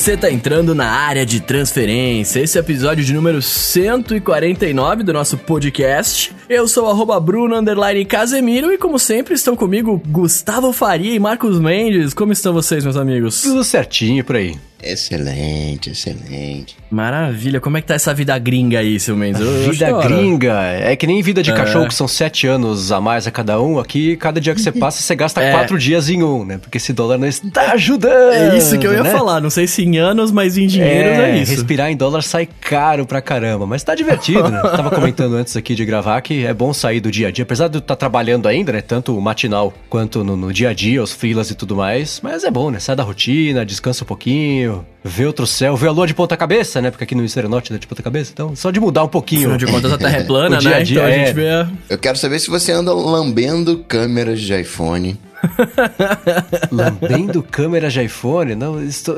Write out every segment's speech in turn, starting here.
Você tá entrando na área de transferência. Esse é o episódio de número 149 do nosso podcast. Eu sou arroba Bruno Underline Casemiro e como sempre estão comigo Gustavo Faria e Marcos Mendes. Como estão vocês, meus amigos? Tudo certinho por aí. Excelente, excelente. Maravilha. Como é que tá essa vida gringa aí, seu Mendes? Eu vida gringa é que nem vida de é. cachorro, que são sete anos a mais a cada um. Aqui, cada dia que você passa, você gasta é. quatro dias em um, né? Porque esse dólar não está ajudando. É isso que eu ia né? falar. Não sei se em anos, mas em dinheiro é, é isso. Respirar em dólar sai caro pra caramba. Mas tá divertido, né? Tava comentando antes aqui de gravar que é bom sair do dia a dia. Apesar de eu estar tá trabalhando ainda, né? Tanto o matinal quanto no, no dia a dia, os freelas e tudo mais. Mas é bom, né? Sai da rotina, descansa um pouquinho ver outro céu, ver a lua de ponta cabeça, né? Porque aqui no Norte é de ponta cabeça, então só de mudar um pouquinho. Afinal de contas a Terra é plana, né? Dia -dia, então a gente é. vê... Eu quero saber se você anda lambendo câmeras de iPhone Lambendo câmera de iPhone? Não, estou,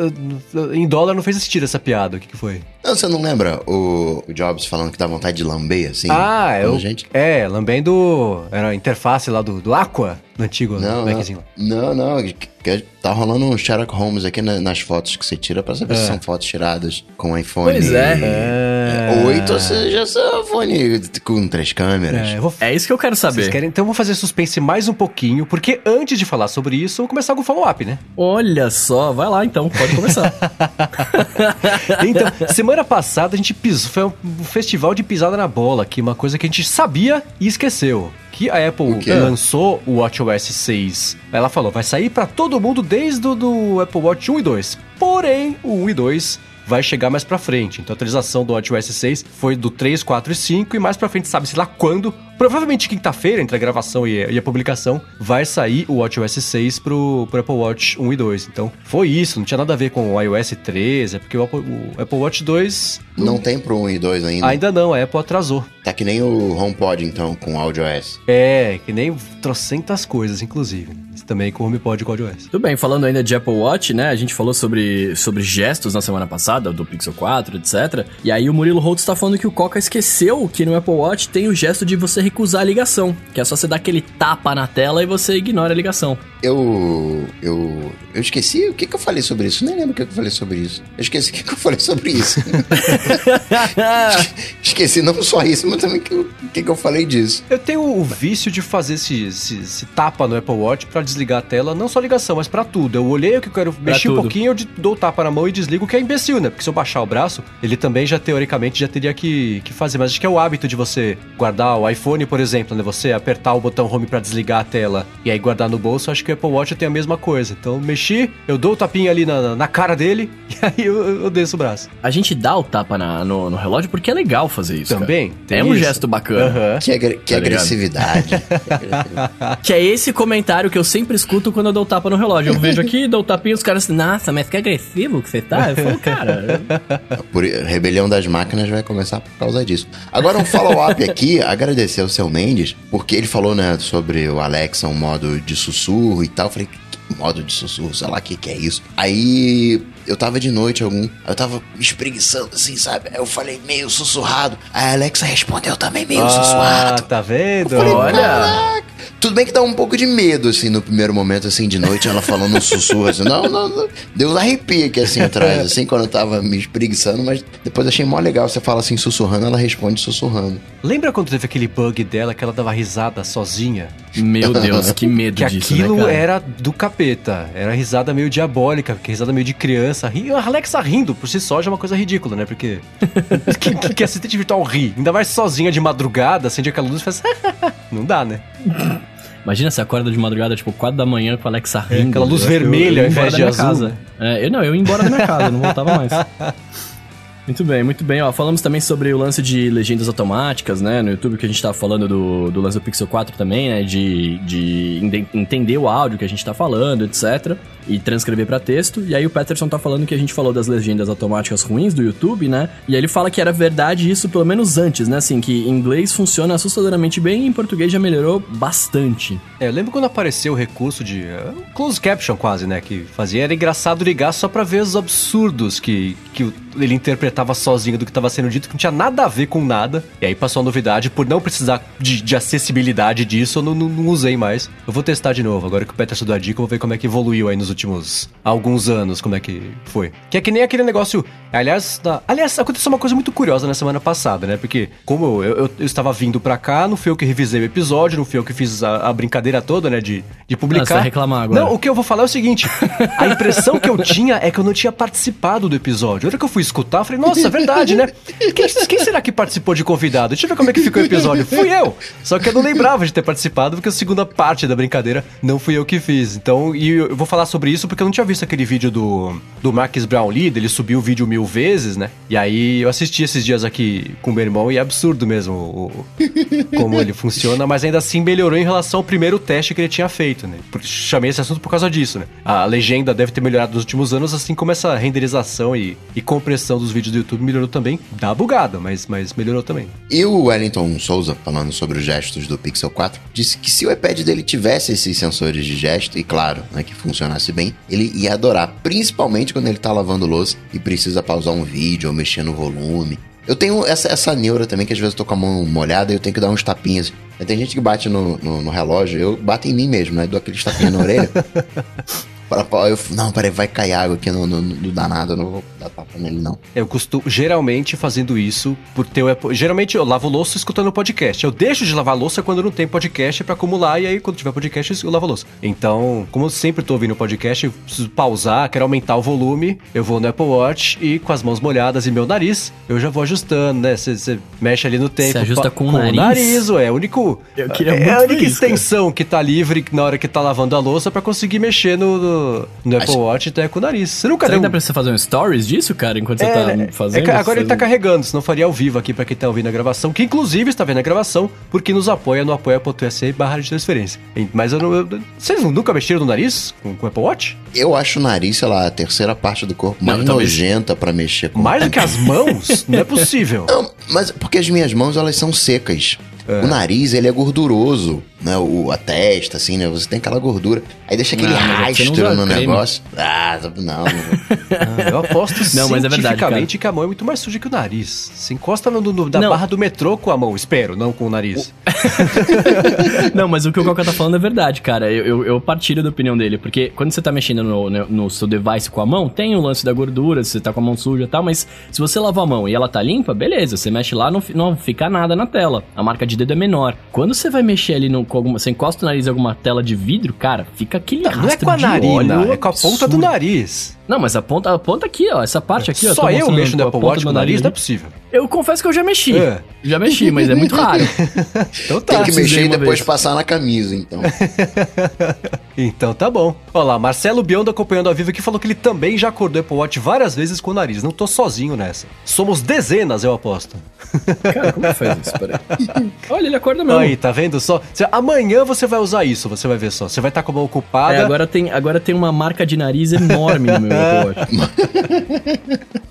em dólar não fez sentido essa piada. O que, que foi? Não, você não lembra o, o Jobs falando que dá vontade de lamber, assim? Ah, é. O, gente... É, lambendo. Era a interface lá do, do Aqua, no antigo não, Maczinho. Não, não. Que, tá rolando um Sherlock Holmes aqui na, nas fotos que você tira pra saber é. se são fotos tiradas com iPhone. Pois é. é. 8 ou seja, seu iPhone com três câmeras. É, vou... é, isso que eu quero saber. Querem, então eu vou fazer suspense mais um pouquinho, porque antes de falar sobre isso, eu vou começar com o follow-up, né? Olha só, vai lá então, pode começar. então, semana passada a gente pisou, foi um festival de pisada na bola aqui, uma coisa que a gente sabia e esqueceu que a Apple lançou o WatchOS 6, ela falou, vai sair para todo mundo desde o do Apple Watch 1 e 2. Porém, o 1 e 2 vai chegar mais para frente. Então a atualização do WatchOS 6 foi do 3, 4 e 5 e mais para frente sabe-se lá quando Provavelmente quinta-feira, entre a gravação e, e, a publicação, vai sair o WatchOS 6 pro, pro Apple Watch 1 e 2. Então, foi isso, não tinha nada a ver com o iOS 13, é porque o Apple, o Apple Watch 2... Não tem pro 1 e 2 ainda? Ainda não, a Apple atrasou. Tá que nem o HomePod, então, com AudioOS. É, que nem trocentas coisas, inclusive. Também com o HomePod e com o. Tudo bem, falando ainda de Apple Watch, né? A gente falou sobre, sobre gestos na semana passada, do Pixel 4, etc. E aí o Murilo Holtz tá falando que o Coca esqueceu que no Apple Watch tem o gesto de você recusar a ligação, que é só você dar aquele tapa na tela e você ignora a ligação. Eu. Eu. Eu esqueci o que, que eu falei sobre isso. Nem lembro o que, que eu falei sobre isso. Eu esqueci o que, que eu falei sobre isso. esqueci não só isso, mas também o que, que, eu falei disso. Eu tenho o vício de fazer esse, esse, esse tapa no Apple Watch para desligar a tela, não só ligação, mas para tudo. Eu olhei o que eu quero mexer um pouquinho, eu dou o tapa na mão e desligo, que é imbecil, né? Porque se eu baixar o braço, ele também já teoricamente já teria que, que fazer. Mas acho que é o hábito de você guardar o iPhone, por exemplo exemplo, né? Você apertar o botão home para desligar a tela e aí guardar no bolso, acho que o Apple Watch tem a mesma coisa. Então, mexi, eu dou o tapinha ali na, na cara dele e aí eu, eu desço o braço. A gente dá o tapa na, no, no, relógio porque é legal fazer isso. Também. É um gesto bacana. Uhum. Que, agre que tá agressividade. que é esse comentário que eu sempre escuto quando eu dou tapa no relógio. Eu vejo aqui, dou tapinha os caras assim, nossa, mas que agressivo que você tá. Eu falo, cara. Por, rebelião das máquinas vai começar por causa disso. Agora, um follow-up aqui, agradecer ao seu Mendes Mendes, porque ele falou, né, sobre o Alexa, um modo de sussurro e tal. Eu falei, modo de sussurro, sei lá o que, que é isso. Aí eu tava de noite algum, eu tava me espreguiçando assim, sabe? Aí eu falei meio sussurrado. Aí a Alexa respondeu também meio ah, sussurrado. tá vendo? Falei, Olha. Tudo bem que dá um pouco de medo, assim, no primeiro momento, assim, de noite, ela falando um sussurro, assim, não, não, não. Deus arrepia aqui, assim, atrás, assim, quando eu tava me espreguiçando, mas depois achei mó legal. Você fala assim, sussurrando, ela responde sussurrando. Lembra quando teve aquele bug dela que ela dava risada sozinha? Meu Deus, que medo que disso, aquilo né, era do capeta. Era risada meio diabólica, que risada meio de criança. A Alexa rindo por si só já é uma coisa ridícula, né? Porque. que, que, que assistente virtual ri? Ainda mais sozinha de madrugada, acende aquela luz e faz. Não dá, né? Imagina se acorda de madrugada, tipo, 4 da manhã com a Alexa é, rindo. É, aquela luz vermelha ao invés de azul. Casa. É, eu não, eu ia embora da minha casa, não voltava mais. Muito bem, muito bem. Ó, falamos também sobre o lance de legendas automáticas, né? No YouTube que a gente tá falando do, do lance do Pixel 4 também, né? De, de entender o áudio que a gente tá falando, etc. E transcrever para texto. E aí o Peterson tá falando que a gente falou das legendas automáticas ruins do YouTube, né? E aí ele fala que era verdade isso pelo menos antes, né? Assim, que em inglês funciona assustadoramente bem e em português já melhorou bastante. É, eu lembro quando apareceu o recurso de uh, close caption quase, né? Que fazia, era engraçado ligar só pra ver os absurdos que, que ele interpretava sozinho do que estava sendo dito, que não tinha nada a ver com nada. E aí passou a novidade, por não precisar de, de acessibilidade disso, eu não, não, não, usei mais. Eu vou testar de novo, agora que o Peterson deu a dica, eu vou ver como é que evoluiu aí nos últimos alguns anos, como é que foi. Que é que nem aquele negócio. Aliás, aliás, aconteceu uma coisa muito curiosa na semana passada, né? Porque, como eu, eu, eu estava vindo pra cá, não fui eu que revisei o episódio, não fui eu que fiz a, a brincadeira toda, né? De, de publicar. Ah, você vai reclamar agora. Não, o que eu vou falar é o seguinte: a impressão que eu tinha é que eu não tinha participado do episódio. A hora que eu fui escutar, eu falei, nossa, é verdade, né? Quem, quem será que participou de convidado? Deixa eu ver como é que ficou o episódio. Fui eu! Só que eu não lembrava de ter participado, porque a segunda parte da brincadeira não fui eu que fiz. Então, e eu vou falar sobre isso porque eu não tinha visto aquele vídeo do, do Marcus Brownlee, ele subiu o vídeo mil vezes, né? E aí eu assisti esses dias aqui com meu irmão e é absurdo mesmo o, como ele funciona, mas ainda assim melhorou em relação ao primeiro teste que ele tinha feito, né? Chamei esse assunto por causa disso, né? A legenda deve ter melhorado nos últimos anos, assim como essa renderização e, e compressão dos vídeos do YouTube melhorou também. Dá bugada, mas, mas melhorou também. E o Wellington Souza, falando sobre os gestos do Pixel 4, disse que se o iPad dele tivesse esses sensores de gesto, e claro, né, que funcionasse bem, ele ia adorar, principalmente quando ele tá lavando louça e precisa pausar um vídeo ou mexer no volume. Eu tenho essa, essa neura também, que às vezes eu tô com a mão molhada e eu tenho que dar uns tapinhas. Tem gente que bate no, no, no relógio, eu bato em mim mesmo, né? Dou aqueles tapinhas na orelha. eu, não, peraí, vai cair água aqui no, no, no danado, eu não vou dar tapa nele, não. Eu costumo, geralmente, fazendo isso, por ter o Geralmente eu lavo louça escutando podcast. Eu deixo de lavar louça quando não tem podcast para acumular, e aí quando tiver podcast eu lavo louça. Então, como eu sempre tô ouvindo podcast, eu preciso pausar, quero aumentar o volume, eu vou no Apple Watch e com as mãos molhadas e meu nariz, eu já vou ajustando, né? Você mexe ali no tempo. Você ajusta com, com o nariz? nariz, ué. É o único. Eu queria é a única isso, extensão cara. que tá livre na hora que tá lavando a louça para conseguir mexer no, no no, Apple Acho... Watch até com o nariz. Você nunca Será deu... que dá pra você fazer um stories disso, cara, enquanto é, você tá é fazendo? É, agora ele tá carregando, senão faria ao vivo aqui pra quem tá ouvindo a gravação, que inclusive está vendo a gravação, porque nos apoia no apoia.se barra de transferência. Mas eu não... Eu, vocês nunca mexeram no nariz com, o Apple Watch? Eu acho o nariz, sei lá, a terceira parte do corpo mais não, nojenta para mexer com Mais do que as mãos? não é possível. Não, mas porque as minhas mãos, elas são secas. É. O nariz, ele é gorduroso, né? O, a testa, assim, né? Você tem aquela gordura. Aí deixa aquele não, é rastro no creme. negócio. Ah, não. não. ah, eu aposto não, mas é verdade, que a mão é muito mais suja que o nariz. Se encosta no, no da não. barra do metrô com a mão, espero, não com o nariz. não, mas o que o Coca tá falando é verdade, cara. Eu, eu, eu, partilho da opinião dele, porque quando você tá mexendo no, no, no, seu device com a mão, tem o lance da gordura, você tá com a mão suja e tal, mas se você lava a mão e ela tá limpa, beleza, você mexe lá, não, não fica nada na tela. A marca de de dedo é menor. Quando você vai mexer ali no, com alguma. Você encosta o nariz em alguma tela de vidro, cara, fica aquele não, não é com a narina, é com a ponta do nariz. Não, mas a ponta, a ponta aqui, ó. Essa parte aqui, ó. Só eu mexo no Apple Watch com o nariz, não é possível. Eu confesso que eu já mexi. É. Já mexi, mas é muito raro. então tá. Tem que mexer e depois vez. passar na camisa, então. então tá bom. Olha lá, Marcelo Biondo acompanhando a Vivo aqui falou que ele também já acordou Apple Watch várias vezes com o nariz. Não tô sozinho nessa. Somos dezenas, eu aposto. Cara, como faz isso? Peraí. Olha, ele acorda mesmo. Aí, tá vendo só? Amanhã você vai usar isso, você vai ver só. Você vai estar tá com a mão ocupada. É, agora tem, agora tem uma marca de nariz enorme no meu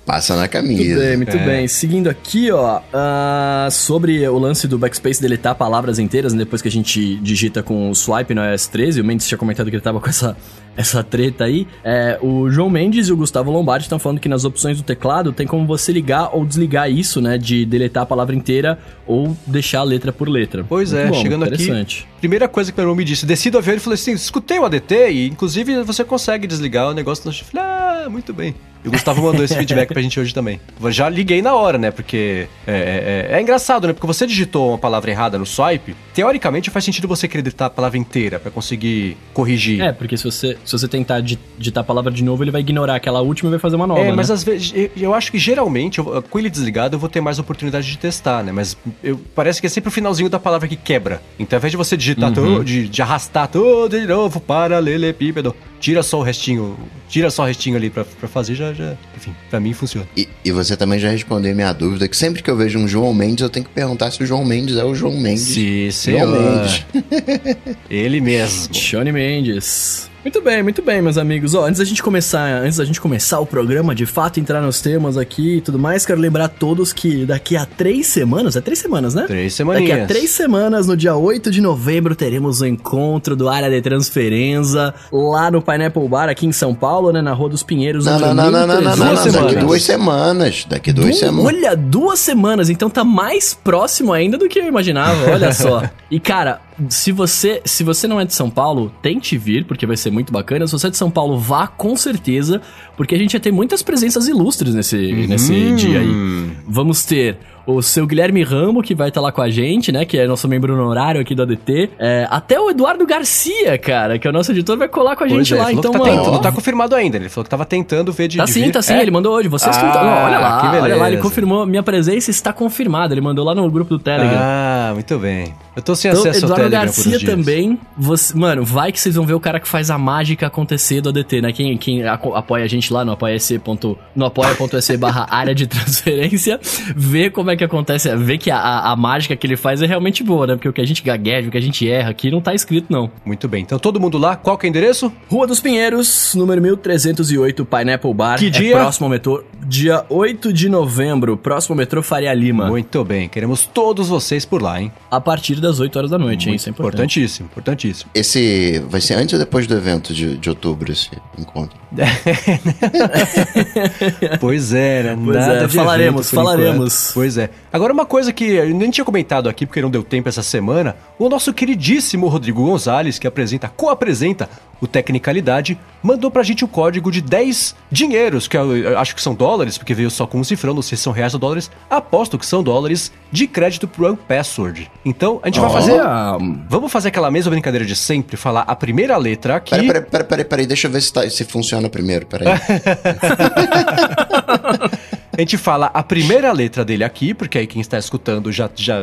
Passa na camisa. Muito bem, muito é. bem. Seguindo aqui, ó, uh, sobre o lance do backspace deletar palavras inteiras, né, depois que a gente digita com o swipe no iOS 13, o Mendes tinha comentado que ele tava com essa essa treta aí. É, o João Mendes e o Gustavo Lombardi estão falando que nas opções do teclado tem como você ligar ou desligar isso, né? De deletar a palavra inteira ou deixar a letra por letra. Pois Muito é, bom, chegando aqui. Primeira coisa que meu irmão me disse, desci do avião e falou assim: escutei o ADT e inclusive você consegue desligar o negócio do chifre. Ah, muito bem. E o Gustavo mandou esse feedback pra gente hoje também. Já liguei na hora, né? Porque é, é, é, engraçado, né? Porque você digitou uma palavra errada no swipe, teoricamente faz sentido você acreditar a palavra inteira para conseguir corrigir. É, porque se você, se você tentar digitar a palavra de novo, ele vai ignorar aquela última e vai fazer uma nova. É, mas né? às vezes, eu, eu, acho que geralmente, eu, com ele desligado, eu vou ter mais oportunidade de testar, né? Mas eu, parece que é sempre o finalzinho da palavra que quebra. Então, ao invés de você digitar uhum. todo, de, de arrastar tudo de novo para lelepípedo, tira só o restinho, tira só o restinho ali pra, pra fazer, já, já. Enfim, pra mim funciona. E, e você também já respondeu minha dúvida, que sempre que eu vejo um João Mendes, eu tenho que perguntar se o João Mendes é o João Mendes. Sim, senhor. João Mendes. Ele mesmo. Johnny Mendes. Muito bem, muito bem, meus amigos. Ó, antes da gente começar, antes da gente começar o programa, de fato, entrar nos temas aqui e tudo mais, quero lembrar a todos que daqui a três semanas, é três semanas, né? Três semanas. Daqui a três semanas, no dia 8 de novembro, teremos o encontro do Área de Transferência lá no Pineapple Bar, aqui em São Paulo, né? Na Rua dos Pinheiros. Não, não, não, não, não, não, não, daqui duas semanas. Daqui duas semanas. Olha, duas semanas, então tá mais próximo ainda do que eu imaginava, olha só. E, cara, se você, se você não é de São Paulo, tente vir, porque vai ser muito bacana. Se você é de São Paulo, vá com certeza, porque a gente vai ter muitas presenças ilustres nesse, uhum. nesse dia aí. Vamos ter o seu Guilherme Rambo, que vai estar tá lá com a gente, né? Que é nosso membro honorário aqui do ADT. É, até o Eduardo Garcia, cara, que é o nosso editor, vai colar com a gente é, lá. Então, tá mano, tentando, não tá confirmado ainda. Ele falou que tava tentando ver de. Tá de sim, vir. tá sim. É? Ele mandou hoje. Vocês ah, estão. olha lá, olha lá, ele confirmou. Minha presença está confirmada. Ele mandou lá no grupo do Telegram. Ah, muito bem. Eu tô sem então, acesso Eduardo ao Telegram Garcia também. Você, mano, vai que vocês vão ver o cara que faz a mágica acontecer do ADT, né? Quem, quem apoia a gente lá no apoia.se barra área de transferência, vê como é que acontece, vê que a, a, mágica que ele faz é realmente boa, né? Porque o que a gente gagueja, o que a gente erra aqui não tá escrito, não. Muito bem. Então todo mundo lá, qual que é o endereço? Rua dos Pinheiros, número 1308, Pineapple Bar. Que dia? É próximo metrô. Dia 8 de novembro, próximo metrô Faria Lima. Muito bem. Queremos todos vocês por lá, hein? A partir das 8 horas da noite, hein? Isso é importante. Importantíssimo, importantíssimo. Esse vai ser antes ou depois do evento de, de outubro, esse encontro? pois é, né? Pois Nada é, falaremos, falaremos. Enquanto. Pois é. Agora, uma coisa que eu nem tinha comentado aqui, porque não deu tempo essa semana, o nosso queridíssimo Rodrigo Gonzalez, que apresenta, co-apresenta o Tecnicalidade, mandou pra gente o código de 10 dinheiros, que eu, eu acho que são dólares, porque veio só com um cifrão, não sei se são reais ou dólares, aposto que são dólares, de crédito pro One Password. Então, a gente oh. vai fazer... Vamos fazer aquela mesma brincadeira de sempre, falar a primeira letra aqui... Peraí, peraí, peraí, peraí, peraí deixa eu ver se, tá, se funciona primeiro, peraí. A gente fala a primeira letra dele aqui, porque aí quem está escutando já. já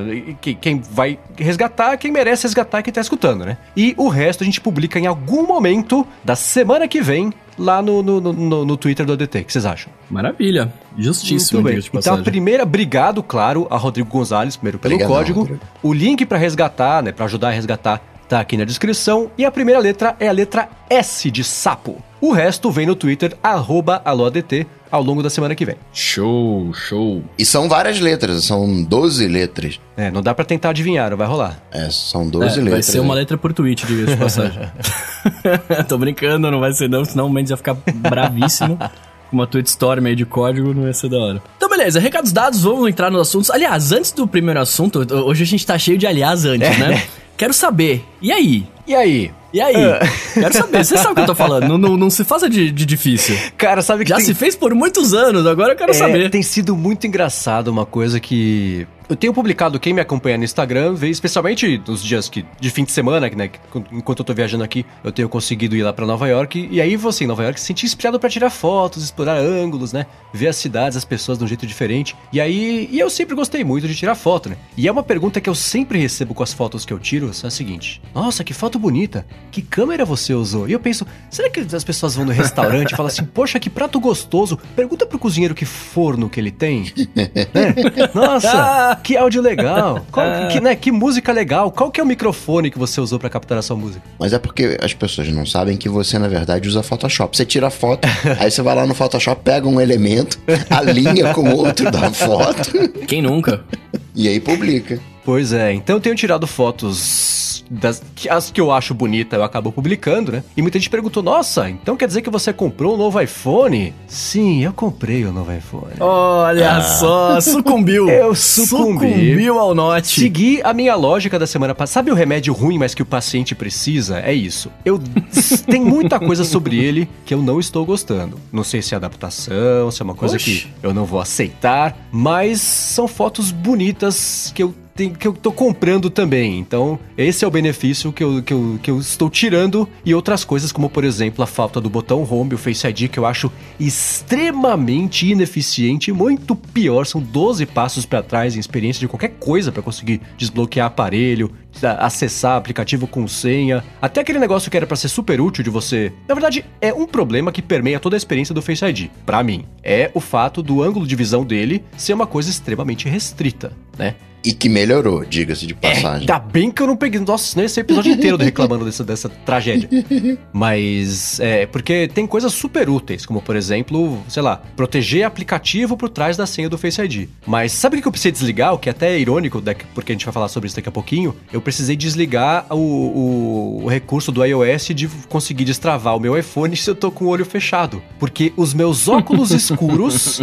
quem vai resgatar, quem merece resgatar é quem está escutando, né? E o resto a gente publica em algum momento da semana que vem lá no, no, no, no Twitter do ADT. O que vocês acham? Maravilha. Justíssimo. Muito bem. Então a primeira, obrigado, claro, a Rodrigo Gonzalez, primeiro pelo Obrigado, código. Rodrigo. O link para resgatar, né, para ajudar a resgatar, tá aqui na descrição. E a primeira letra é a letra S de sapo. O resto vem no Twitter, arroba aloadt, ao longo da semana que vem. Show, show. E são várias letras, são 12 letras. É, não dá para tentar adivinhar, não vai rolar. É, são 12 é, letras. Vai ser uma letra por tweet, diga de passagem. Tô brincando, não vai ser não, senão o Mendes ia ficar bravíssimo. uma tweet storm aí de código não ia ser da hora. Então, beleza, recados dados, vamos entrar nos assuntos. Aliás, antes do primeiro assunto, hoje a gente tá cheio de aliás antes, é. né? Quero saber, e aí? E aí? E aí? Quero saber, você sabe o que eu tô falando, não, não, não se faça de, de, difícil. Cara, sabe que. Já tem... se fez por muitos anos, agora eu quero é, saber. Tem sido muito engraçado uma coisa que eu tenho publicado, quem me acompanha no Instagram, vê especialmente nos dias que, de fim de semana, né? Enquanto eu tô viajando aqui, eu tenho conseguido ir lá para Nova York. E aí você, em Nova York, se sente inspirado para tirar fotos, explorar ângulos, né? Ver as cidades, as pessoas de um jeito diferente. E aí. E eu sempre gostei muito de tirar foto, né? E é uma pergunta que eu sempre recebo com as fotos que eu tiro: é a seguinte: Nossa, que foto bonita! Que câmera você usou? E eu penso, será que as pessoas vão no restaurante e falam assim, poxa, que prato gostoso? Pergunta pro cozinheiro que forno que ele tem. né? Nossa! que áudio legal. Qual, que, né, que música legal. Qual que é o microfone que você usou para captar a sua música? Mas é porque as pessoas não sabem que você, na verdade, usa Photoshop. Você tira a foto, aí você vai lá no Photoshop, pega um elemento, alinha com outro da foto. Quem nunca? E aí publica. Pois é, então eu tenho tirado fotos das, as que eu acho bonita eu acabo publicando, né? E muita gente perguntou: Nossa, então quer dizer que você comprou um novo iPhone? Sim, eu comprei o um novo iPhone. Olha ah. só, sucumbiu. eu sucumbi. Sucumbiu ao note. Segui a minha lógica da semana passada. Sabe o remédio ruim, mas que o paciente precisa? É isso. Eu tem muita coisa sobre ele que eu não estou gostando. Não sei se é adaptação, se é uma coisa Oxi. que eu não vou aceitar, mas são fotos bonitas que eu tem, que eu tô comprando também. Então, esse é o benefício que eu, que, eu, que eu estou tirando. E outras coisas, como por exemplo, a falta do botão Home, o Face ID, que eu acho extremamente ineficiente muito pior. São 12 passos para trás em experiência de qualquer coisa para conseguir desbloquear aparelho, acessar aplicativo com senha. Até aquele negócio que era para ser super útil de você. Na verdade, é um problema que permeia toda a experiência do Face ID. Para mim, é o fato do ângulo de visão dele ser uma coisa extremamente restrita, né? E que melhorou, diga-se de passagem. É, ainda bem que eu não peguei. Nossa, senão esse episódio inteiro reclamando dessa, dessa tragédia. Mas, é, porque tem coisas super úteis, como por exemplo, sei lá, proteger aplicativo por trás da senha do Face ID. Mas sabe o que eu precisei desligar? O que é até é irônico, porque a gente vai falar sobre isso daqui a pouquinho. Eu precisei desligar o, o, o recurso do iOS de conseguir destravar o meu iPhone se eu tô com o olho fechado. Porque os meus óculos escuros,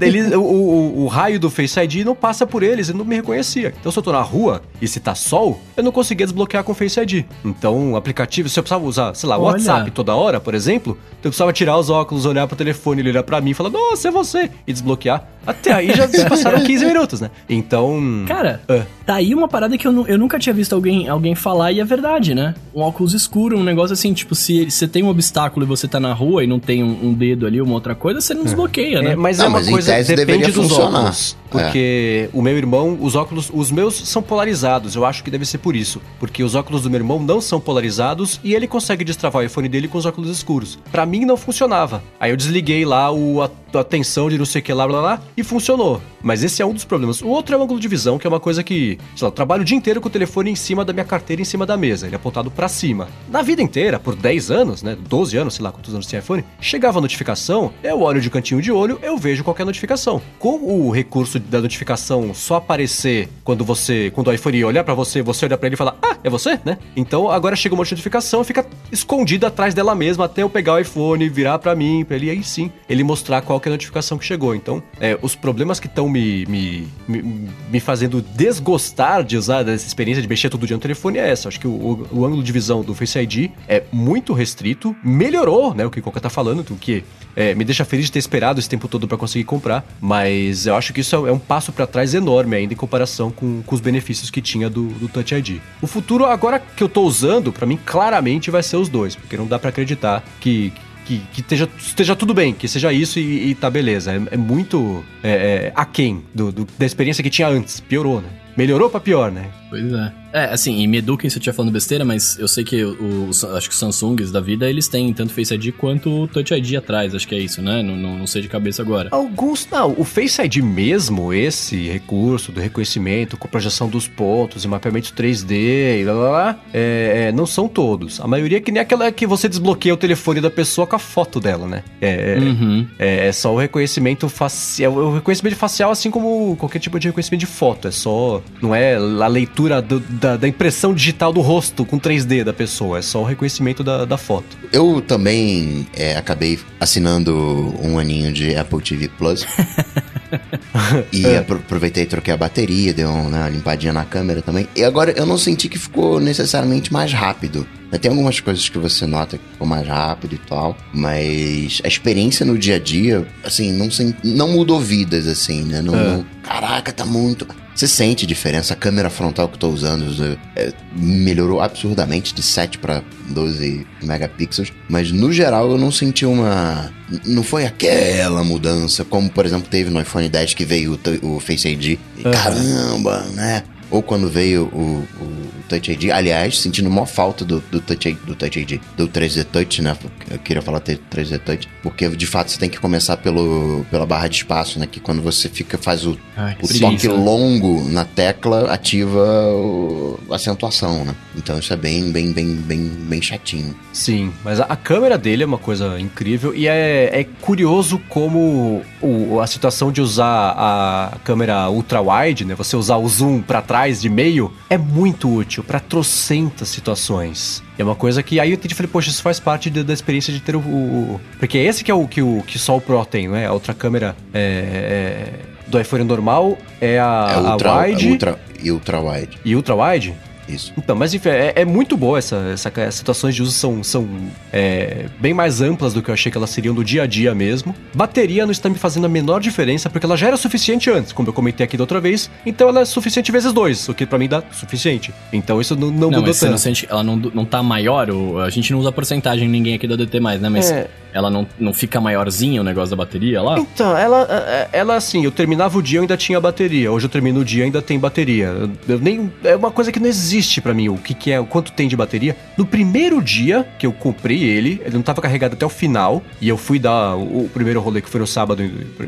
ele, o, o, o, raio do Face ID não passa por eles, ele não me reconhecia. Então se eu tô na rua e se tá sol, eu não conseguia desbloquear com Face ID. Então o aplicativo, se eu precisava usar, sei lá, o WhatsApp toda hora, por exemplo, então eu precisava tirar os óculos, olhar pro telefone, ele olhar pra mim e falar, nossa, é você, e desbloquear. Até aí já se passaram 15 minutos, né? Então. Cara, uh. tá aí uma parada que eu, eu nunca tinha visto alguém, alguém falar e é verdade, né? Um óculos escuro, um negócio assim, tipo, se você tem um obstáculo e você tá na rua e não tem um, um dedo ali, uma outra coisa, você não é. desbloqueia, né? É, mas não, é uma mas coisa que depende dos funcionar. óculos. Porque é. o meu irmão, os óculos, os meus são polarizados. Eu acho que deve ser por isso. Porque os óculos do meu irmão não são polarizados e ele consegue destravar o iPhone dele com os óculos escuros. Para mim não funcionava. Aí eu desliguei lá o, a, a tensão de não sei o que lá, blá, blá, e funcionou. Mas esse é um dos problemas. O outro é o ângulo de visão, que é uma coisa que, sei lá, eu trabalho o dia inteiro com o telefone em cima da minha carteira, em cima da mesa. Ele é apontado para cima. Na vida inteira, por 10 anos, né? 12 anos, sei lá quantos anos tem iPhone, chegava a notificação, eu olho de cantinho de olho, eu vejo qualquer notificação. Com o recurso da notificação só aparecer quando você, quando o iPhone olhar para você, você olha para ele e fala, ah, é você, né? Então agora chega uma notificação fica escondida atrás dela mesma até eu pegar o iPhone, virar para mim, pra ele aí sim, ele mostrar qual é a notificação que chegou. Então, é, os problemas que estão me, me, me, me, fazendo desgostar de usar dessa experiência de mexer todo dia no telefone é essa. Acho que o, o, o ângulo de visão do Face ID é muito restrito, melhorou, né, o que o Coca tá falando, o que é, me deixa feliz de ter esperado esse tempo todo para conseguir comprar, mas eu acho que isso é um passo para trás enorme ainda em comparação com, com os benefícios que tinha do, do Touch ID. O futuro, agora que eu tô usando, para mim claramente vai ser os dois, porque não dá para acreditar que, que, que esteja, esteja tudo bem, que seja isso e, e tá beleza. É, é muito é, é, aquém do, do, da experiência que tinha antes. Piorou, né? Melhorou pra pior, né? Pois é. É, assim, e me eduquem se eu estiver falando besteira, mas eu sei que os, acho que os Samsungs da vida, eles têm tanto Face ID quanto o Touch ID atrás, acho que é isso, né? Não, não, não sei de cabeça agora. Alguns, não. O Face ID mesmo, esse recurso do reconhecimento com projeção dos pontos e mapeamento 3D e lá, lá, lá é, é, não são todos. A maioria é que nem aquela que você desbloqueia o telefone da pessoa com a foto dela, né? É, é uhum. é, é, só o reconhecimento facial. O reconhecimento facial, assim como qualquer tipo de reconhecimento de foto. É só. Não é a leitura do, da da, da, impressão digital do rosto com 3D da pessoa, é só o reconhecimento da, da foto. Eu também é, acabei assinando um aninho de Apple TV Plus. e é. aproveitei e troquei a bateria, dei uma, né, uma limpadinha na câmera também. E agora eu não senti que ficou necessariamente mais rápido. Tem algumas coisas que você nota que ficou mais rápido e tal, mas a experiência no dia a dia, assim, não, não mudou vidas, assim, né? Não, é. não, caraca, tá muito. Você sente diferença. A câmera frontal que eu tô usando é, melhorou absurdamente de 7 para 12 megapixels, mas no geral eu não senti uma. Não foi aquela mudança, como por exemplo teve no iPhone 10 que veio o, o Face ID. Caramba, né? Ou quando veio o, o Touch ID. Aliás, sentindo maior falta do, do, Touch, do Touch ID, do 3D Touch, né? Eu queria falar 3D Touch, porque de fato você tem que começar pelo, pela barra de espaço, né? Que quando você fica, faz o, Ai, o toque longo na tecla, ativa o, a acentuação, né? Então isso é bem, bem, bem, bem, bem chatinho. Sim, mas a, a câmera dele é uma coisa incrível e é, é curioso como o, a situação de usar a câmera ultra-wide, né? Você usar o zoom para trás de meio, é muito útil útil para trocentas situações. É uma coisa que aí eu entendi, falei, poxa, isso faz parte da, da experiência de ter o, o, Porque esse que é o que, o que só o Pro tem, né? A outra câmera é, é, do iPhone normal é a, é ultra, a wide. Ultra, e ultra wide. E ultra wide? Isso. Então, mas enfim, é, é muito boa essa, essa. As situações de uso são, são é, bem mais amplas do que eu achei que elas seriam do dia a dia mesmo. Bateria não está me fazendo a menor diferença, porque ela já era suficiente antes, como eu comentei aqui da outra vez. Então ela é suficiente vezes dois, o que para mim dá suficiente. Então isso não, não, não mudou tanto. Não sente, ela não, não tá maior, ou, a gente não usa porcentagem ninguém aqui do DT mais, né? Mas é. Ela não, não fica maiorzinha o negócio da bateria lá? Então, ela, é, ela assim, eu terminava o dia e ainda tinha bateria. Hoje eu termino o dia e ainda tem bateria. Eu nem, é uma coisa que não existe para mim, o que, que é, o quanto tem de bateria. No primeiro dia que eu comprei ele, ele não tava carregado até o final, e eu fui dar o, primeiro rolê que foi no sábado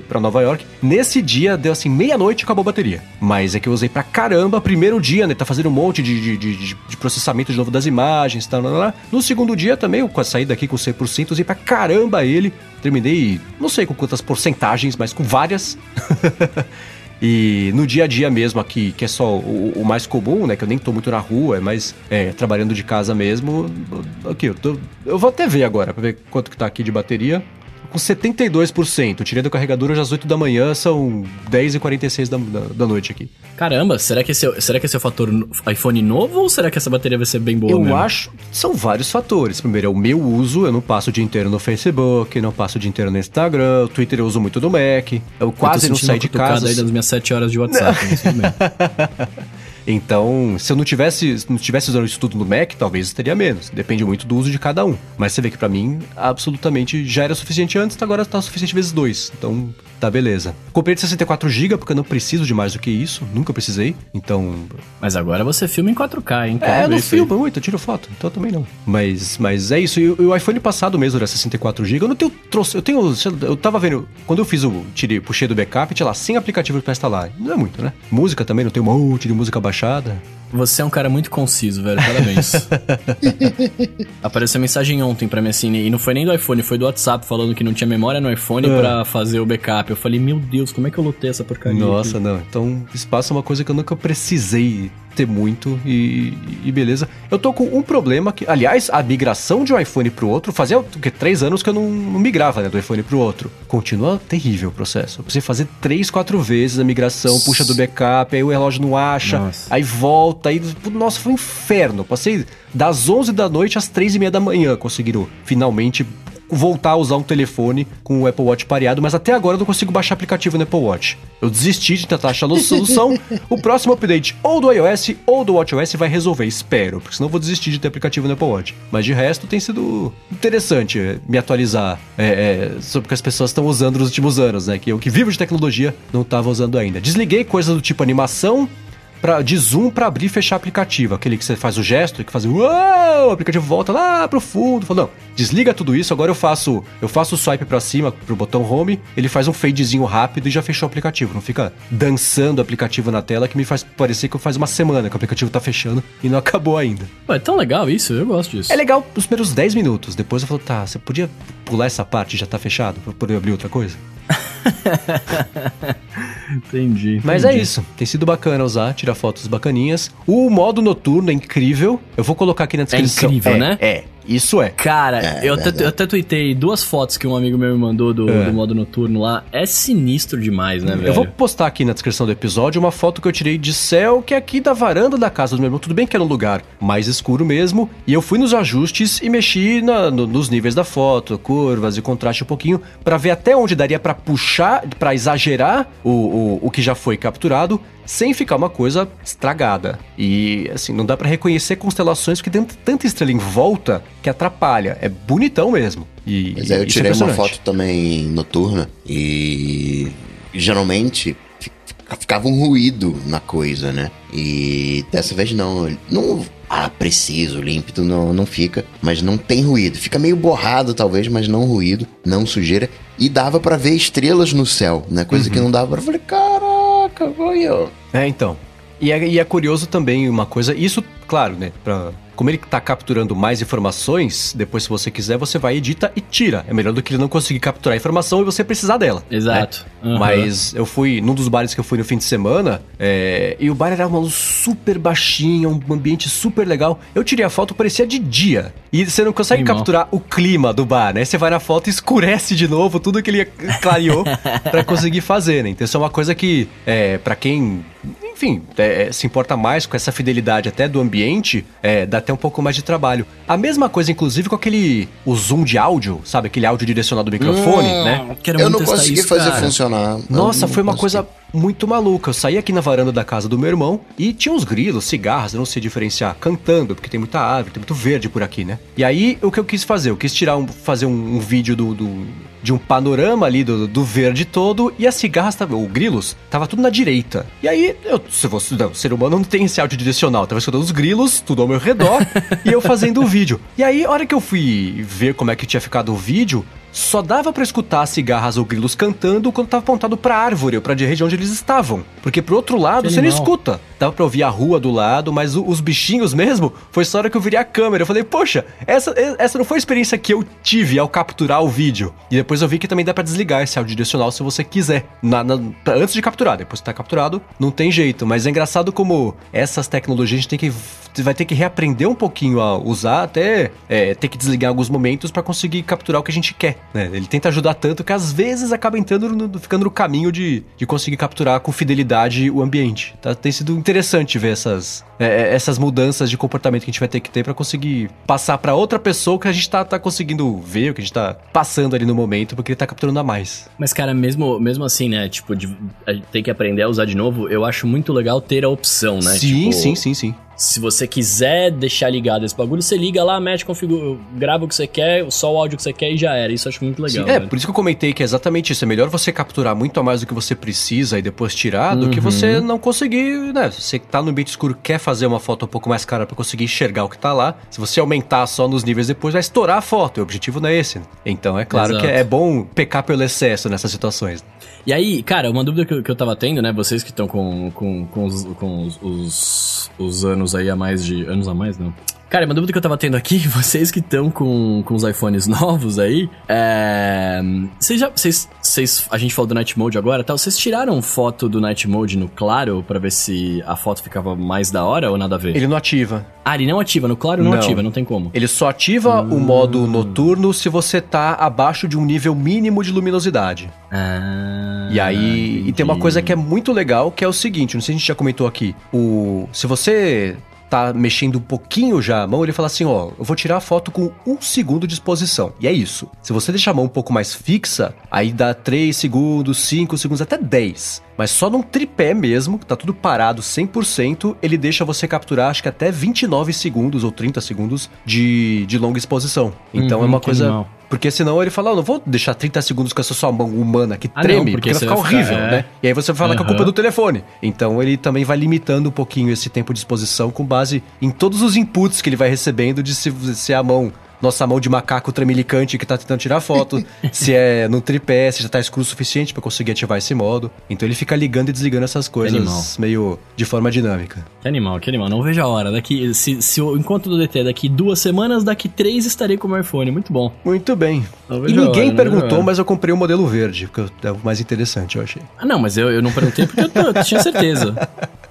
para Nova York. Nesse dia, deu assim, meia-noite e acabou a bateria. Mas é que eu usei pra caramba, primeiro dia, né? Tá fazendo um monte de, de, de, de processamento de novo das imagens tal, lá. No segundo dia também, eu saí daqui com 100%, usei pra caramba ele. Terminei, não sei com quantas porcentagens, mas com várias. E no dia a dia mesmo aqui, que é só o, o mais comum, né? Que eu nem tô muito na rua, é mais é, trabalhando de casa mesmo. Aqui, eu, tô, eu vou até ver agora, pra ver quanto que tá aqui de bateria. Com 72%. tirei do carregador hoje às 8 da manhã, são 10h46 da, da, da, noite aqui. Caramba, será que, esse é, será que esse é o fator iPhone novo ou será que essa bateria vai ser bem boa Eu mesmo? acho, são vários fatores. Primeiro, é o meu uso, eu não passo o dia inteiro no Facebook, não passo o dia inteiro no Instagram, o Twitter eu uso muito no Mac, eu quase eu não saio de casa. aí das minhas 7 horas de WhatsApp, Então, se eu não tivesse, não tivesse usando isso tudo no Mac, talvez teria menos. Depende muito do uso de cada um. Mas você vê que para mim, absolutamente já era suficiente antes, agora tá suficiente vezes dois. Então, tá beleza. Comprei de 64 GB porque eu não preciso de mais do que isso. Nunca precisei. Então. Mas agora você filma em 4K, hein? é, eu não filmo muito, eu tiro foto. Então também não. Mas, mas é isso. E o iPhone passado mesmo era 64 GB. Eu não tenho. Trouxe, eu tenho. Eu tava vendo. Quando eu fiz o. Tirei, puxei do backup, tinha lá 100 aplicativos pra instalar. Não é muito, né? Música também, não tem um monte de música baixada baixada. Você é um cara muito conciso, velho. Parabéns. Apareceu mensagem ontem pra mim assim, e não foi nem do iPhone, foi do WhatsApp falando que não tinha memória no iPhone é. para fazer o backup. Eu falei, meu Deus, como é que eu lutei essa porcaria? Nossa, aqui? não. Então, espaço é uma coisa que eu nunca precisei ter muito e, e, beleza. Eu tô com um problema que, aliás, a migração de um iPhone pro outro, fazia que, três anos que eu não, não migrava né, do iPhone pro outro. Continua terrível o processo. Você fazer três, quatro vezes a migração, puxa do backup, aí o relógio não acha, nossa. aí volta, aí. Nossa, foi um inferno. Passei das 11 da noite às 3 e meia da manhã conseguiram finalmente voltar a usar um telefone com o Apple Watch pareado, mas até agora eu não consigo baixar aplicativo no Apple Watch. Eu desisti de tentar achar solução. o próximo update ou do iOS ou do WatchOS vai resolver, espero, porque senão eu vou desistir de ter aplicativo no Apple Watch. Mas de resto tem sido interessante eh, me atualizar é, é, sobre o que as pessoas estão usando nos últimos anos, né? Que eu que vivo de tecnologia não estava usando ainda. Desliguei coisas do tipo animação, pra, de zoom para abrir e fechar aplicativo. Aquele que você faz o gesto e que faz o uou, o aplicativo volta lá pro fundo. Fala, não, desliga tudo isso, agora eu faço eu faço o swipe para cima pro botão home, ele faz um fadezinho rápido e já fechou o aplicativo. Não fica dançando o aplicativo na tela que me faz parecer que faz uma semana que o aplicativo tá fechando e não acabou ainda. Pô, é tão legal isso, eu gosto disso. É legal os primeiros 10 minutos, depois eu falo, tá, você podia pular essa parte e já tá fechado pra poder abrir outra coisa? entendi. Mas é isso. Tem sido bacana usar, tirar fotos bacaninhas. O modo noturno é incrível. Eu vou colocar aqui na é descrição. É incrível, é, né? É. Isso é. Cara, é, eu, até, eu até tuitei duas fotos que um amigo meu me mandou do, é. do, modo noturno lá. É sinistro demais, né, velho? Eu vou postar aqui na descrição do episódio uma foto que eu tirei de céu, que é aqui da varanda da casa do meu irmão. Tudo bem que era um lugar mais escuro mesmo. E eu fui nos ajustes e mexi na, no, nos níveis da foto, curvas e contraste um pouquinho, para ver até onde daria para puxar, para exagerar o, o, o que já foi capturado sem ficar uma coisa estragada. E assim, não dá para reconhecer constelações porque tem tanta estrela em volta que atrapalha. É bonitão mesmo. E, Mas aí eu é tirei é uma foto também noturna e geralmente ficava um ruído na coisa, né? E dessa vez não. Não. Ah, preciso, límpido, não, não fica. Mas não tem ruído. Fica meio borrado, talvez, mas não ruído, não sujeira. E dava para ver estrelas no céu, né? Coisa uhum. que não dava pra. Eu falei, caraca, olha. É, então. E é, e é curioso também uma coisa. Isso, claro, né? Pra como ele está capturando mais informações, depois se você quiser, você vai, edita e tira. É melhor do que ele não conseguir capturar a informação e você precisar dela. Né? Exato. Né? Uhum. Mas eu fui num dos bares que eu fui no fim de semana, é, e o bar era uma luz super baixinha, um ambiente super legal. Eu tirei a foto, parecia de dia. E você não consegue capturar o clima do bar, né? Você vai na foto e escurece de novo tudo que ele clareou para conseguir fazer, né? Então isso é uma coisa que, é, para quem enfim, é, se importa mais com essa fidelidade até do ambiente, é, dá até um pouco mais de trabalho. A mesma coisa, inclusive, com aquele o zoom de áudio, sabe? Aquele áudio direcionado do microfone, hum, né? Eu não consegui isso, fazer cara. funcionar. Nossa, foi uma consegui. coisa muito maluca. Eu saí aqui na varanda da casa do meu irmão e tinha uns grilos, cigarras, eu não sei diferenciar, cantando, porque tem muita árvore, tem muito verde por aqui, né? E aí, o que eu quis fazer? Eu quis tirar um, fazer um, um vídeo do, do de um panorama ali do, do verde todo e as cigarras, ou grilos, tava tudo na direita. E aí, eu, se fosse, não, o ser humano não tem esse áudio direcional, tava escutando os grilos, tudo ao meu redor, e eu fazendo o vídeo. E aí, a hora que eu fui ver como é que tinha ficado o vídeo, só dava para escutar cigarras ou grilos cantando quando tava apontado pra árvore ou pra região onde eles estavam. Porque pro outro lado, que você animal. não escuta. dava pra ouvir a rua do lado, mas o, os bichinhos mesmo, foi só hora que eu virei a câmera. Eu falei, poxa, essa, essa não foi a experiência que eu tive ao capturar o vídeo. E depois eu vi que também dá para desligar esse áudio direcional se você quiser. Na, na, antes de capturar, depois que tá capturado, não tem jeito. Mas é engraçado como essas tecnologias a gente tem que vai ter que reaprender um pouquinho a usar, até é, ter que desligar em alguns momentos para conseguir capturar o que a gente quer. Né? Ele tenta ajudar tanto que às vezes acaba entrando no, ficando no caminho de, de conseguir capturar com fidelidade o ambiente. Tá? Tem sido interessante ver essas, é, é essas mudanças de comportamento que a gente vai ter que ter para conseguir passar para outra pessoa que a gente tá, tá conseguindo ver, o que a gente tá passando ali no momento, porque ele tá capturando a mais. Mas, cara, mesmo, mesmo assim, né? Tipo, de, tem que aprender a usar de novo, eu acho muito legal ter a opção, né? Sim, tipo, sim, sim, sim. Se você quiser deixar ligado esse bagulho, você liga lá, mete, configura, grava o que você quer, só o áudio que você quer e já era. Isso eu acho muito legal. Sim, é, por isso que eu comentei que é exatamente isso. É melhor você capturar muito a mais do que você precisa e depois tirar, uhum. do que você uhum. não conseguir, né? Você tá no ambiente escuro, quer fazer uma foto um pouco mais cara para conseguir enxergar o que tá lá. Se você aumentar só nos níveis depois, vai estourar a foto. O objetivo não é esse. Né? Então é claro Exato. que é bom pecar pelo excesso nessas situações. E aí, cara, uma dúvida que eu, que eu tava tendo, né? Vocês que estão com, com, com, os, com os, os, os anos aí a mais de. Anos a mais, não? Cara, uma dúvida que eu tava tendo aqui, vocês que estão com, com os iPhones novos aí, é. Vocês já. Vocês, vocês, a gente falou do Night Mode agora tal. Vocês tiraram foto do Night Mode no claro para ver se a foto ficava mais da hora ou nada a ver? Ele não ativa. Ah, ele não ativa. No claro não, não. ativa, não tem como. Ele só ativa hum. o modo noturno se você tá abaixo de um nível mínimo de luminosidade. Ah. E aí. E tem uma coisa que é muito legal, que é o seguinte: não sei se a gente já comentou aqui. O. Se você tá mexendo um pouquinho já a mão, ele fala assim: ó, eu vou tirar a foto com um segundo de exposição. E é isso. Se você deixar a mão um pouco mais fixa, aí dá 3 segundos, 5 segundos, até 10. Mas só num tripé mesmo, que tá tudo parado 100%, ele deixa você capturar acho que até 29 segundos ou 30 segundos de, de longa exposição. Então uhum, é uma coisa. Animal. Porque senão ele fala, oh, não vou deixar 30 segundos com essa sua mão humana que ah, treme, não, porque, porque vai ficar horrível, é... né? E aí você vai falar uhum. que a culpa é do telefone. Então ele também vai limitando um pouquinho esse tempo de exposição com base em todos os inputs que ele vai recebendo de se, se a mão nossa mão de macaco tremelicante que tá tentando tirar foto, se é no tripé, se já tá escuro o suficiente para conseguir ativar esse modo. Então ele fica ligando e desligando essas coisas meio de forma dinâmica. Que animal, que animal. Não vejo a hora. Daqui, se, se o encontro do DT é daqui duas semanas, daqui três estarei com o meu iPhone. Muito bom. Muito bem. E ninguém hora, perguntou, mas eu comprei o modelo verde, que é o mais interessante, eu achei. Ah, não, mas eu, eu não perguntei porque eu, eu tinha certeza.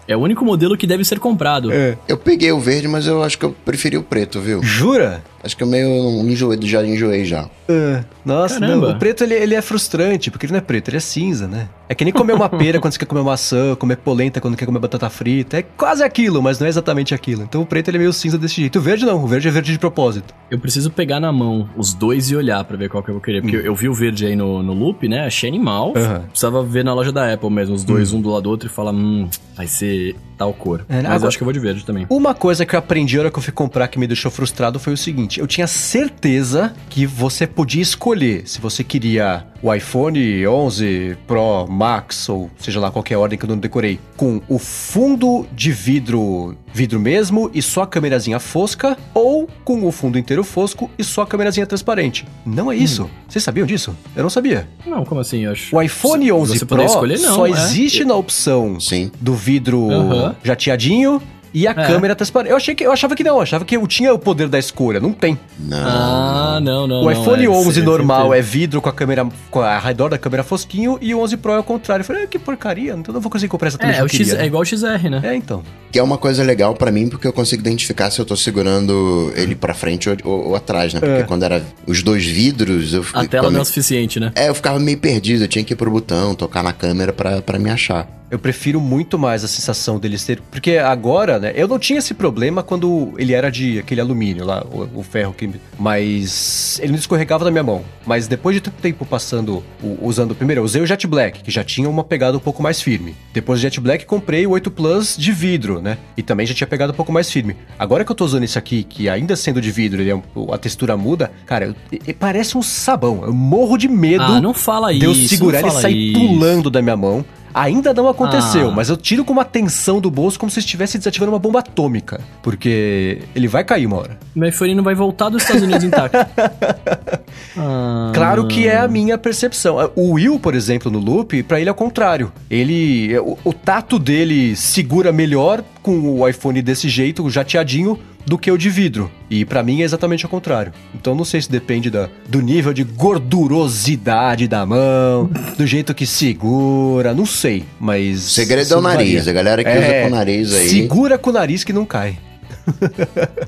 É o único modelo que deve ser comprado. É. Eu peguei o verde, mas eu acho que eu preferi o preto, viu? Jura? Acho que eu meio enjoei, já enjoei já. Uh, nossa, não, o preto ele, ele é frustrante, porque ele não é preto, ele é cinza, né? É que nem comer uma pera quando você quer comer maçã, comer polenta quando quer comer batata frita. É quase aquilo, mas não é exatamente aquilo. Então o preto ele é meio cinza desse jeito. O verde não, o verde é verde de propósito. Eu preciso pegar na mão os dois e olhar para ver qual que eu vou querer. Porque hum. eu, eu, vi o verde aí no, no loop, né? Achei animal. Uhum. Precisava ver na loja da Apple mesmo, os dois, hum. um do lado do outro, e falar, hum, vai ser tal cor. É, Mas agora, acho que eu vou de verde também. Uma coisa que eu aprendi na hora que eu fui comprar que me deixou frustrado foi o seguinte: eu tinha certeza que você podia escolher se você queria o iPhone 11 Pro Max, ou seja lá qualquer ordem que eu não decorei, com o fundo de vidro vidro mesmo e só a câmerazinha fosca, ou com o fundo inteiro fosco e só a câmerazinha transparente. Não é isso. Hum. Vocês sabiam disso? Eu não sabia. Não, como assim? Eu acho... O iPhone 11 Pro escolher, não, só é. existe na opção Sim. do vidro uhum. jateadinho e a é. câmera transparente. Eu achei que eu achava que não, eu achava que eu tinha o poder da escolha, não tem. Não. Ah, não, não. O iPhone não, é, 11 normal é vidro com a câmera com a redor da câmera fosquinho e o 11 Pro é o contrário. Eu falei, ah, que porcaria, então não vou conseguir comprar essa é, é, o X, é igual o XR, né? É, então. Que é uma coisa legal para mim porque eu consigo identificar se eu tô segurando ele para frente ou, ou, ou, atrás, né? Porque é. quando era os dois vidros, eu A tela não é o suficiente, né? É, eu ficava meio perdido, eu tinha que ir pro botão, tocar na câmera para me achar. Eu prefiro muito mais a sensação dele ser. Porque agora, né? Eu não tinha esse problema quando ele era de aquele alumínio lá, o, o ferro que. Mas ele não escorregava da minha mão. Mas depois de tanto tempo passando, o, usando. Primeiro, eu usei o Jet Black, que já tinha uma pegada um pouco mais firme. Depois do Jet Black, comprei o 8 Plus de vidro, né? E também já tinha pegado um pouco mais firme. Agora que eu tô usando esse aqui, que ainda sendo de vidro, ele é, a textura muda, cara, eu, parece um sabão. Eu morro de medo. Ah, não fala de isso. De eu segurar ele e sair pulando da minha mão. Ainda não aconteceu, ah. mas eu tiro com uma tensão do bolso como se estivesse desativando uma bomba atômica. Porque ele vai cair uma hora. Meu iPhone não vai voltar dos Estados Unidos intacto. Ah. Claro que é a minha percepção. O Will, por exemplo, no Loop, para ele é o contrário. Ele. O, o tato dele segura melhor com o iPhone desse jeito, jateadinho, do que o de vidro. E para mim é exatamente o contrário. Então não sei se depende da, do nível de gordurosidade da mão, do jeito que segura, não sei, mas... Segredo é o nariz, a galera que é, usa com o nariz aí... Segura com o nariz que não cai.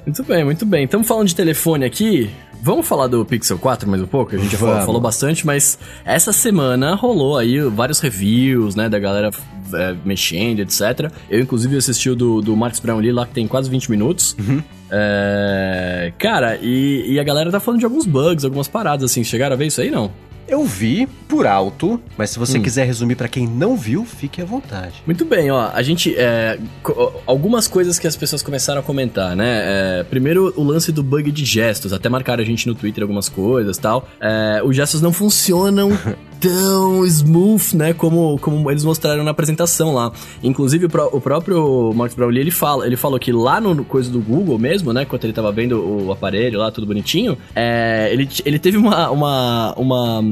muito bem, muito bem. Estamos falando de telefone aqui. Vamos falar do Pixel 4 mais um pouco? A gente já falou, falou, bastante, mas essa semana rolou aí vários reviews, né, da galera é, mexendo, etc. Eu, inclusive, assisti o do, do Marcos Brownlee lá, que tem quase 20 minutos. Uhum. É, cara, e, e a galera tá falando de alguns bugs, algumas paradas, assim. Chegaram a ver isso aí, não? Eu vi por alto, mas se você hum. quiser resumir para quem não viu, fique à vontade. Muito bem, ó. A gente. É, algumas coisas que as pessoas começaram a comentar, né? É, primeiro, o lance do bug de gestos. Até marcaram a gente no Twitter algumas coisas tal. É, os gestos não funcionam tão smooth, né, como, como eles mostraram na apresentação lá. Inclusive, o, o próprio Marcos Brownlee, ele fala, ele falou que lá no coisa do Google mesmo, né, quando ele tava vendo o aparelho lá, tudo bonitinho, é, ele, ele teve uma, uma, uma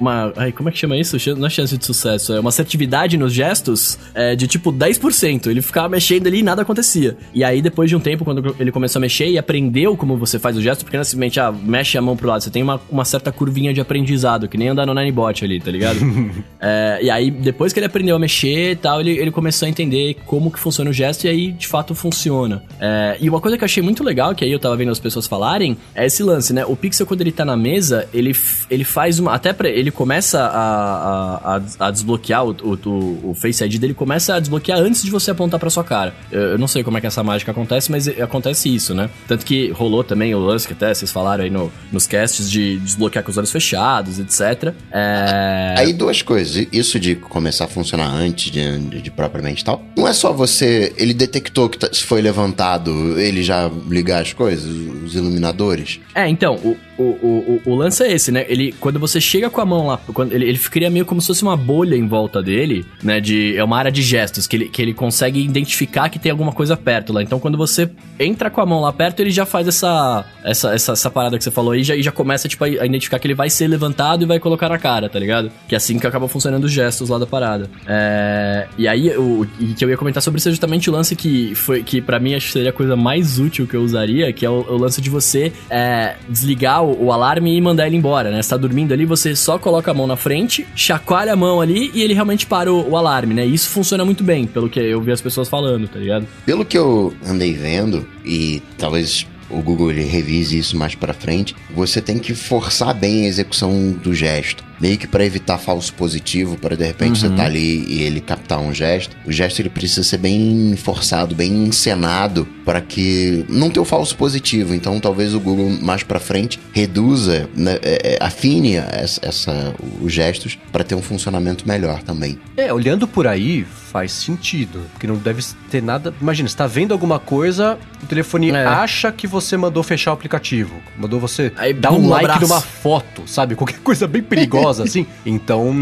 uma. Ai, como é que chama isso? Não é chance de sucesso. É uma assertividade nos gestos é, de tipo 10%. Ele ficava mexendo ali e nada acontecia. E aí, depois de um tempo, quando ele começou a mexer e aprendeu como você faz o gesto, porque não simplesmente, ah, mexe a mão pro lado. Você tem uma, uma certa curvinha de aprendizado, que nem andar no Ninebot ali, tá ligado? é, e aí, depois que ele aprendeu a mexer e tal, ele, ele começou a entender como que funciona o gesto e aí, de fato, funciona. É, e uma coisa que eu achei muito legal, que aí eu tava vendo as pessoas falarem, é esse lance, né? O Pixel, quando ele tá na mesa, ele, ele faz uma. Até pra. Ele começa a, a, a desbloquear o, o, o, Face ID dele, começa a desbloquear antes de você apontar pra sua cara. Eu, eu, não sei como é que essa mágica acontece, mas acontece isso, né? Tanto que rolou também o lance que até vocês falaram aí no, nos casts de desbloquear com os olhos fechados, etc. É... Aí duas coisas. Isso de começar a funcionar antes de, de, de propriamente tal. Não é só você. Ele detectou que tá, foi levantado, ele já ligar as coisas, os iluminadores. É, então, o, o, o, o lance é esse, né? Ele, quando você chega com a mão lá, quando ele, ele cria meio como se fosse uma bolha em volta dele, né? De, é uma área de gestos, que ele, que ele consegue identificar que tem alguma coisa perto lá. Então, quando você entra com a mão lá perto, ele já faz essa, essa, essa, essa parada que você falou aí, já, e já começa, tipo, a, a, identificar que ele vai ser levantado e vai colocar na cara, tá ligado? Que é assim que acaba funcionando os gestos lá da parada. É, e aí, o e que eu ia comentar sobre isso é justamente o lance que foi, que para mim acho que seria a coisa mais útil que eu usaria, que é o, o lance de você é, desligar o, o, alarme e mandar ele embora, né? Você tá dormindo ali, você só coloca a mão na frente, chacoalha a mão ali e ele realmente para o, o alarme, né? E isso funciona muito bem, pelo que eu vi as pessoas falando, tá ligado? Pelo que eu andei vendo, e talvez o Google revise isso mais para frente, você tem que forçar bem a execução do gesto meio que para evitar falso positivo, para de repente uhum. você tá ali e ele captar um gesto. O gesto ele precisa ser bem forçado, bem encenado para que não ter o falso positivo. Então talvez o Google mais para frente reduza, né, é, é, afine essa, essa, os gestos para ter um funcionamento melhor também. É, olhando por aí faz sentido, porque não deve ter nada. Imagina, você tá vendo alguma coisa, o telefone é. acha que você mandou fechar o aplicativo, mandou você aí, dar um, um like abraço. numa foto, sabe? Qualquer coisa bem perigosa assim. Então,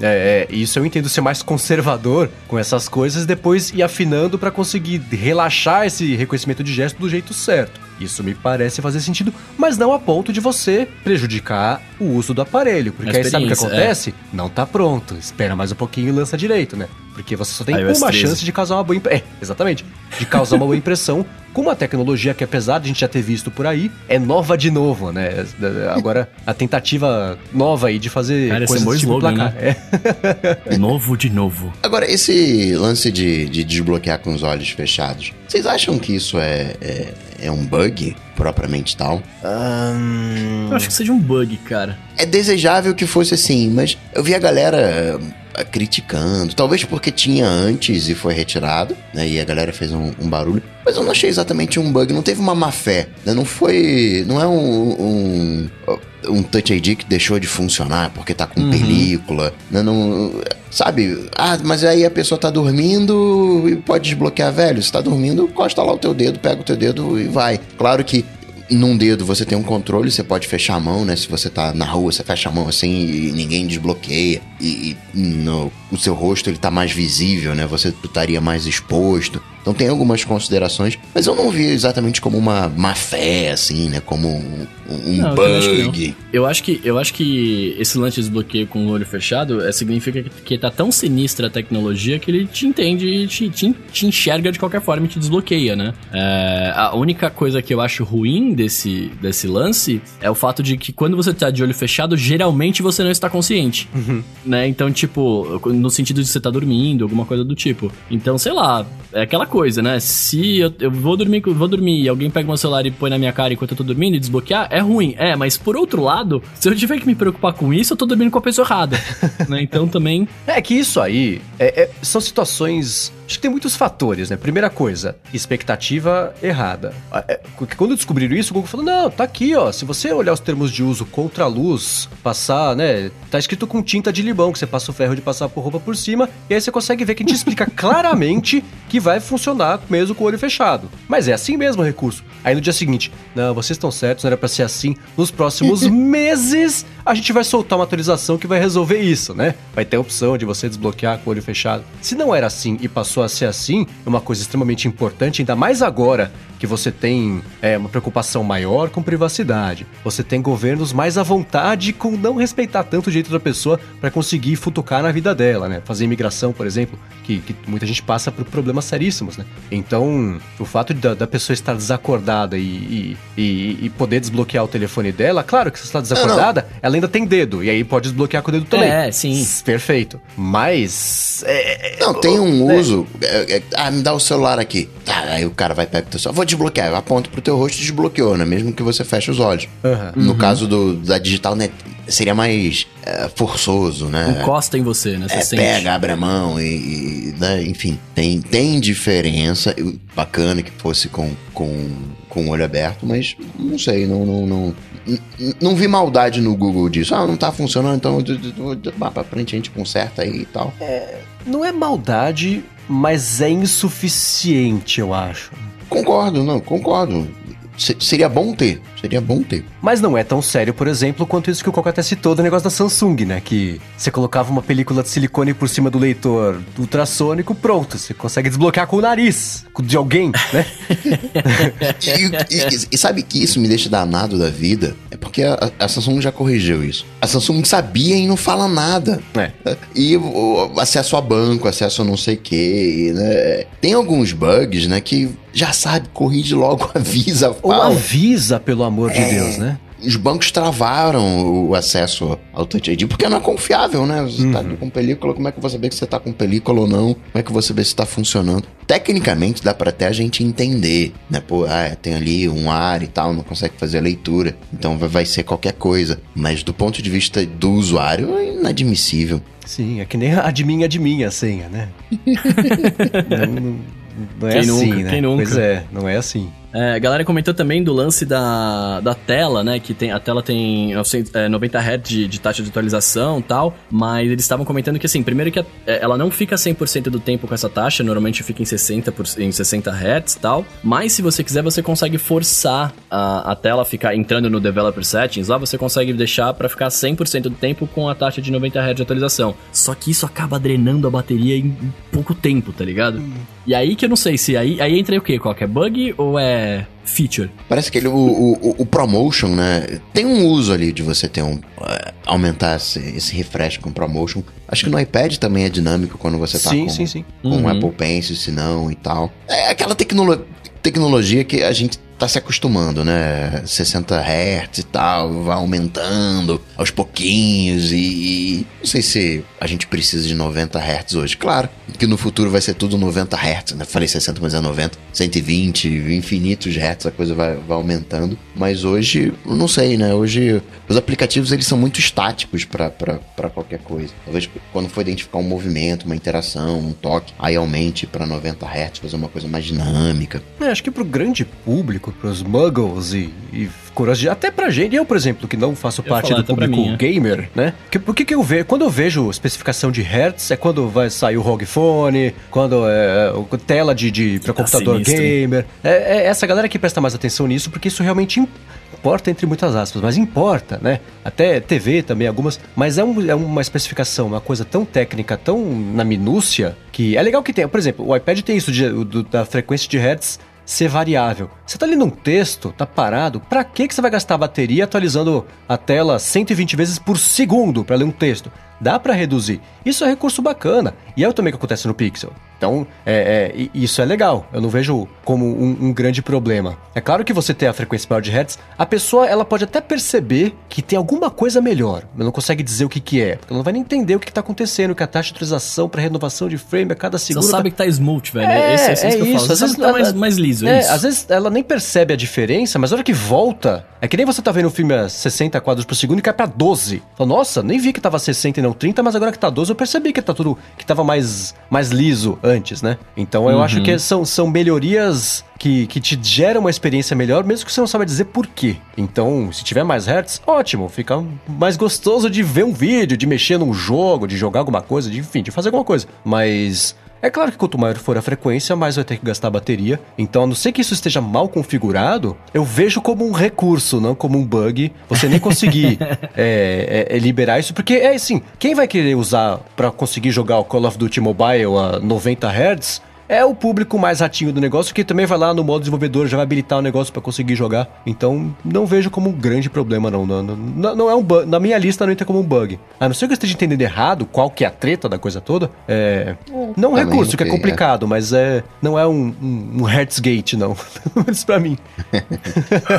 é, é, isso eu entendo ser mais conservador com essas coisas, depois ir afinando para conseguir relaxar esse reconhecimento de gesto do jeito certo. Isso me parece fazer sentido, mas não a ponto de você prejudicar o uso do aparelho. Porque aí sabe o que acontece? É. Não tá pronto. Espera mais um pouquinho e lança direito, né? Porque você só tem uma chance de causar uma boa impressão. É, exatamente. De causar uma boa impressão com uma tecnologia que, apesar de a gente já ter visto por aí, é nova de novo, né? Agora, a tentativa nova aí de fazer Cara, coisas esse é tipo slogan, placar. Né? É. novo de novo. Agora, esse lance de, de desbloquear com os olhos fechados, vocês acham que isso é, é, é um bug propriamente tal? Um... Eu acho que seja um bug, cara. É desejável que fosse assim, mas eu vi a galera uh, criticando. Talvez porque tinha antes e foi retirado, né? E a galera fez um, um, barulho. Mas eu não achei exatamente um bug, não teve uma má fé. Né? Não foi. Não é um, um um Touch ID que deixou de funcionar porque tá com uhum. película. Né? Não, sabe? Ah, mas aí a pessoa tá dormindo e pode desbloquear, velho. Se tá dormindo, costa lá o teu dedo, pega o teu dedo e vai. Claro que num dedo você tem um controle, você pode fechar a mão, né? Se você tá na rua, você fecha a mão assim e ninguém desbloqueia. E, e no, o seu rosto ele tá mais visível, né? Você estaria mais exposto. Então tem algumas considerações, mas eu não vi exatamente como uma má fé, assim, né? Como um, um não, bug. Eu acho, que, eu acho que esse lance de desbloqueio com o olho fechado é, significa que, que tá tão sinistra a tecnologia que ele te entende e te, te, te, enxerga de qualquer forma e te desbloqueia, né? É, a única coisa que eu acho ruim desse, desse lance é o fato de que quando você tá de olho fechado, geralmente você não está consciente. Uhum. Né? Então, tipo, no sentido de você tá dormindo, alguma coisa do tipo. Então, sei lá, é aquela coisa, né? Se eu, eu vou dormir, vou dormir e alguém pega meu celular e põe na minha cara enquanto eu tô dormindo e desbloquear, é ruim. É, mas por outro lado, se eu tiver que me preocupar com isso, eu tô dormindo com a pessoa errada. né? Então também. É que isso aí é, é, são situações Acho que tem muitos fatores, né? Primeira coisa, expectativa errada. É, quando descobriram isso, o Google falou: não, tá aqui, ó. Se você olhar os termos de uso contra a luz, passar, né? Tá escrito com tinta de limão, que você passa o ferro de passar por roupa por cima, e aí você consegue ver que a gente explica claramente que vai funcionar mesmo com o olho fechado. Mas é assim mesmo o recurso. Aí no dia seguinte, não, vocês estão certos, não era pra ser assim. Nos próximos meses, a gente vai soltar uma atualização que vai resolver isso, né? Vai ter a opção de você desbloquear com o olho fechado. Se não era assim e passou passou a ser assim, é uma coisa extremamente importante, ainda mais agora que você tem é, uma preocupação maior com privacidade. Você tem governos mais à vontade com não respeitar tanto o direito da pessoa para conseguir futucar na vida dela, né? Fazer imigração, por exemplo, que, que muita gente passa por problemas seríssimos, né? Então, o fato de, da, da pessoa estar desacordada e, e, e, e, poder desbloquear o telefone dela, claro que se está desacordada, não, não. ela ainda tem dedo, e aí pode desbloquear com o dedo também. É, sim. Perfeito. Mas. É, não, tem um né? uso. É, é, ah, me dá o celular aqui. Tá, aí o cara vai pegar o teu celular. Vou desbloquear. Eu aponto pro teu rosto e desbloqueou, né? Mesmo que você feche os olhos. Uhum. No uhum. caso do, da digital, né? Seria mais é, forçoso, né? Encosta em você, né? Você é, pega, abre a mão e, e né? enfim, tem, tem diferença. Bacana que fosse com, com, com o olho aberto, mas não sei, não, não, não, não vi maldade no Google disso. Ah, não tá funcionando, então pra frente a gente conserta aí e tal. É, não é maldade, mas é insuficiente, eu acho. Concordo, não, concordo. Seria bom ter. Seria bom ter. Mas não é tão sério, por exemplo, quanto isso que o Coca até citou do negócio da Samsung, né? Que você colocava uma película de silicone por cima do leitor ultrassônico, pronto. Você consegue desbloquear com o nariz de alguém, né? e, e, e, sabe que isso me deixa danado da vida? É porque a, a, Samsung já corrigiu isso. A Samsung sabia e não fala nada. É. E o, acesso a banco, acesso a não sei o que, né? Tem alguns bugs, né, que já sabe, corrige logo, avisa, fala. Ou avisa, pelo amor de é. Deus, né? Os bancos travaram o acesso ao Touch ID porque não é confiável, né? Você tá uhum. tá com película, como é que eu vou saber que você tá com película ou não? Como é que eu vou saber se tá funcionando? Tecnicamente dá para até a gente entender, né? Pô, ah, tem ali um ar e tal, não consegue fazer a leitura, então vai ser qualquer coisa. Mas do ponto de vista do usuário, é inadmissível. Sim, é que nem admin admin a senha, né? não, não, é quem assim, nunca, né? Quem nunca? Pois é, não é assim. É, a galera comentou também do lance da, da tela, né? Que tem, a tela tem 90 é, Hz de, de taxa de atualização e tal, mas eles estavam comentando que, assim, primeiro que a, é, ela não fica 100% do tempo com essa taxa, normalmente fica em 60, por, em 60 Hz e tal, mas se você quiser, você consegue forçar a, a tela a ficar entrando no Developer Settings, lá você consegue deixar para ficar 100% do tempo com a taxa de 90 Hz de atualização. Só que isso acaba drenando a bateria em pouco tempo, tá ligado? Hum. E aí que eu não sei se aí, aí entra o quê? Qual que é bug ou é feature? Parece que ele, o, o, o, promotion, né? Tem um uso ali de você ter um. Uh, aumentar esse, esse, refresh com promotion. Acho que no iPad também é dinâmico quando você tá sim, com, sim, sim. com uhum. Apple Pencil, se não e tal. É aquela tecno tecnologia que a gente tá se acostumando, né? 60 Hz e tal, vai aumentando aos pouquinhos e, não sei se a gente precisa de 90 Hz hoje. Claro que no futuro vai ser tudo 90 Hz, né? Falei 60, mas é 90, 120, infinitos Hz, a coisa vai, vai aumentando. Mas hoje, não sei, né? Hoje os aplicativos eles são muito estáticos para qualquer coisa. Talvez quando for identificar um movimento, uma interação, um toque, aí aumente para 90 Hz, fazer uma coisa mais dinâmica. É, acho que pro grande público público, pros muggles e, e até pra gente. Eu, por exemplo, que não faço parte falar, do público mim, é. gamer, né? Que, por que que eu vejo? Quando eu vejo especificação de hertz, é quando vai sair o ROG Phone, quando é, é tela de, de para tá computador sinistro. gamer. É, é, essa galera que presta mais atenção nisso, porque isso realmente importa entre muitas aspas, mas importa, né? Até TV também, algumas. Mas é, um, é uma especificação, uma coisa tão técnica, tão na minúcia, que é legal que tem. Por exemplo, o iPad tem isso de, do, da frequência de hertz ser variável. Você tá lendo um texto, tá parado, pra que, que você vai gastar bateria atualizando a tela 120 vezes por segundo para ler um texto? Dá para reduzir. Isso é recurso bacana. E é o também que acontece no Pixel. Então, é, é, isso é legal. Eu não vejo como um, um, grande problema. É claro que você tem a frequência maior de hertz, a pessoa ela pode até perceber que tem alguma coisa melhor, mas não consegue dizer o que, que é. Porque ela não vai nem entender o que, está acontecendo, que a taxa de atualização para renovação de frame a cada segundo. Você sabe tá... que tá smooth, velho. É, esse, esse é, é isso. Falo. Às vezes tá mais, mais liso. É, é às vezes ela nem percebe a diferença, mas na hora que volta, é que nem você tá vendo um filme a 60 quadros por segundo e cai para 12. Fala, nossa, nem vi que tava 60 e não 30, mas agora que tá 12 eu percebi que tá tudo que tava mais mais liso antes, né? Então eu uhum. acho que são, são melhorias que, que te geram uma experiência melhor, mesmo que você não saiba dizer por quê. Então, se tiver mais hertz, ótimo, fica mais gostoso de ver um vídeo, de mexer num jogo, de jogar alguma coisa, de, enfim, de fazer alguma coisa. Mas é claro que quanto maior for a frequência, mais vai ter que gastar bateria. Então, a não ser que isso esteja mal configurado, eu vejo como um recurso, não como um bug. Você nem conseguir é, é, é, liberar isso, porque é assim: quem vai querer usar para conseguir jogar o Call of Duty Mobile a 90 Hz é o público mais ratinho do negócio que também vai lá no modo desenvolvedor, já vai habilitar o negócio para conseguir jogar. Então, não vejo como um grande problema, não. Não, não, não é um bug. Na minha lista não entra como um bug. A não ser que eu esteja entendendo errado qual que é a treta da coisa toda. É. Não é um recurso, que é, é complicado, mas é. Não é um, um, um Hertzgate, não. Isso pra mim.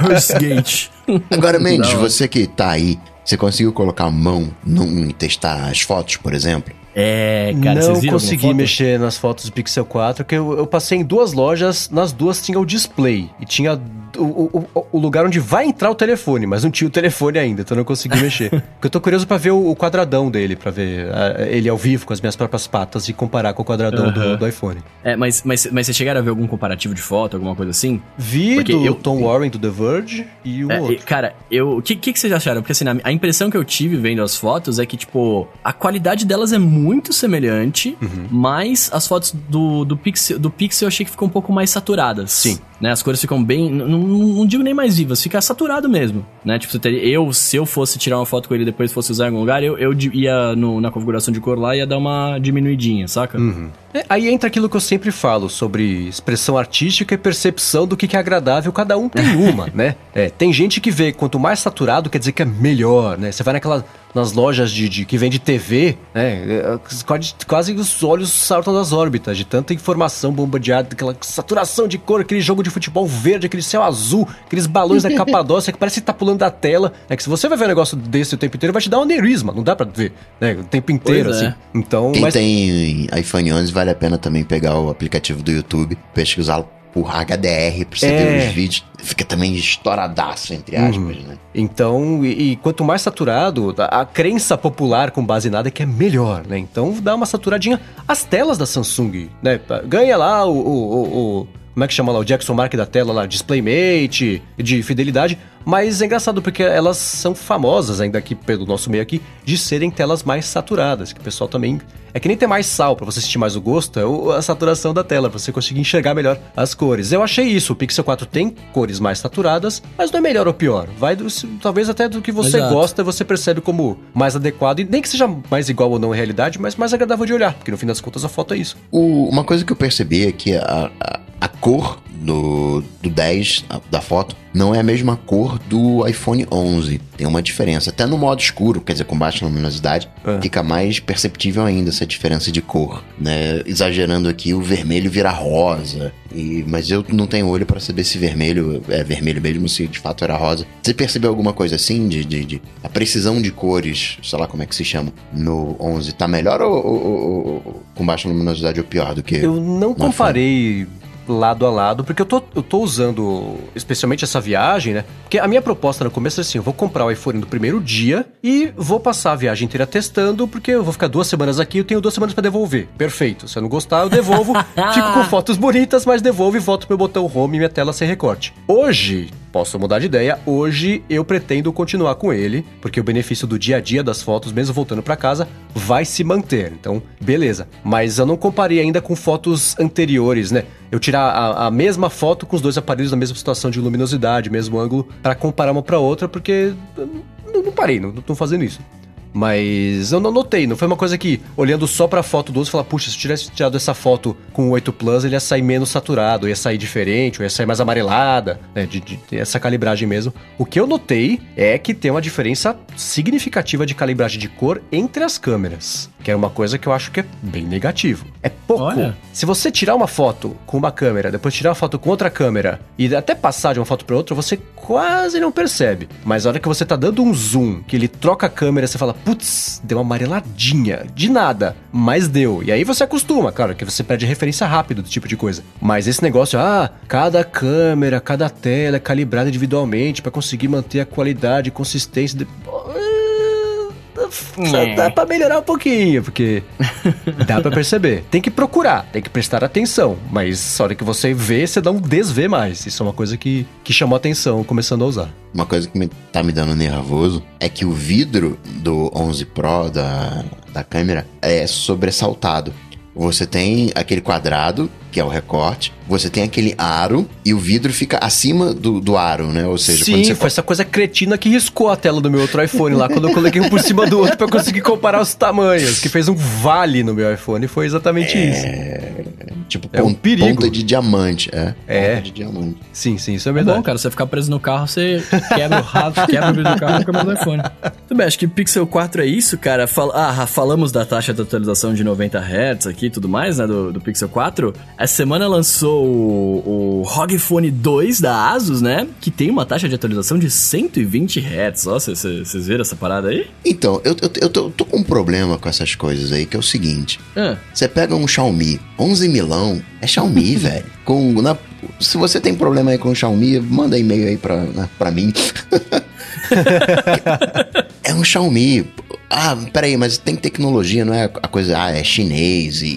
Hertzgate. Agora, Mendes, você que tá aí, você conseguiu colocar a mão num, e testar as fotos, por exemplo? É, cara, Não consegui mexer nas fotos do Pixel 4, porque eu, eu, passei em duas lojas, nas duas tinha o display. E tinha o, o, o, lugar onde vai entrar o telefone, mas não tinha o telefone ainda, então eu não consegui mexer. Porque eu tô curioso para ver o, quadradão dele, para ver a, ele ao vivo com as minhas próprias patas e comparar com o quadradão uhum. do, do, iPhone. É, mas, mas, mas vocês chegaram a ver algum comparativo de foto, alguma coisa assim? Vi Porque do eu, Tom Warren do The Verge e o é, outro. Cara, eu, o que, que, que, vocês acharam? Porque assim, a impressão que eu tive vendo as fotos é que, tipo, a qualidade delas é muito semelhante, uhum. mas as fotos do, do, Pixel, do Pixel eu achei que ficou um pouco mais saturadas. Sim. Né, as cores ficam bem. Não, não digo nem mais vivas, fica saturado mesmo. Né? Tipo, eu, se eu fosse tirar uma foto com ele e depois fosse usar em algum lugar, eu, eu ia no, na configuração de cor lá e ia dar uma diminuidinha, saca? Uhum. É, aí entra aquilo que eu sempre falo sobre expressão artística e percepção do que, que é agradável, cada um tem uma, né? É, tem gente que vê quanto mais saturado quer dizer que é melhor, né? Você vai naquela nas lojas de, de que vende TV, né? É, quase, quase os olhos saltam das órbitas, de tanta informação bombardeada, aquela saturação de cor, aquele jogo de futebol verde, aquele céu azul, aqueles balões da Capadócia que parece que tá pulando da tela. É que se você vai ver um negócio desse o tempo inteiro, vai te dar um aneurisma, não dá pra ver, né? O tempo inteiro, pois assim. É. Então, Quem mas... tem iPhone 11 vale a pena também pegar o aplicativo do YouTube, pesquisá-lo por HDR pra você é. ver os vídeos. Fica também estouradaço, entre aspas, uhum. né? Então, e, e, quanto mais saturado, a, a, crença popular com base em nada é que é melhor, né? Então dá uma saturadinha. As telas da Samsung, né? Ganha lá o, o, o como é que chama lá? O Jackson Mark da tela lá, DisplayMate, de fidelidade. Mas é engraçado porque elas são famosas ainda aqui pelo nosso meio aqui de serem telas mais saturadas, que o pessoal também é que nem ter mais sal para você sentir mais o gosto, é a saturação da tela, pra você conseguir enxergar melhor as cores. Eu achei isso, o Pixel 4 tem cores mais saturadas, mas não é melhor ou pior. Vai do, talvez até do que você Exato. gosta, você percebe como mais adequado e nem que seja mais igual ou não à realidade, mas mais agradável de olhar, porque no fim das contas a foto é isso. O, uma coisa que eu percebi é que a, a, a cor do, do 10 da foto não é a mesma cor do iPhone 11. Tem uma diferença. Até no modo escuro, quer dizer, com baixa luminosidade, é. fica mais perceptível ainda essa diferença de cor, né? Exagerando aqui, o vermelho vira rosa. E, mas eu não tenho olho para saber se vermelho é vermelho mesmo, se de fato era rosa. Você percebeu alguma coisa assim de, de, de a precisão de cores, sei lá como é que se chama, no 11 tá melhor ou, ou, ou, ou com baixa luminosidade ou pior do que? Eu não comparei iPhone? Lado a lado, porque eu tô, eu tô usando especialmente essa viagem, né? Porque a minha proposta no começo é assim: eu vou comprar o iPhone no primeiro dia e vou passar a viagem inteira testando, porque eu vou ficar duas semanas aqui e eu tenho duas semanas para devolver. Perfeito. Se eu não gostar, eu devolvo, fico com fotos bonitas, mas devolvo e volto pro meu botão home e minha tela sem recorte. Hoje, posso mudar de ideia. Hoje eu pretendo continuar com ele, porque o benefício do dia a dia das fotos, mesmo voltando para casa, vai se manter. Então, beleza. Mas eu não comparei ainda com fotos anteriores, né? Eu tirar a, a mesma foto com os dois aparelhos na mesma situação de luminosidade, mesmo ângulo, para comparar uma para outra, porque não, não parei, não tô fazendo isso. Mas eu não notei, não foi uma coisa que, olhando só pra foto do outro, falar, puxa, se eu tivesse tirado essa foto com o 8 Plus, ele ia sair menos saturado, ia sair diferente, ou ia sair mais amarelada, né? De, de, essa calibragem mesmo. O que eu notei é que tem uma diferença significativa de calibragem de cor entre as câmeras. Que é uma coisa que eu acho que é bem negativo. É pouco. Olha. Se você tirar uma foto com uma câmera, depois tirar uma foto com outra câmera e até passar de uma foto para outra, você quase não percebe. Mas a hora que você tá dando um zoom, que ele troca a câmera, você fala, putz, deu uma amareladinha. De nada, mas deu. E aí você acostuma, claro, que você perde referência rápido do tipo de coisa. Mas esse negócio, ah, cada câmera, cada tela é calibrada individualmente para conseguir manter a qualidade e consistência. De é. dá pra melhorar um pouquinho, porque dá pra perceber. Tem que procurar, tem que prestar atenção, mas a hora que você vê, você dá um desvê mais. Isso é uma coisa que, que chamou atenção começando a usar. Uma coisa que me, tá me dando nervoso é que o vidro do 11 Pro da, da câmera é sobressaltado. Você tem aquele quadrado, que é o recorte, você tem aquele aro e o vidro fica acima do, do aro, né? Ou seja, Sim, você... foi essa coisa cretina que riscou a tela do meu outro iPhone lá, quando eu coloquei um por cima do outro para conseguir comparar os tamanhos, que fez um vale no meu iPhone, foi exatamente é... isso. Tipo, é um perigo. ponta de diamante, é. É. Ponta de diamante. Sim, sim, isso é verdade. É bom, cara, você ficar preso no carro, você quebra o rato, quebra o vidro do carro e fica do iPhone. Tudo bem, acho que Pixel 4 é isso, cara. Fal ah, falamos da taxa de atualização de 90 Hz aqui e tudo mais, né, do, do Pixel 4. Essa semana lançou o, o ROG Phone 2 da Asus, né? Que tem uma taxa de atualização de 120 Hz. Ó, vocês viram essa parada aí? Então, eu, eu, eu, tô, eu, tô, com um problema com essas coisas aí, que é o seguinte. Você ah. pega um Xiaomi 11 milão, é Xiaomi, velho. Com, na, se você tem problema aí com o Xiaomi, manda e-mail aí pra, né, pra mim. é um Xiaomi. Ah, peraí, mas tem tecnologia, não é a coisa, ah, é chinês e,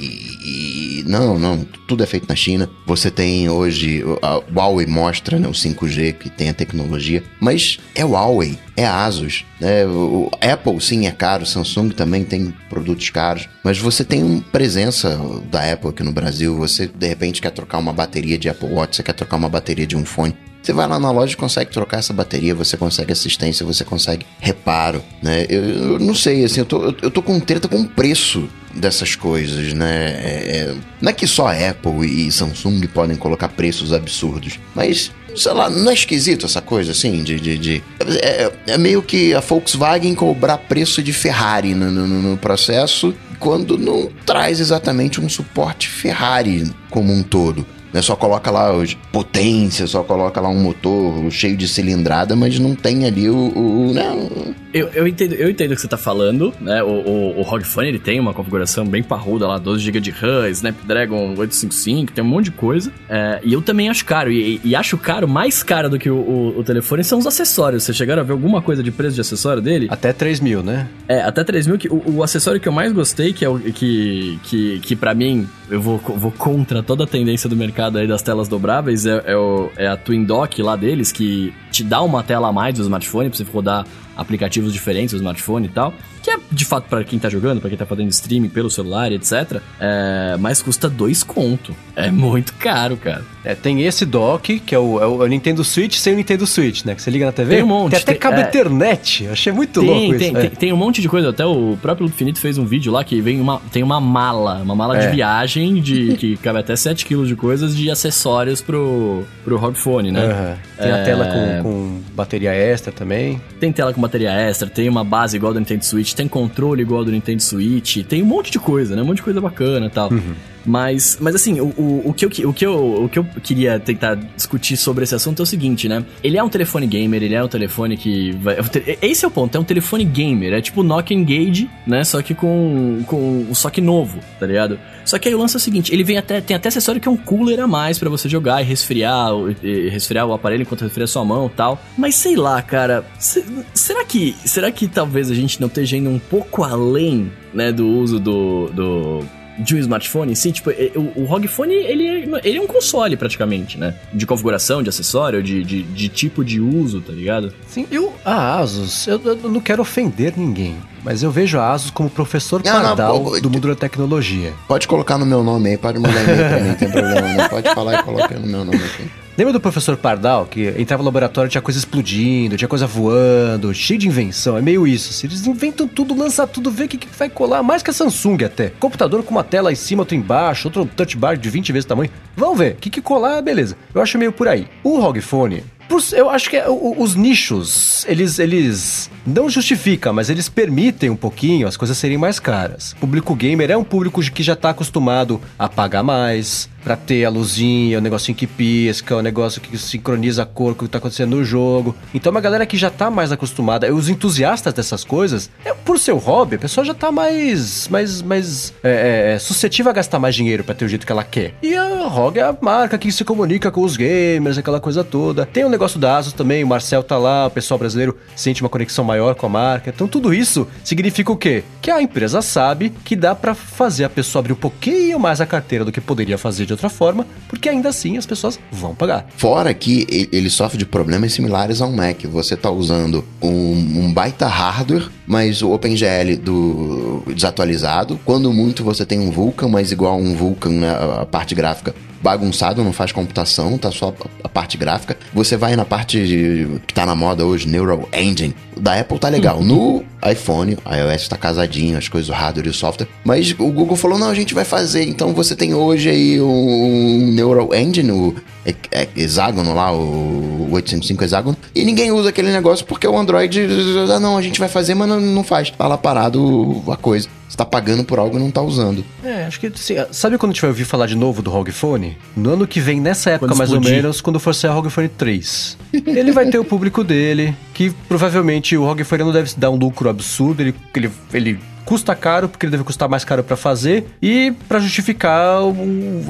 e, Não, não, tudo é feito na China. Você tem hoje, a Huawei mostra né, o 5G que tem a tecnologia, mas é Huawei, é Asus, né? O Apple sim é caro, Samsung também tem produtos caros, mas você tem uma presença da Apple aqui no Brasil, você de repente quer trocar uma bateria de Apple Watch, você quer trocar uma bateria de um fone, você vai lá na loja e consegue trocar essa bateria, você consegue assistência, você consegue reparo, né? Eu, eu não sei, assim, eu tô, eu, tô com treta com o preço dessas coisas, né? É, é, não é que só Apple e Samsung podem colocar preços absurdos, mas sei lá, não é esquisito essa coisa assim de. de, de é, é, meio que a Volkswagen cobrar preço de Ferrari no, no, no, processo quando não traz exatamente um suporte Ferrari como um todo. Né? Só coloca lá os potência, só coloca lá um motor cheio de cilindrada, mas não tem ali o. o, o né? eu, eu, entendo, eu entendo o que você tá falando, né? O, o, o ROG Phone ele tem uma configuração bem parruda lá, 12 GB de RAM, Snapdragon 855, tem um monte de coisa. É, e eu também acho caro. E, e, acho caro, mais caro do que o, o, o, telefone, são os acessórios. Vocês chegaram a ver alguma coisa de preço de acessório dele? Até 3 mil, né? É, até 3 mil. Que, o, o acessório que eu mais gostei, que é o que, que, que para mim, eu vou, vou contra toda a tendência do mercado aí das telas dobráveis, é, é, o, é a Twin Dock lá deles, que te dá uma tela a mais do smartphone pra você rodar aplicativos diferentes do smartphone e tal, que é de fato para quem tá jogando, para quem tá fazendo streaming pelo celular etc. É, mas custa dois conto. É muito caro, cara. É, tem esse dock, que é o, é o, Nintendo Switch sem o Nintendo Switch, né? Que você liga na TV. Tem um monte. Tem até cabo é... internet. Achei muito tem, louco tem, isso. Tem, é. tem, um monte de coisa. Até o próprio Infinito fez um vídeo lá que vem uma, tem uma mala, uma mala de é. viagem de que cabe até 7 kg de coisas de acessórios pro, pro ROG Phone, né? Uhum. Tem a tela com, é. com bateria extra também. Tem tela com bateria extra, tem uma base igual do Nintendo Switch, tem controle igual do Nintendo Switch, tem um monte de coisa, né? Um monte de coisa bacana e tal. Uhum. Mas, mas assim, o, o, o, que eu, o, que eu, o que eu queria tentar discutir sobre esse assunto é o seguinte, né? Ele é um telefone gamer, ele é um telefone que vai. Esse é o ponto, é um telefone gamer, é tipo Nokia Engage, né? Só que com, com só que novo, tá ligado? Só que aí o lance é o seguinte, ele vem até tem até acessório que é um cooler a mais para você jogar e resfriar, e resfriar o aparelho enquanto resfria sua mão, tal. Mas sei lá, cara, será que será que talvez a gente não esteja indo um pouco além, né, do uso do, do de um smartphone em si, tipo, o, o ROG Phone, ele é, ele é um console praticamente, né? De configuração, de acessório, de, de, de tipo de uso, tá ligado? Sim, eu, a Asus, eu, eu não quero ofender ninguém, mas eu vejo a Asus como professor não, pardal não, do mundo da tecnologia. Pode colocar no meu nome aí, pode mandar e-mail pra mim, não tem problema, não pode falar e colocar no meu nome aqui. Lembra do professor Pardal, que entrava no laboratório tinha coisa explodindo, tinha coisa voando, cheio de invenção? É meio isso. Assim, eles inventam tudo, lançam tudo, vê o que, que vai colar, mais que a Samsung até. Computador com uma tela em cima, outra embaixo, outro touch bar de 20 vezes o tamanho. Vamos ver, o que, que colar, beleza. Eu acho meio por aí. O ROG Phone, eu acho que é, os nichos, eles, eles não justificam, mas eles permitem um pouquinho as coisas serem mais caras. O público gamer é um público que já está acostumado a pagar mais, para ter a luzinha, o negocinho que pisca, o negócio que sincroniza a cor com o que tá acontecendo no jogo. Então uma galera que já tá mais acostumada, os entusiastas dessas coisas, é, por seu hobby, a pessoa já tá mais mais, mais é, é, suscetível a gastar mais dinheiro para ter o jeito que ela quer. E a ROG é a marca que se comunica com os gamers, aquela coisa toda. Tem o negócio da Asus também, o Marcel tá lá, o pessoal brasileiro sente uma conexão maior com a marca. Então tudo isso significa o quê? Que a empresa sabe que dá para fazer a pessoa abrir um pouquinho mais a carteira do que poderia fazer de outra forma, porque ainda assim as pessoas vão pagar. Fora que ele sofre de problemas similares ao Mac. Você está usando um, um, baita hardware, mas o OpenGL do desatualizado. Quando muito você tem um Vulkan, mas igual um Vulkan, né, a parte gráfica bagunçado, não faz computação, tá só a parte gráfica. Você vai na parte que tá na moda hoje, Neural Engine. Da Apple tá legal. No iPhone, iOS tá casadinho, as coisas, o hardware e o software. Mas o Google falou: não, a gente vai fazer. Então você tem hoje aí um Neural Engine, o hexágono lá, o 805 hexágono. E ninguém usa aquele negócio porque o Android, ah, não, a gente vai fazer, mas não, não faz. Tá lá parado a coisa. Você tá pagando por algo e não tá usando. É, acho que. Assim, sabe quando a gente vai ouvir falar de novo do ROG Phone? No ano que vem, nessa época quando mais explodir. ou menos, quando for ser a ROG Phone 3. ele vai ter o público dele, que provavelmente o ROG Phone não deve dar um lucro absurdo, ele, ele, ele custa caro, porque ele deve custar mais caro para fazer, e para justificar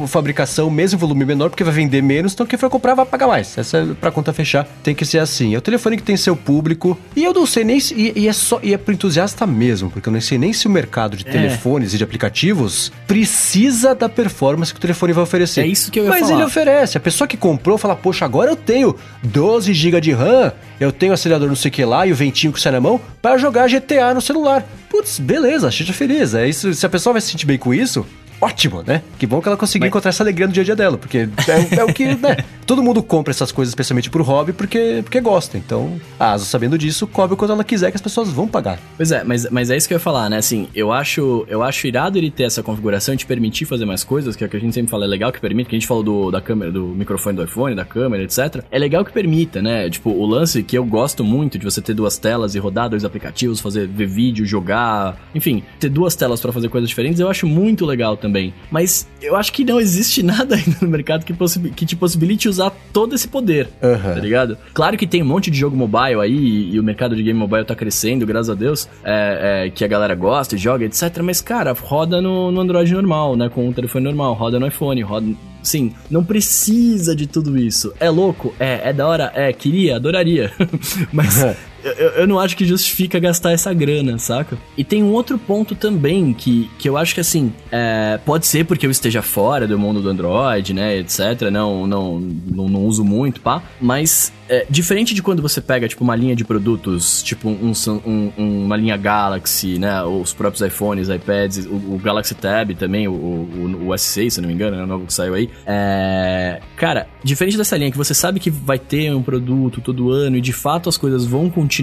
a fabricação mesmo volume menor, porque vai vender menos, então quem for comprar vai pagar mais. Essa é pra conta fechar, tem que ser assim. É o telefone que tem seu público, e eu não sei nem se. E, e é só. E é pro entusiasta mesmo, porque eu não sei nem se o mercado de é. telefones e de aplicativos precisa da performance que o telefone vai oferecer. É isso que eu ia Mas falar. ele oferece. A pessoa que comprou fala, poxa, agora eu tenho 12 GB de RAM, eu tenho acelerador no sei que lá e o ventinho que sai na mão para jogar GTA no celular. Putz, beleza, seja feliz. É isso, se a pessoa vai se sentir bem com isso, ótimo, né? Que bom que ela conseguiu Mas... encontrar essa alegria no dia a dia dela, porque é, é o que, né? Todo mundo compra essas coisas especialmente por hobby porque, porque gosta. Então, a Asus, sabendo disso, cobre quando ela quiser que as pessoas vão pagar. Pois é, mas, mas é isso que eu ia falar, né? Assim, eu acho, eu acho irado ele ter essa configuração e te permitir fazer mais coisas, que é o que a gente sempre fala, é legal que permite, que a gente falou do, da câmera, do microfone do iPhone, da câmera, etc. É legal que permita, né? Tipo, o lance que eu gosto muito de você ter duas telas e rodar dois aplicativos, fazer ver vídeo, jogar, enfim, ter duas telas para fazer coisas diferentes, eu acho muito legal também. Mas eu acho que não existe nada ainda no mercado que, que te possibilite usar todo esse poder, uhum. tá ligado? Claro que tem um monte de jogo mobile aí, e, e o mercado de game mobile tá crescendo, graças a Deus, é, é, que a galera gosta e joga, etc. Mas, cara, roda no, no Android normal, né? Com o telefone normal, roda no iPhone, roda. Sim, não precisa de tudo isso. É louco? É. É da hora? É. Queria, adoraria. Mas eu, eu, não acho que justifica gastar essa grana, saca? E tem um outro ponto também que, que eu acho que assim, é, pode ser porque eu esteja fora do mundo do Android, né, etc. Não, não, não, não uso muito, pá. Mas é, diferente de quando você pega, tipo, uma linha de produtos, tipo um, um, uma linha Galaxy, né? Os próprios iPhones, iPads, o, o Galaxy Tab também, o, o, o, S6, se não me engano, é o novo que saiu aí. É, cara, diferente dessa linha que você sabe que vai ter um produto todo ano e de fato as coisas vão continuar,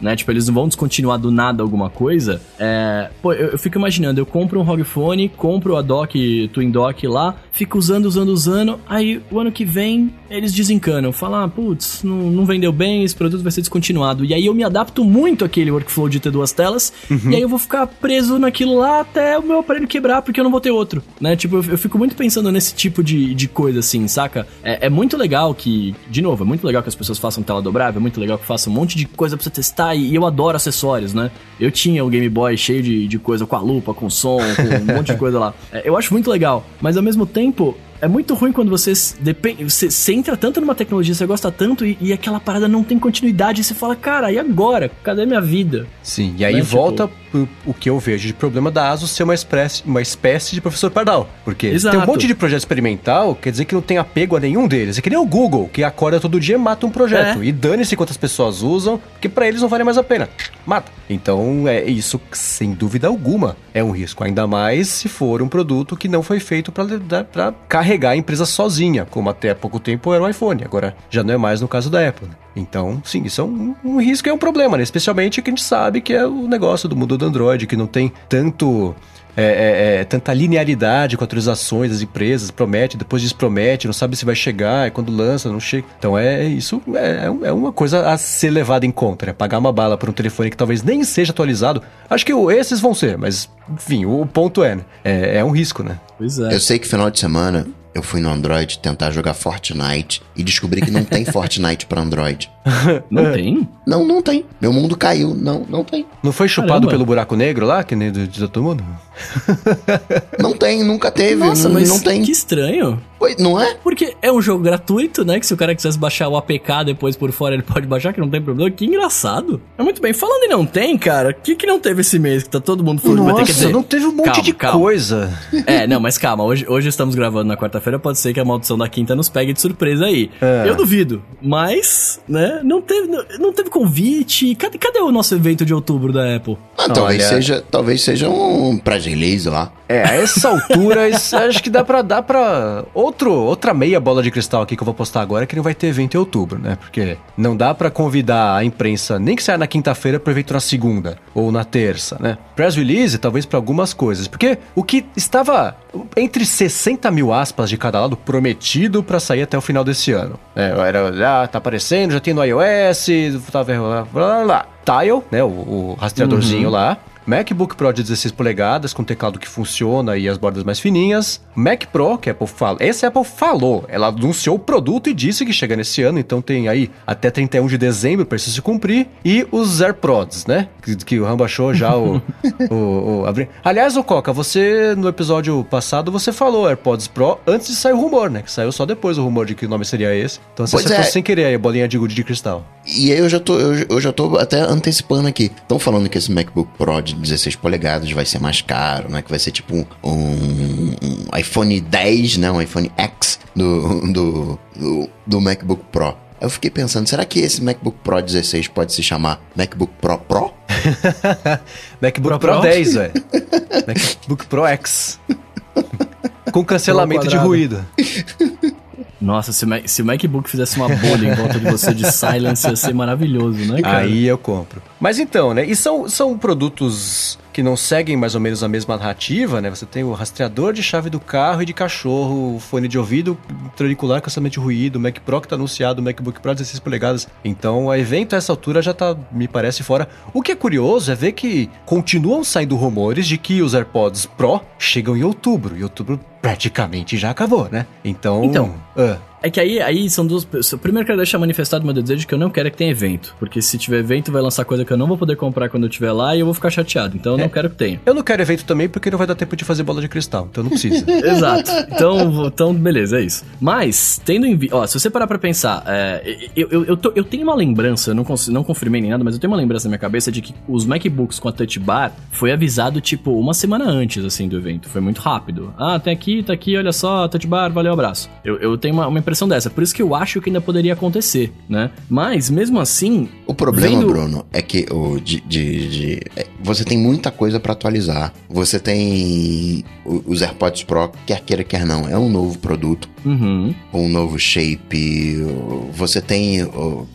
né? Tipo, eles não vão descontinuar do nada alguma coisa. É, pô, eu, eu, fico imaginando, eu compro um ROG Phone, compro a dock, Twin Dock lá, fico usando, usando, usando, aí o ano que vem eles desencanam, falam, ah, putz, não, não vendeu bem, esse produto vai ser descontinuado. E aí eu me adapto muito àquele workflow de ter duas telas, uhum. e aí eu vou ficar preso naquilo lá até o meu aparelho quebrar, porque eu não vou ter outro, né? Tipo, eu, eu fico muito pensando nesse tipo de, de coisa, assim, saca? É, é, muito legal que, de novo, é muito legal que as pessoas façam tela dobrável, é muito legal que façam um monte de coisa pra você testar, e, eu adoro acessórios, né? Eu tinha o Game Boy cheio de, de coisa com a lupa, com som, com um monte de coisa lá. É, eu acho muito legal, mas ao mesmo tempo, é muito ruim quando você, depende, você, você entra tanto numa tecnologia, você gosta tanto e, e, aquela parada não tem continuidade. E você fala, cara, e agora? Cadê minha vida? Sim, e aí né? volta tipo... o que eu vejo de problema da ASUS ser uma espécie, uma espécie de professor pardal. Porque Exato. tem um monte de projeto experimental, quer dizer que não tem apego a nenhum deles. É que nem o Google, que acorda todo dia e mata um projeto. É. E dane-se quantas pessoas usam, que para eles não vale mais a pena. Mata. Então, é isso, sem dúvida alguma, é um risco. Ainda mais se for um produto que não foi feito para carregar a empresa sozinha, como até há pouco tempo era o iPhone. Agora, já não é mais no caso da Apple. Né? Então, sim, isso é um, um risco e é um problema, né? Especialmente que a gente sabe que é o negócio do mundo do Android, que não tem tanto é, é, é, tanta linearidade com atualizações das empresas, promete, depois despromete, não sabe se vai chegar, e quando lança, não chega. Então é isso é, é, é uma coisa a ser levada em conta, né? Pagar uma bala por um telefone que talvez nem seja atualizado. Acho que esses vão ser, mas enfim, o ponto é, né? É, é um risco, né? Pois é. Eu sei que final de semana eu fui no Android tentar jogar Fortnite e descobri que não tem Fortnite para Android. Não tem? Não, não tem. Meu mundo caiu. Não, não tem. Não foi chupado Caramba. pelo buraco negro lá, que nem do, de todo mundo? não tem, nunca teve. Nossa, não, mas não tem. Que estranho. Oi, não é? Porque é um jogo gratuito, né? Que se o cara quisesse baixar o APK depois por fora, ele pode baixar, que não tem problema. Que engraçado. É muito bem. Falando em não tem, cara, o que, que não teve esse mês que tá todo mundo falando? Nossa, dizer, não teve um monte calma, de calma. coisa. É, não, mas calma. Hoje, hoje estamos gravando na quarta-feira, pode ser que a maldição da quinta nos pegue de surpresa aí. É. Eu duvido. Mas, né, não teve, não, não teve convite. Cadê, cadê o nosso evento de outubro da Apple? Ah, talvez, seja, talvez seja um release lá. É, a essa altura, acho que dá pra dar pra. Outro, outra meia bola de cristal aqui que eu vou postar agora, que não vai ter evento em outubro, né? Porque não dá pra convidar a imprensa, nem que saia na quinta-feira, pro evento na segunda ou na terça, né? Press release, talvez para algumas coisas. Porque o que estava entre 60 mil aspas de cada lado prometido para sair até o final desse ano. É, era, ah, tá aparecendo, já tem no iOS, tá, blá, blá, blá. Tile, né, o, o rastreadorzinho uhum. lá. MacBook Pro de 16 polegadas com teclado que funciona e as bordas mais fininhas. Mac Pro, que a Apple fala. Esse Apple falou. Ela anunciou o produto e disse que chega nesse ano, então tem aí até 31 de dezembro para isso se cumprir. E os AirPods, né? Que, que o Rambo achou já o. o, o abri... Aliás, o Coca, você no episódio passado você falou AirPods Pro antes de sair o rumor, né? Que saiu só depois o rumor de que o nome seria esse. Então você acertou é. sem querer aí a bolinha de gude de cristal. E aí eu já tô, eu, eu já tô até antecipando aqui. Estão falando que esse MacBook Pro de 16 polegadas vai ser mais caro, né? Que vai ser tipo um, um, um iPhone 10, né? Um iPhone X do, do, do, do MacBook Pro. Eu fiquei pensando, será que esse MacBook Pro 16 pode se chamar MacBook Pro Pro? MacBook Pro, Pro 10, velho. MacBook Pro X. Com cancelamento de ruído. Nossa, se, se o MacBook fizesse uma bolha em volta de você de silence, ia ser maravilhoso, né, cara? Aí eu compro. Mas então, né? E são, são produtos que não seguem mais ou menos a mesma narrativa, né? Você tem o rastreador de chave do carro e de cachorro, fone de ouvido, triangular, cancelamento de ruído, Mac Pro que tá anunciado, MacBook Pro 16 polegadas. Então, o evento a essa altura já tá, me parece, fora. O que é curioso é ver que continuam saindo rumores de que os AirPods Pro chegam em outubro. E outubro praticamente já acabou, né? Então. Então. Uh, é que aí, aí são duas. Primeiro, quero deixar manifestado meu desejo que eu não quero que tenha evento. Porque se tiver evento, vai lançar coisa que eu não vou poder comprar quando eu estiver lá e eu vou ficar chateado. Então eu é. não quero que tenha. Eu não quero evento também porque não vai dar tempo de fazer bola de cristal. Então não precisa. Exato. Então, então, beleza, é isso. Mas, tendo em Ó, se você parar pra pensar, é, eu, eu, eu, tô, eu, tenho uma lembrança, eu não, não confirmei nem nada, mas eu tenho uma lembrança na minha cabeça de que os MacBooks com a Touch Bar foi avisado, tipo, uma semana antes, assim, do evento. Foi muito rápido. Ah, tem aqui, tá aqui, olha só, Touch Bar, valeu, abraço. Eu, eu tenho uma, uma impressão dessa. Por isso que eu acho que ainda poderia acontecer, né? Mas, mesmo assim... O problema, vendo... Bruno, é que o de, de, de é, você tem muita coisa para atualizar. Você tem os AirPods Pro, quer queira, quer não, é um novo produto. Uhum. Um novo shape. Você tem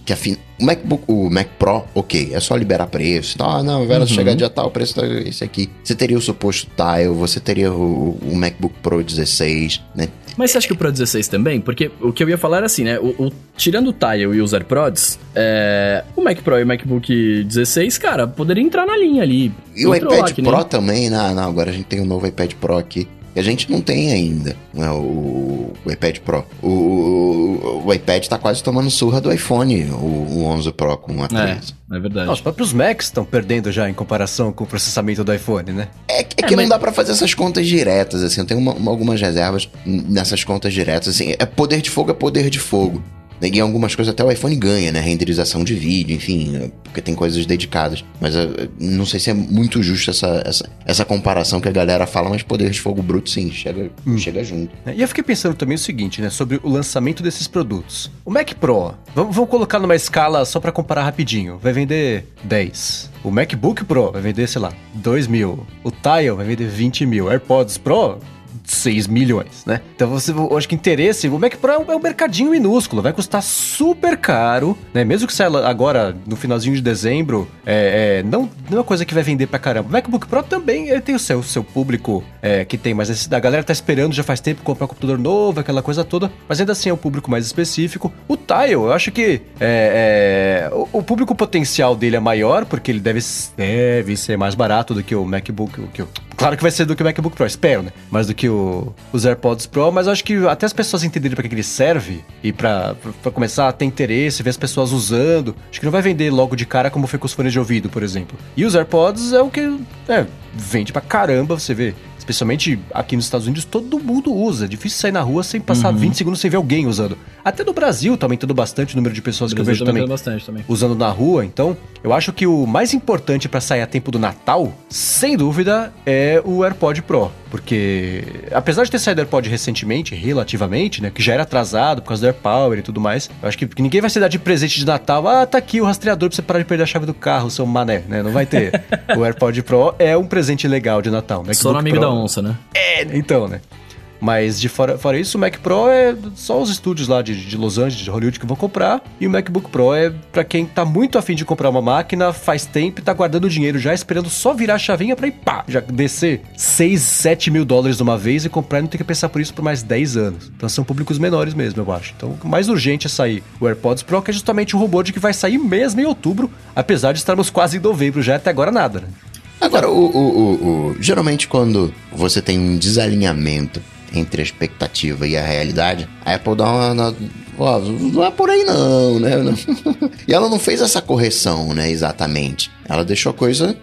que afin... O MacBook, o Mac Pro, ok, é só liberar preço. Ah, não, vai uhum. chegar dia tal, o preço é esse aqui. Você teria o suposto Tile, você teria o, o MacBook Pro 16, né? Mas você acha que o Pro 16 também? Porque o que eu ia falar era assim, né? O, o tirando o Tile e os AirPods, é, o Mac Pro e o MacBook 16, cara, poderia entrar na linha ali. E o iPad Pro também, não, não, agora a gente tem um novo iPad Pro aqui. Que a gente não tem ainda, né, o, o iPad Pro. O, o, o iPad tá quase tomando surra do iPhone, o, o 11 Pro com a 3. É, é verdade. os próprios Macs estão perdendo já em comparação com o processamento do iPhone, né? É, é que é, não mas... dá para fazer essas contas diretas, assim. Eu tenho uma, uma, algumas reservas nessas contas diretas, assim. É poder de fogo, é poder de fogo. Em algumas coisas até o iPhone ganha, né? Renderização de vídeo, enfim, porque tem coisas dedicadas. Mas uh, não sei se é muito justo essa, essa, essa comparação que a galera fala, mas poder de fogo bruto, sim, chega, hum. chega junto. É, e eu fiquei pensando também o seguinte, né? Sobre o lançamento desses produtos. O Mac Pro, vamos, vamos colocar numa escala só para comparar rapidinho. Vai vender 10. O MacBook Pro vai vender, sei lá, 2 mil. O Tile vai vender 20 mil. AirPods Pro 6 milhões, né? Então você, acho que interesse, o Mac Pro é um, é um, mercadinho minúsculo, vai custar super caro, né? Mesmo que saia agora no finalzinho de dezembro, é, é, não, não é uma coisa que vai vender pra caramba. O MacBook Pro também ele tem o seu, seu público é, que tem, mas a galera tá esperando já faz tempo comprar um computador novo, aquela coisa toda, mas ainda assim é um público mais específico. O Tile, eu acho que é, é, o, o, público potencial dele é maior, porque ele deve, deve ser mais barato do que o MacBook, que o, claro que vai ser do que o MacBook Pro, espero, né? Mais do que o os AirPods Pro, mas acho que até as pessoas entenderem para que ele serve e para começar a ter interesse, ver as pessoas usando, acho que não vai vender logo de cara como foi com os fones de ouvido, por exemplo. E os AirPods é o que é, vende pra caramba, você vê especialmente aqui nos Estados Unidos, todo mundo usa. É difícil sair na rua sem passar uhum. 20 segundos sem ver alguém usando. Até no Brasil tá aumentando bastante o número de pessoas que eu vejo também, também, usando na rua. Então, eu acho que o mais importante para sair a tempo do Natal, sem dúvida, é o AirPod Pro. Porque, apesar de ter saído AirPod recentemente, relativamente, né? Que já era atrasado por causa do AirPower e tudo mais, eu acho que ninguém vai se dar de presente de Natal. Ah, tá aqui o rastreador pra você parar de perder a chave do carro, seu mané, né? Não vai ter. o AirPod Pro é um presente legal de Natal, né? Só no amigo Pro, da onça, né? É, então, né? Mas de fora, fora isso, o Mac Pro é só os estúdios lá de, de Los Angeles, de Hollywood que vão comprar. E o MacBook Pro é para quem tá muito afim de comprar uma máquina, faz tempo e tá guardando dinheiro já, esperando só virar a chavinha pra ir pá, já descer 6, 7 mil dólares de uma vez e comprar e não ter que pensar por isso por mais 10 anos. Então são públicos menores mesmo, eu acho. Então o mais urgente é sair o AirPods Pro, que é justamente o robô de que vai sair mesmo em outubro, apesar de estarmos quase em novembro já, até agora nada, né? Agora, o, o, o, o, geralmente quando você tem um desalinhamento entre a expectativa e a realidade, a Apple dá uma. Ó, não é por aí não, né? e ela não fez essa correção, né, exatamente. Ela deixou a coisa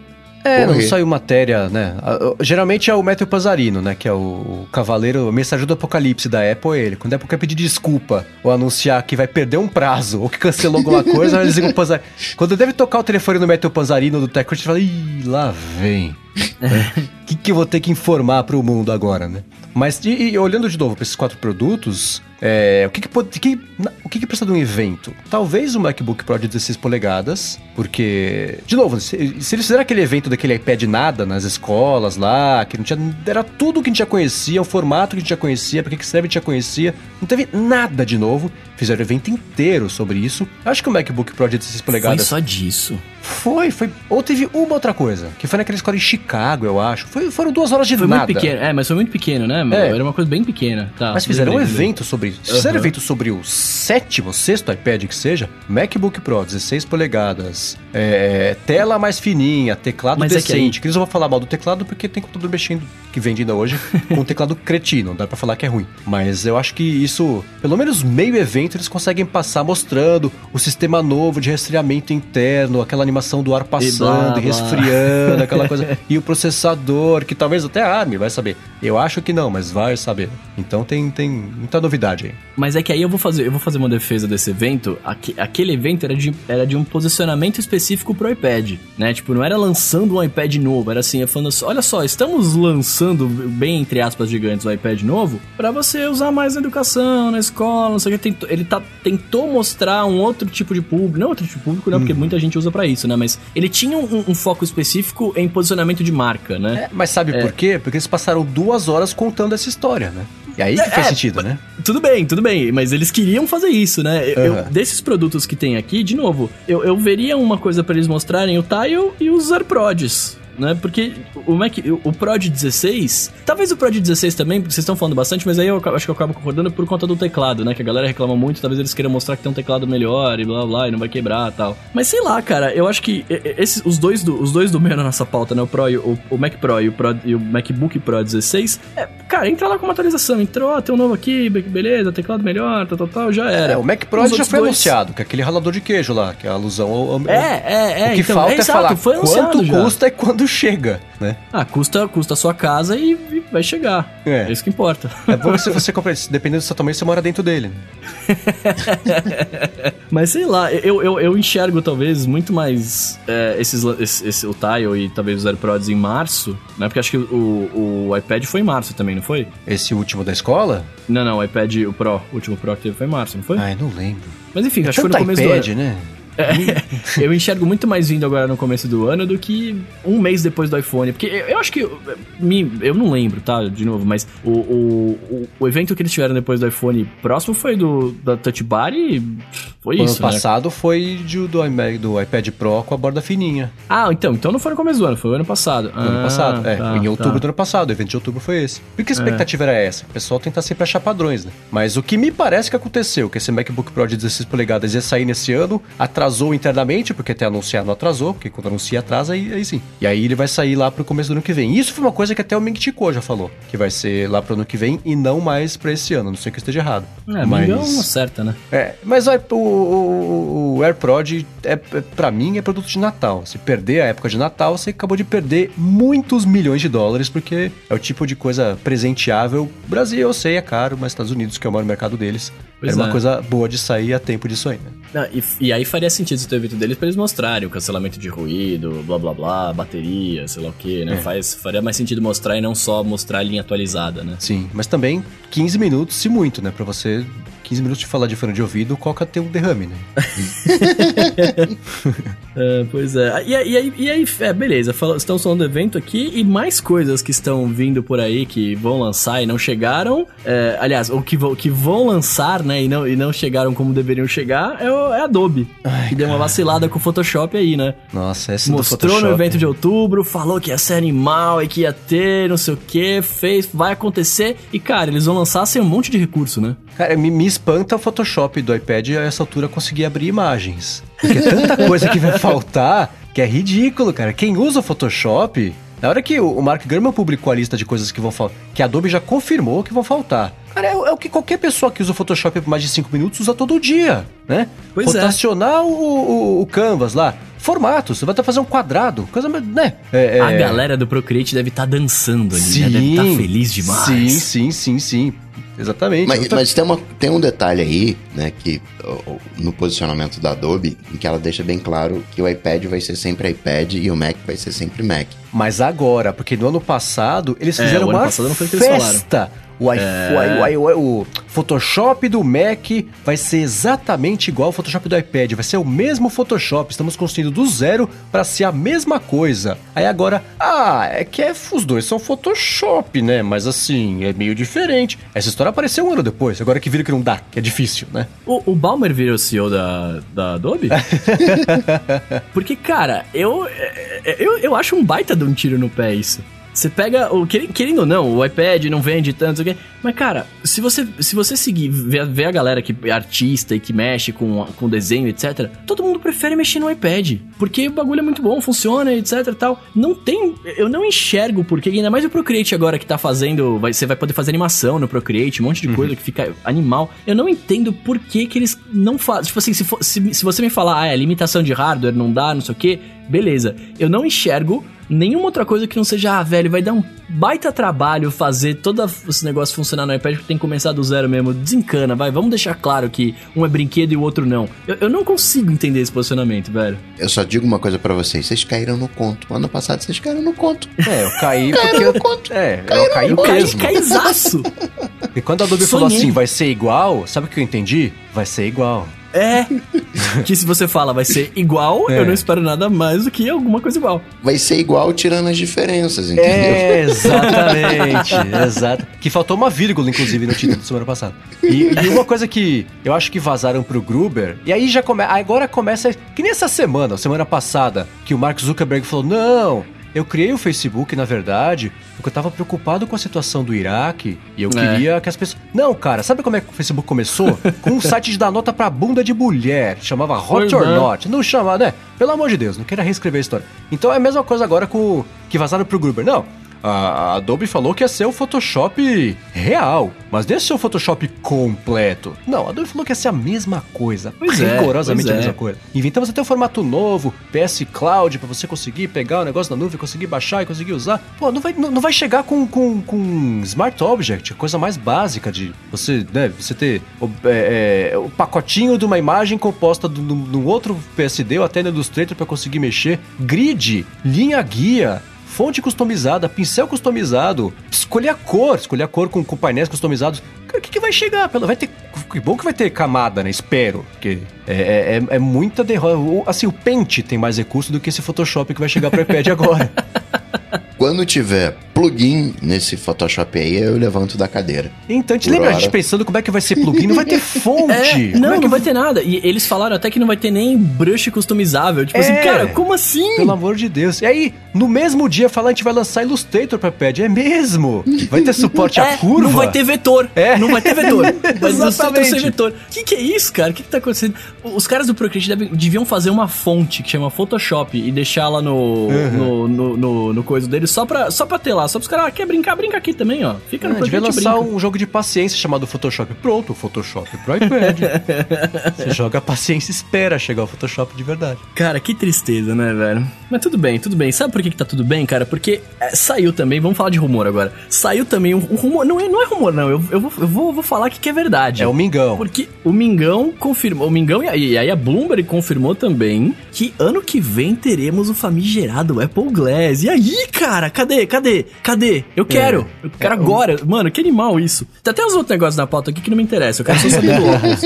é, não saiu matéria, né? Geralmente é o Matthew Pazarino, né? Que é o cavaleiro, o mensageiro do apocalipse da Apple, é ele. Quando a Apple quer pedir desculpa ou anunciar que vai perder um prazo ou que cancelou alguma coisa, eles ligam o Pazarino. Quando deve tocar o telefone no Matthew Pazarino do TechCrunch, fala, ih, lá vem. O que, que eu vou ter que informar para o mundo agora, né? Mas e, e olhando de novo para esses quatro produtos, é, o que que, pode, que, o que que precisa de um evento? Talvez o MacBook Pro de 16 polegadas, porque, de novo, se, se eles fizeram aquele evento daquele iPad nada nas escolas lá, que não tinha, era tudo que a gente já conhecia, o formato que a gente já conhecia, porque que serve a gente já conhecia, não teve nada de novo, fizeram o evento inteiro sobre isso. Acho que o MacBook Pro de 16 polegadas... Foi só disso? Foi, foi. Ou teve uma outra coisa, que foi naquela escola em Chicago, eu acho. Foi, foram duas horas de foi nada. Muito pequeno, é, mas foi muito pequeno, né? É. Era uma coisa bem pequena. Tá, mas fizeram um evento sobre isso. Uhum. Fizeram um evento sobre o sétimo, sexto iPad que seja, MacBook Pro, 16 polegadas, é, tela mais fininha, teclado mas decente. É que, aí... que eles vão falar mal do teclado porque tem computador mexendo, que vende ainda hoje, com um teclado cretino, dá pra falar que é ruim. Mas eu acho que isso, pelo menos meio evento, eles conseguem passar mostrando o sistema novo de resfriamento interno, aquela animação do ar passando passando, resfriando, aquela coisa. E o processador, que talvez até a ARM vai saber. Eu acho que não, mas vai saber. Então tem, tem muita novidade aí. Mas é que aí eu vou fazer, eu vou fazer uma defesa desse evento. aquele evento era de, era de um posicionamento específico pro iPad, né? Tipo, não era lançando um iPad novo, era assim, falando assim, olha só, estamos lançando, bem entre aspas gigantes, o iPad novo para você usar mais na educação, na escola, não sei o que. Ele tá, tentou mostrar um outro tipo de público, não outro tipo de público, não, porque uhum. muita gente usa para isso, né? Mas ele tinha um, um, foco específico em posicionamento de marca, né? É, mas sabe é. por quê? Porque eles passaram duas horas contando essa história, né? E aí que é, faz sentido, né? Tudo bem, tudo bem, mas eles queriam fazer isso, né? Eu, uhum. desses produtos que tem aqui, de novo, eu, eu veria uma coisa para eles mostrarem o Tile e os AirPods né? Porque o Mac, o Pro de 16, talvez o Pro de 16 também, porque vocês estão falando bastante, mas aí eu acho que eu acabo concordando por conta do teclado, né? Que a galera reclama muito, talvez eles queiram mostrar que tem um teclado melhor e blá blá, e não vai quebrar e tal. Mas sei lá, cara, eu acho que esses, os dois do, os dois do meio na nossa pauta, né? O Pro e o, o Mac Pro e o, Pro e o MacBook Pro 16, é, cara, entra lá com uma atualização, entrou, ó, tem um novo aqui, beleza, teclado melhor, tal, tal, tal, já era. É, o Mac Pro já foi dois... anunciado, que é aquele ralador de queijo lá, que é a alusão ao... É, é, é. O que então, falta é, é falar quanto já. custa e quando chega, né? Ah, custa, custa a sua casa e, e vai chegar. É. é. isso que importa. É bom que se você compra, dependendo do seu tamanho, você mora dentro dele. Mas sei lá, eu, eu, eu enxergo talvez muito mais é, esses, esse, esse, o Tile e talvez o Zero Prods em março, né? Porque acho que o, o iPad foi em março também, não foi? Esse último da escola? Não, não, o iPad, o Pro, o último Pro que teve foi em março, não foi? Ai, não lembro. Mas enfim, é acho que foi no começo iPad, do ano. né? eu enxergo muito mais vindo agora no começo do ano do que um mês depois do iPhone. Porque eu, eu acho que. Me, eu não lembro, tá? De novo, mas o, o, o, evento que eles tiveram depois do iPhone próximo foi do da Touch Bar e foi o isso. Ano né? passado foi de, do, iMac, do iPad Pro com a borda fininha. Ah, então. Então não foi no começo do ano, foi o ano passado. Ah, ano passado, é. Tá, em outubro tá. do ano passado. O evento de outubro foi esse. Por que a expectativa é. era essa? O pessoal tentar sempre achar padrões, né? Mas o que me parece que aconteceu, que esse MacBook Pro de 16 polegadas ia sair nesse ano, atrasou internamente porque até anunciar não atrasou, porque quando anuncia atrasa, aí, aí sim. E aí ele vai sair lá pro começo do ano que vem. Isso foi uma coisa que até o Ming Chico já falou, que vai ser lá pro ano que vem e não mais pra esse ano, não sei que eu esteja errado. É, mas é uma certa, né? É, mas o, o, o AirProd, é, é, pra mim, é produto de Natal. Se perder a época de Natal, você acabou de perder muitos milhões de dólares, porque é o tipo de coisa presenteável. Brasil, eu sei, é caro, mas Estados Unidos, que é o maior mercado deles, Pois Era é. uma coisa boa de sair a tempo disso aí, né? Não, e, e, aí faria sentido esse evento deles pra eles mostrarem o cancelamento de ruído, blá blá blá, bateria, sei lá o que, né? É. Faz, faria mais sentido mostrar e não só mostrar a linha atualizada, né? Sim, mas também 15 minutos, se muito, né? Pra você 15 minutos de falar de fone de ouvido, o Coca tem um derrame, né? é, pois é. E, e, aí, e aí é, beleza, fala, estamos falando do evento aqui e mais coisas que estão vindo por aí que vão lançar e não chegaram. É, aliás, ou que, que vão lançar, né, e não, e não chegaram como deveriam chegar, é, o, é Adobe. Ai, que deu uma vacilada com o Photoshop aí, né? Nossa, essa Mostrou no evento de outubro, falou que ia ser animal e que ia ter, não sei o que, fez, vai acontecer. E, cara, eles vão lançar sem um monte de recurso, né? Cara, me, me espanta o Photoshop do iPad a essa altura conseguir abrir imagens. Porque é tanta coisa que vai faltar que é ridículo, cara. Quem usa o Photoshop, na hora que o Mark Gurman publicou a lista de coisas que vão faltar, que a Adobe já confirmou que vão faltar. Cara, é, é, o que qualquer pessoa que usa o Photoshop por mais de 5 minutos usa todo dia, né? Pois é. Rotacionar é. o, o, o Canvas lá, formato. Você vai estar tá fazendo um quadrado, coisa, né? É, é... A galera do Procreate deve estar tá dançando ali, sim, né? Deve estar tá feliz demais. Sim, sim, sim, sim. Exatamente. Mas, mas, tem, uma, tem um detalhe aí, né, que no posicionamento da Adobe, em que ela deixa bem claro que o iPad vai ser sempre iPad e o Mac vai ser sempre Mac. Mas agora, porque no ano passado eles é, fizeram é, uma festa o, é... o, o, o, Photoshop do Mac vai ser exatamente igual ao Photoshop do iPad. Vai ser o mesmo Photoshop. Estamos construindo do zero para ser a mesma coisa. Aí agora, ah, é que é, os dois são Photoshop, né? Mas assim, é meio diferente. Essa história apareceu um ano depois. Agora que viram que não dá, que é difícil, né? O, o Balmer virou CEO da, da Adobe? Porque, cara, eu, eu, eu acho um baita de um tiro no pé isso. Você pega, o, querendo ou não, o iPad não vende tanto, mas cara, se você, se você seguir, ver, ver a galera que é artista e que mexe com, com desenho, etc., todo mundo prefere mexer no iPad, porque o bagulho é muito bom, funciona, etc tal. Não tem, eu não enxergo porque, ainda mais o Procreate agora que tá fazendo, vai, você vai poder fazer animação no Procreate, um monte de uhum. coisa que fica animal. Eu não entendo por que que eles não fazem, tipo assim, se, for, se, se você me falar, ah, é limitação de hardware, não dá, não sei o que, beleza. Eu não enxergo nenhuma outra coisa que não seja, ah, velho, vai dar um baita trabalho fazer todo esse negócio funcionar no iPad, porque tem que começar do zero mesmo. Desencana, vai, vamos deixar claro que um é brinquedo e o outro não. Eu, eu não consigo entender esse posicionamento, velho. Eu só digo uma coisa para vocês, vocês caíram no conto. Ano passado vocês caíram no conto. É, eu caí porque... no conto. É, caíram eu caí no mesmo. Caí, caízaço. e quando a Adobe Sonhei. falou assim, vai ser igual, sabe o que eu entendi? Vai ser igual. É. que se você fala vai ser igual, é. eu não espero nada mais do que alguma coisa igual. Vai ser igual tirando as diferenças, entendeu? É, exatamente. exato. Que faltou uma vírgula, inclusive, no título da semana passada. E, e, uma coisa que eu acho que vazaram pro Gruber, e aí já começa. Agora começa. Que nessa semana, semana passada, que o Mark Zuckerberg falou: não, eu criei o Facebook, na verdade, porque eu tava preocupado com a situação do Iraque e eu é. queria que as pessoas. Não, cara, sabe como é que o Facebook começou? com um site de dar nota pra bunda de mulher, chamava Hot or é. Not. Não chama, né? Pelo amor de Deus, não queira reescrever a história. Então é a mesma coisa agora com que vazaram pro Gruber. Não, a Adobe falou que ia ser o Photoshop real, mas ser o Photoshop completo. Não, a Adobe falou que ia ser a mesma coisa, pois é, rigorosamente é, a mesma é. coisa. Inventamos até um formato novo, PS Cloud, para você conseguir pegar o negócio na nuvem, conseguir baixar e conseguir usar. Pô, não vai, não, não vai chegar com, com, com Smart Object, a coisa mais básica de você, né, você ter o, é, é, o pacotinho de uma imagem composta num outro PSD ou até no Illustrator para conseguir mexer, grid, linha guia, fonte customizada, pincel customizado, escolher a cor, escolher a cor com, com painéis customizados. O que, que vai chegar? Vai ter. Que bom que vai ter camada, né? Espero. Porque é, é, é, é muita derrota. Assim, o Paint tem mais recurso do que esse Photoshop que vai chegar pro iPad agora. Quando tiver plugin nesse Photoshop aí, eu levanto da cadeira. Então, te lembra a gente pensando como é que vai ser plugin? Não vai ter fonte. É, não, é não vai ter nada. E eles falaram até que não vai ter nem brush customizável. Tipo assim, é. assim, cara, como assim? Pelo amor de Deus. E aí, no mesmo dia, falar a gente vai lançar Illustrator pra iPad. É mesmo? Vai ter suporte é, à curva? Não vai ter vetor. É. Não vai ter vetor. Vai Illustrator sem vetor. O que, que é isso, cara? O que, que tá acontecendo? Os caras do Procreate deviam fazer uma fonte que chama Photoshop e deixar lá no, uhum. no, no, no, no, coisa deles só pra, só pra ter lá. Só pros caras, ah, quer brincar, brinca aqui também, ó. Fica no é, Devia lançar brinca. um jogo de paciência chamado Photoshop. Pronto, Photoshop pro iPad. Você joga paciência e espera chegar o Photoshop de verdade. Cara, que tristeza, né, velho? Mas tudo bem, tudo bem. Sabe por que, que tá tudo bem, cara? Porque é, saiu também, vamos falar de rumor agora. Saiu também um, um rumor. Não é, não é rumor, não. Eu, eu, vou, eu vou, vou falar que, que é verdade. É o Mingão. Porque o Mingão confirmou. O Mingão e, e aí a Bloomberg confirmou também que ano que vem teremos o famigerado Apple Glass. E aí, cara? Cadê? Cadê? Cadê? Eu quero. É. Eu quero é, agora. Mano, que animal isso. Tem até os outros negócios na pauta aqui que não me interessam. Eu quero só saber do óculos.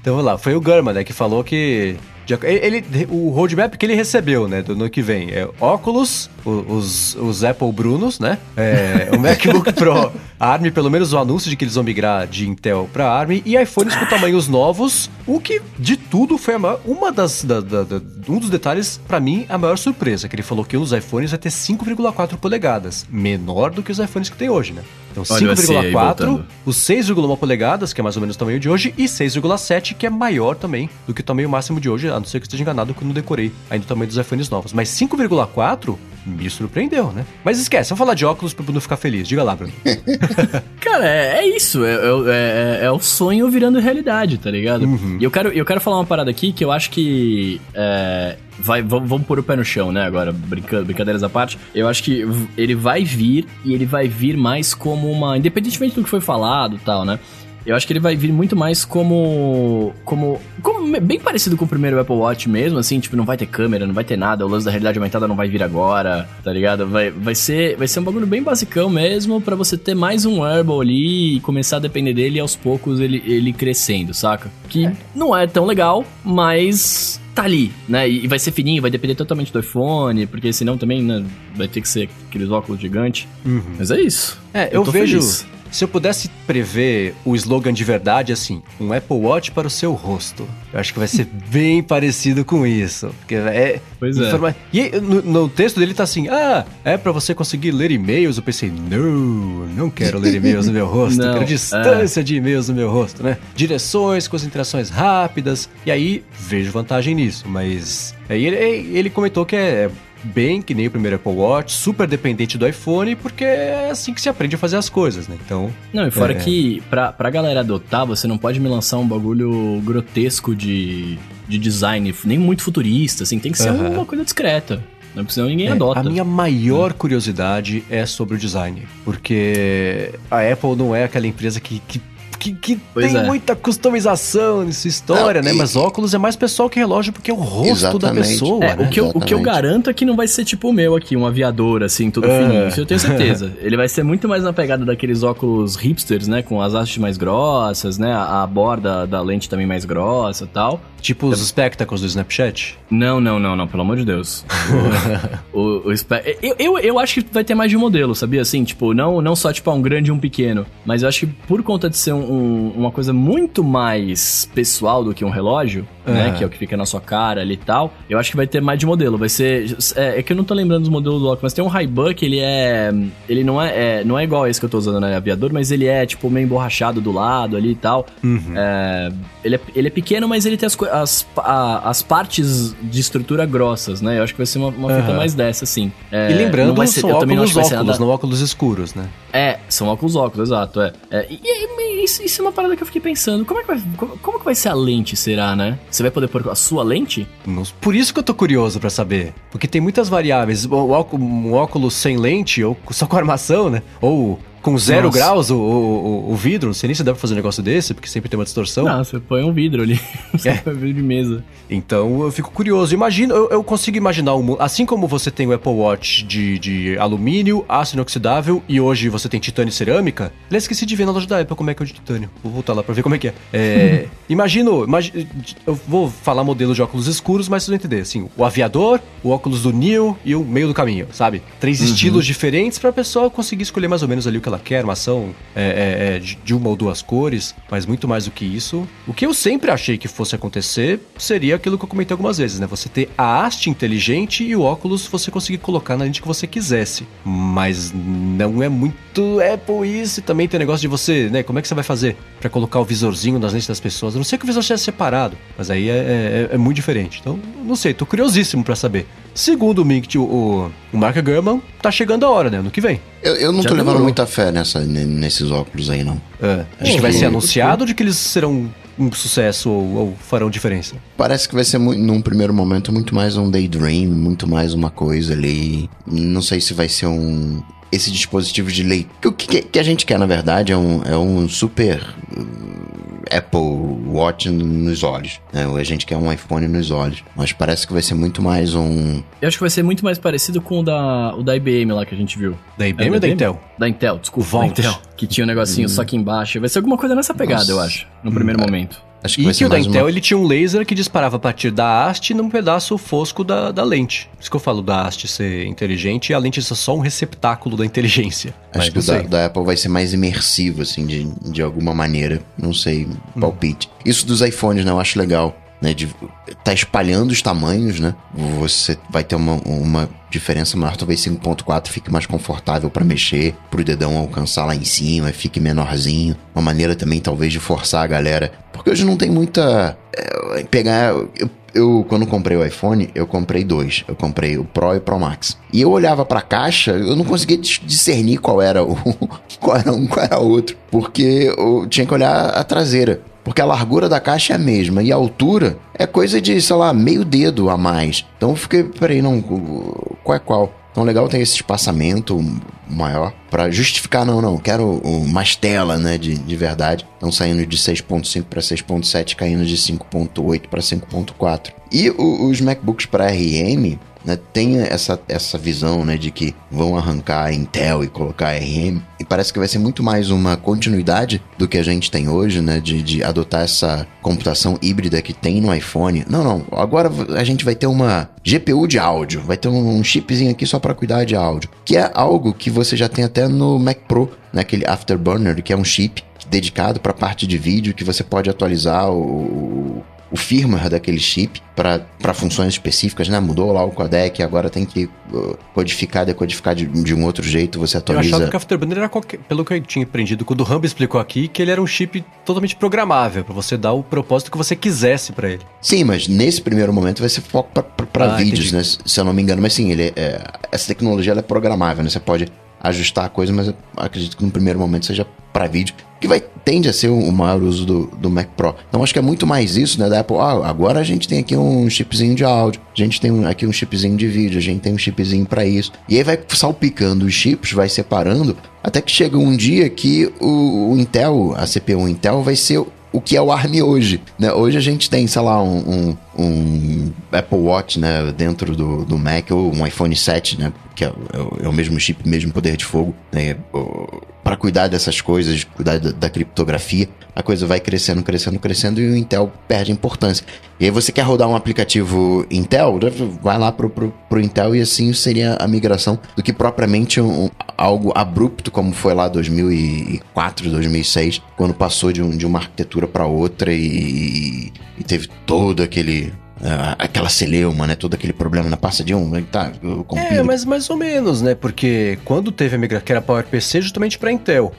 Então vamos lá, foi o Gurman, né, que falou que ele, o roadmap que ele recebeu, né, do ano que vem é óculos, os, os Apple Brunos, né, é, o MacBook Pro, ARM, pelo menos o anúncio de que eles vão migrar de Intel para ARM, e iPhones com tamanhos novos, o que de tudo foi maior, uma das, da, da, da, um dos detalhes, para mim, a maior surpresa, que ele falou que um dos iPhones vai ter 5,4 polegadas, menor do que os iPhones que tem hoje, né. Então 5,4, os 6,1 polegadas, que é mais ou menos o tamanho de hoje, e 6,7, que é maior também do que o tamanho máximo de hoje, a não ser que esteja enganado que eu não decorei ainda o tamanho dos iPhones novos. Mas 5,4 me surpreendeu, né? Mas esquece, vamos falar de óculos pra não ficar feliz. Diga lá, Bruno. Cara, é, é isso. É, é, é, é, o sonho virando realidade, tá ligado? Uhum. E eu quero, eu quero falar uma parada aqui que eu acho que. É, vai, vamos, vamos pôr o pé no chão, né? Agora, brincando, brincadeiras à parte. Eu acho que ele vai vir e ele vai vir mais como uma. Independentemente do que foi falado e tal, né? Eu acho que ele vai vir muito mais como, como. Como bem parecido com o primeiro Apple Watch mesmo, assim, tipo, não vai ter câmera, não vai ter nada, o lance da realidade aumentada não vai vir agora, tá ligado? Vai, vai, ser, vai ser um bagulho bem basicão mesmo para você ter mais um wearable ali e começar a depender dele e aos poucos ele, ele crescendo, saca? Que é. não é tão legal, mas tá ali, né? E vai ser fininho, vai depender totalmente do iPhone, porque senão também né, vai ter que ser aqueles óculos gigantes. Uhum. Mas é isso. É, eu, eu vejo. Feliz. Se eu pudesse prever o slogan de verdade, assim, um Apple Watch para o seu rosto, eu acho que vai ser bem parecido com isso. Porque é. Pois é. Informa... E no, no, texto dele tá assim: ah, é para você conseguir ler e-mails. Eu pensei, não, não quero ler e-mails no meu rosto, quero distância é. de e-mails no meu rosto, né? Direções, concentrações rápidas. E aí vejo vantagem nisso, mas. Aí ele, ele comentou que é bem que nem o primeiro Apple Watch, super dependente do iPhone, porque é assim que se aprende a fazer as coisas, né? Então. Não, e fora é... que pra, pra galera adotar, você não pode me lançar um bagulho grotesco de, de design, nem muito futurista, assim, tem que ser uhum. uma coisa discreta. Não, senão ninguém é, adota. A minha maior curiosidade é sobre o design. Porque a Apple não é aquela empresa que, que que, que tem é. muita customização nessa história, não, né? E... Mas óculos é mais pessoal que relógio porque é o rosto exatamente. da pessoa. É, né? o, que eu, o que eu garanto é que não vai ser tipo o meu aqui, um aviador, assim, tudo é. fininho. Isso eu tenho certeza. Ele vai ser muito mais na pegada daqueles óculos hipsters, né? Com as hastes mais grossas, né? A, a borda da lente também mais grossa e tal. Tipo os espectacles do Snapchat? Não, não, não, não, pelo amor de Deus. o, o, o eu, eu, eu acho que vai ter mais de um modelo, sabia? Assim, tipo, não, não só tipo um grande e um pequeno, mas eu acho que por conta de ser um, um, uma coisa muito mais pessoal do que um relógio, é. né? Que é o que fica na sua cara ali e tal. Eu acho que vai ter mais de modelo. Vai ser. É, é que eu não tô lembrando dos modelos do óculos, mas tem um Ray-Ban que ele é. Ele não é, é, não é igual esse que eu tô usando na aviador, mas ele é, tipo, meio emborrachado do lado ali e tal. Uhum. É, ele, é, ele é pequeno, mas ele tem as, as, a, as partes de estrutura grossas, né? Eu acho que vai ser uma, uma fita mais dessa, assim. É, e lembrando, ser, são óculos óculos, nada... não óculos escuros, né? É, são óculos óculos, exato, é. é e, e isso, isso, é uma parada que eu fiquei pensando. Como é que vai, como, como, que vai ser a lente, será, né? Você vai poder pôr a sua lente? Por isso que eu tô curioso para saber. Porque tem muitas variáveis. O óculos, um óculos sem lente, ou só com armação, né? Ou com zero Nossa. graus o, o, o, vidro? Não sei nem se dá pra fazer um negócio desse, porque sempre tem uma distorção. Não, você põe um vidro ali. Você é. vidro de mesa. Então eu fico curioso. Imagino, eu, eu, consigo imaginar um Assim como você tem o Apple Watch de, de alumínio, aço inoxidável e hoje você tem titânio e cerâmica. Aliás, esqueci de ver na loja da Apple como é que é o de titânio. Vou voltar lá pra ver como é que é. é imagino, imagino, eu vou falar modelos de óculos escuros, mas vocês vão entender. Assim, o aviador, o óculos do Neo e o meio do caminho, sabe? Três uhum. estilos diferentes pra pessoa conseguir escolher mais ou menos ali o que ela quer, uma ação é, é, é de uma ou duas cores, mas muito mais do que isso. O que eu sempre achei que fosse acontecer seria aquilo que eu comentei algumas vezes, né? Você ter a haste inteligente e o óculos você conseguir colocar na lente que você quisesse. Mas não é muito Apple isso. E também tem o negócio de você, né? Como é que você vai fazer para colocar o visorzinho nas lentes das pessoas? A não sei que o visor seja separado, mas aí é, é, é muito diferente. Então, não sei, tô curiosíssimo para saber. Segundo o Mink, o, o Mark Gurman, tá chegando a hora, né? No que vem. Eu, eu não Já tô demorou. levando muita fé nessa, nesses óculos aí, não. É. Acho que vai ser anunciado ou de que eles serão um sucesso ou, ou, farão diferença? Parece que vai ser, num primeiro momento, muito mais um daydream, muito mais uma coisa ali. Não sei se vai ser um. Esse dispositivo de leitura. O que, que, a gente quer, na verdade, é um, é um super Apple Watch nos olhos. Né? A gente quer um iPhone nos olhos. Mas parece que vai ser muito mais um. Eu acho que vai ser muito mais parecido com o da, o da IBM lá que a gente viu. Da IBM é, ou da Intel? Da Intel, desculpa. Da Intel. Que tinha um negocinho hum. só aqui embaixo. Vai ser alguma coisa nessa pegada, Nossa. eu acho. No primeiro hum, momento. Acho que e que o da Intel uma... ele tinha um laser que disparava a partir da haste num pedaço fosco da, da lente. Por isso que eu falo da haste ser inteligente e a lente ser só um receptáculo da inteligência. Acho que o da, da, Apple vai ser mais imersivo, assim, de, de alguma maneira. Não sei, palpite. Hum. Isso dos iPhones, né? Eu acho legal né, de tá espalhando os tamanhos, né? Você vai ter uma, uma diferença maior, talvez 5.4 fique mais confortável para mexer, pro dedão alcançar lá em cima, fique menorzinho. Uma maneira também talvez de forçar a galera, porque hoje não tem muita é, pegar eu, eu, quando comprei o iPhone, eu comprei dois. Eu comprei o Pro e o Pro Max. E eu olhava pra caixa, eu não conseguia discernir qual era o qual era um, qual era outro, porque eu tinha que olhar a traseira. Porque a largura da caixa é a mesma e a altura é coisa de, sei lá, meio dedo a mais. Então eu fiquei, peraí, não, qual é qual? Então legal tem esse espaçamento maior para justificar, não, não, quero mais tela, né, de, de verdade. Então saindo de 6.5 para 6.7, caindo de 5.8 para 5.4. E o, os MacBooks para RM, né, tem essa, essa visão né, de que vão arrancar Intel e colocar e parece que vai ser muito mais uma continuidade do que a gente tem hoje, né, de, de adotar essa computação híbrida que tem no iPhone. Não, não, agora a gente vai ter uma GPU de áudio, vai ter um chipzinho aqui só para cuidar de áudio, que é algo que você já tem até no Mac Pro, naquele né, Afterburner, que é um chip dedicado para parte de vídeo que você pode atualizar o, o firmware daquele chip para funções específicas, né? Mudou lá o codec, agora tem que uh, codificar, decodificar de, de, um outro jeito, você atualiza. Eu achava que o Afterburner era, qualquer, pelo que eu tinha aprendido, quando o Rambo explicou aqui, que ele era um chip totalmente programável, para você dar o propósito que você quisesse para ele. Sim, mas nesse primeiro momento vai ser foco para ah, vídeos, entendi. né? Se eu não me engano, mas sim, ele é, essa tecnologia é programável, né? Você pode ajustar a coisa, mas acredito que no primeiro momento seja para vídeo, que vai tende a ser o maior uso do, do Mac Pro. Então acho que é muito mais isso, né, da Apple. Ah, agora a gente tem aqui um chipzinho de áudio, a gente tem aqui um chipzinho de vídeo, a gente tem um chipzinho para isso. E aí vai salpicando os chips, vai separando, até que chega um dia que o, o Intel, a CPU Intel vai ser o que é o ARM hoje. Né? Hoje a gente tem, sei lá, um, um, um Apple Watch né, dentro do, do Mac ou um iPhone 7, né? que é, é, é o mesmo chip, mesmo poder de fogo, né? Para cuidar dessas coisas, cuidar da, da, criptografia, a coisa vai crescendo, crescendo, crescendo e o Intel perde importância. E aí você quer rodar um aplicativo Intel, vai lá pro, pro, pro Intel e assim seria a migração do que propriamente um, algo abrupto como foi lá 2004, 2006, quando passou de, um, de uma arquitetura para outra e, e teve todo aquele aquela celeuma, né? Todo aquele problema na pasta de um, tá? É, mas mais ou menos, né? Porque quando teve a migração, que era PowerPC justamente para Intel,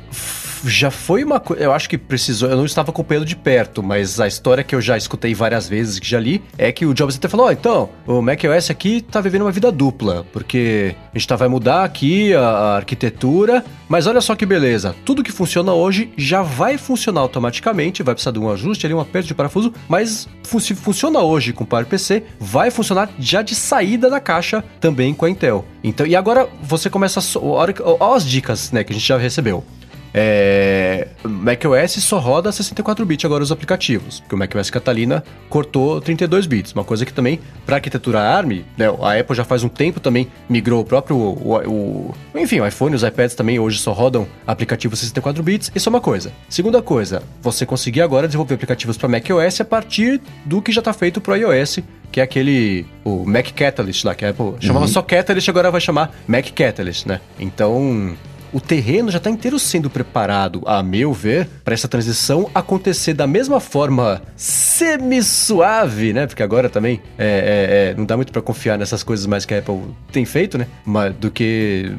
já foi uma coisa. Eu acho que precisou. Eu não estava acompanhando de perto, mas a história que eu já escutei várias vezes, que já li, é que o Jobs até falou: oh, então, o macOS aqui tá vivendo uma vida dupla, porque a gente tá, vai mudar aqui a, a arquitetura, mas olha só que beleza. Tudo que funciona hoje já vai funcionar automaticamente, vai precisar de um ajuste ali, um aperto de parafuso, mas fun funciona hoje com o PowerPC, vai funcionar já de saída da caixa também com a Intel. Então, e agora você começa a. Olha as dicas né, que a gente já recebeu. É, macOS só roda 64 bits agora os aplicativos, porque o macOS Catalina cortou 32 bits, uma coisa que também para arquitetura ARM, né, a Apple já faz um tempo também migrou o próprio o, o, enfim, o iPhone, os iPads também hoje só rodam aplicativos 64 bits. Isso é uma coisa. Segunda coisa, você conseguir agora desenvolver aplicativos para macOS a partir do que já está feito para iOS, que é aquele o Mac Catalyst lá que a Apple chamava uhum. só Catalyst, agora vai chamar Mac Catalyst, né? Então, o terreno já está inteiro sendo preparado, a meu ver, para essa transição acontecer da mesma forma semi-suave, né? Porque agora também é, é, é, não dá muito para confiar nessas coisas mais que a Apple tem feito, né? Mas do que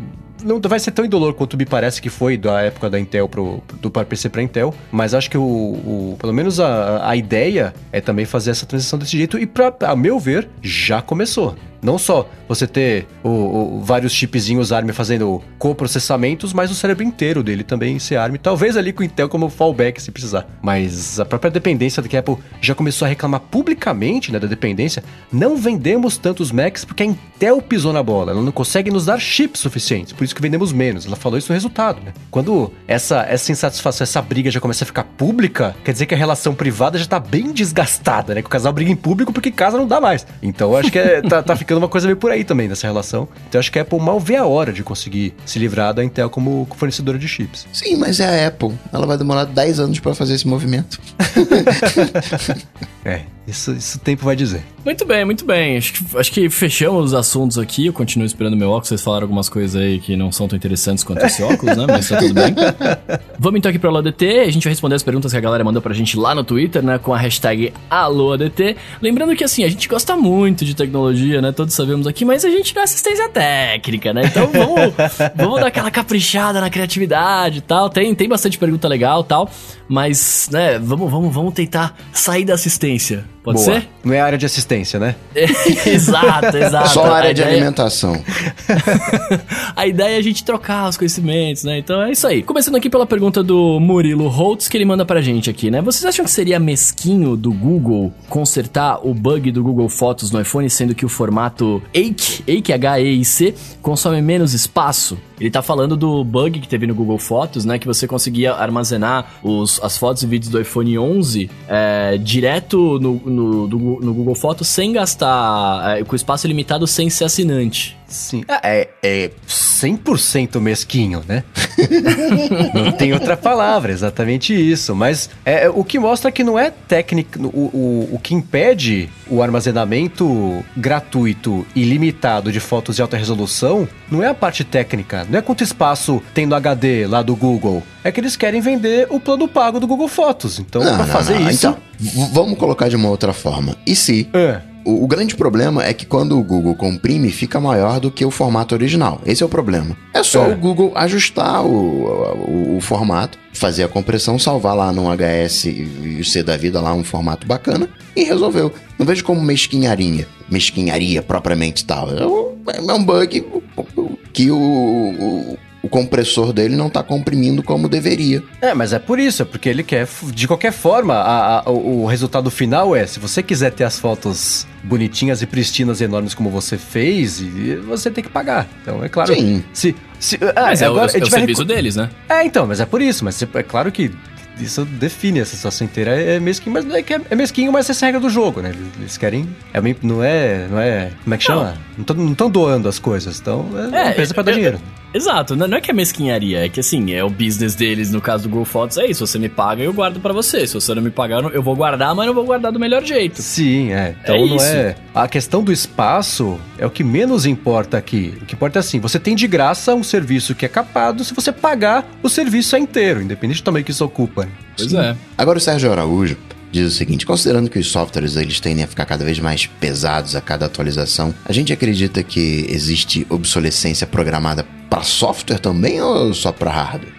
não vai ser tão indolor quanto me parece que foi da época da Intel pro, do PowerPC para Intel, mas acho que o, o, pelo menos a, a ideia é também fazer essa transição desse jeito e para a meu ver já começou. Não só você ter o, o, vários chipzinhos ARM fazendo coprocessamentos, mas o cérebro inteiro dele também ser ARM. Talvez ali com o Intel como fallback se precisar. Mas a própria dependência que a Apple já começou a reclamar publicamente né, da dependência. Não vendemos tantos Macs porque a Intel pisou na bola. Ela não consegue nos dar chips suficientes. Por isso que vendemos menos. Ela falou isso no resultado. Né? Quando essa, essa insatisfação, essa briga já começa a ficar pública, quer dizer que a relação privada já tá bem desgastada, né? Que o casal briga em público porque casa não dá mais. Então eu acho que é, tá, tá ficando ficando uma coisa meio por aí também nessa relação. Então acho que a Apple mal vê a hora de conseguir se livrar da Intel como fornecedora de chips. Sim, mas é a Apple. Ela vai demorar 10 anos para fazer esse movimento. é, isso, isso o tempo vai dizer. Muito bem, muito bem. Acho que, acho que fechamos os assuntos aqui. Eu continuo esperando meu óculos. Vocês falaram algumas coisas aí que não são tão interessantes quanto esse óculos, né? Mas tá tudo bem. Vamos então aqui pro AloADT. A gente vai responder as perguntas que a galera mandou pra gente lá no Twitter, né? Com a hashtag AloADT. Lembrando que, assim, a gente gosta muito de tecnologia, né? Todos sabemos aqui, mas a gente não é assistência técnica, né? Então vamos, vamos dar aquela caprichada na criatividade e tal. Tem, tem bastante pergunta legal e tal. Mas, né, vamos, vamos, vamos tentar sair da assistência. Pode Boa. ser? Não é área de assistência, né? exato, exato. Só a área a de ideia... alimentação. a ideia é a gente trocar os conhecimentos, né? Então é isso aí. Começando aqui pela pergunta do Murilo Holtz, que ele manda pra gente aqui, né? Vocês acham que seria mesquinho do Google consertar o bug do Google Fotos no iPhone, sendo que o formato AIC, AIC, H-E-I-C, consome menos espaço? Ele tá falando do bug que teve no Google Fotos, né? Que você conseguia armazenar os, as fotos e vídeos do iPhone 11 é, direto no, no, do, no Google Fotos sem gastar, é, com espaço limitado sem ser assinante. Sim. É, é 100% mesquinho, né? Não tem outra palavra, exatamente isso. Mas é, o que mostra que não é técnico. O, o, o que impede o armazenamento gratuito e limitado de fotos de alta resolução não é a parte técnica. Não é quanto espaço tem no HD lá do Google. É que eles querem vender o plano pago do Google Fotos. Então, para fazer não. isso. Então, vamos colocar de uma outra forma. E se. É o, o, grande problema é que quando o Google comprime, fica maior do que o formato original. Esse é o problema. É só é. o Google ajustar o, o, o, formato, fazer a compressão, salvar lá no HS e o C da vida lá um formato bacana e resolveu. Não vejo como mesquinharia, mesquinharia propriamente tal. É, é um bug que o, o compressor dele não está comprimindo como deveria. É, mas é por isso, é porque ele quer. De qualquer forma, a, a, o, resultado final é: se você quiser ter as fotos bonitinhas e pristinas e enormes como você fez, você tem que pagar. Então, é claro. Sim. Se, se, ah, mas é, agora, o, é o serviço deles, né? É, então, mas é por isso. Mas é claro que isso define essa situação inteira. É mesquinho, mas é, que é mesquinho, mas essa é a regra do jogo, né? Eles querem. É, não é. Não é. Como é que chama? Não estão doando as coisas. Então é, é empresa pra dar dinheiro. Exato, não é que é mesquinharia, é que assim, é o business deles, no caso do Google Fotos, é isso, você me paga, eu guardo para você. Se você não me pagar, eu vou guardar, mas não vou guardar do melhor jeito. Sim, é. Então é não isso. é. A questão do espaço é o que menos importa aqui. O que importa é assim, você tem de graça um serviço que é capado se você pagar o serviço é inteiro, independente do tamanho que isso ocupa. Pois Sim. é. Agora o Sérgio Araújo diz o seguinte: considerando que os softwares eles tendem a ficar cada vez mais pesados a cada atualização, a gente acredita que existe obsolescência programada para software também ou só para hardware?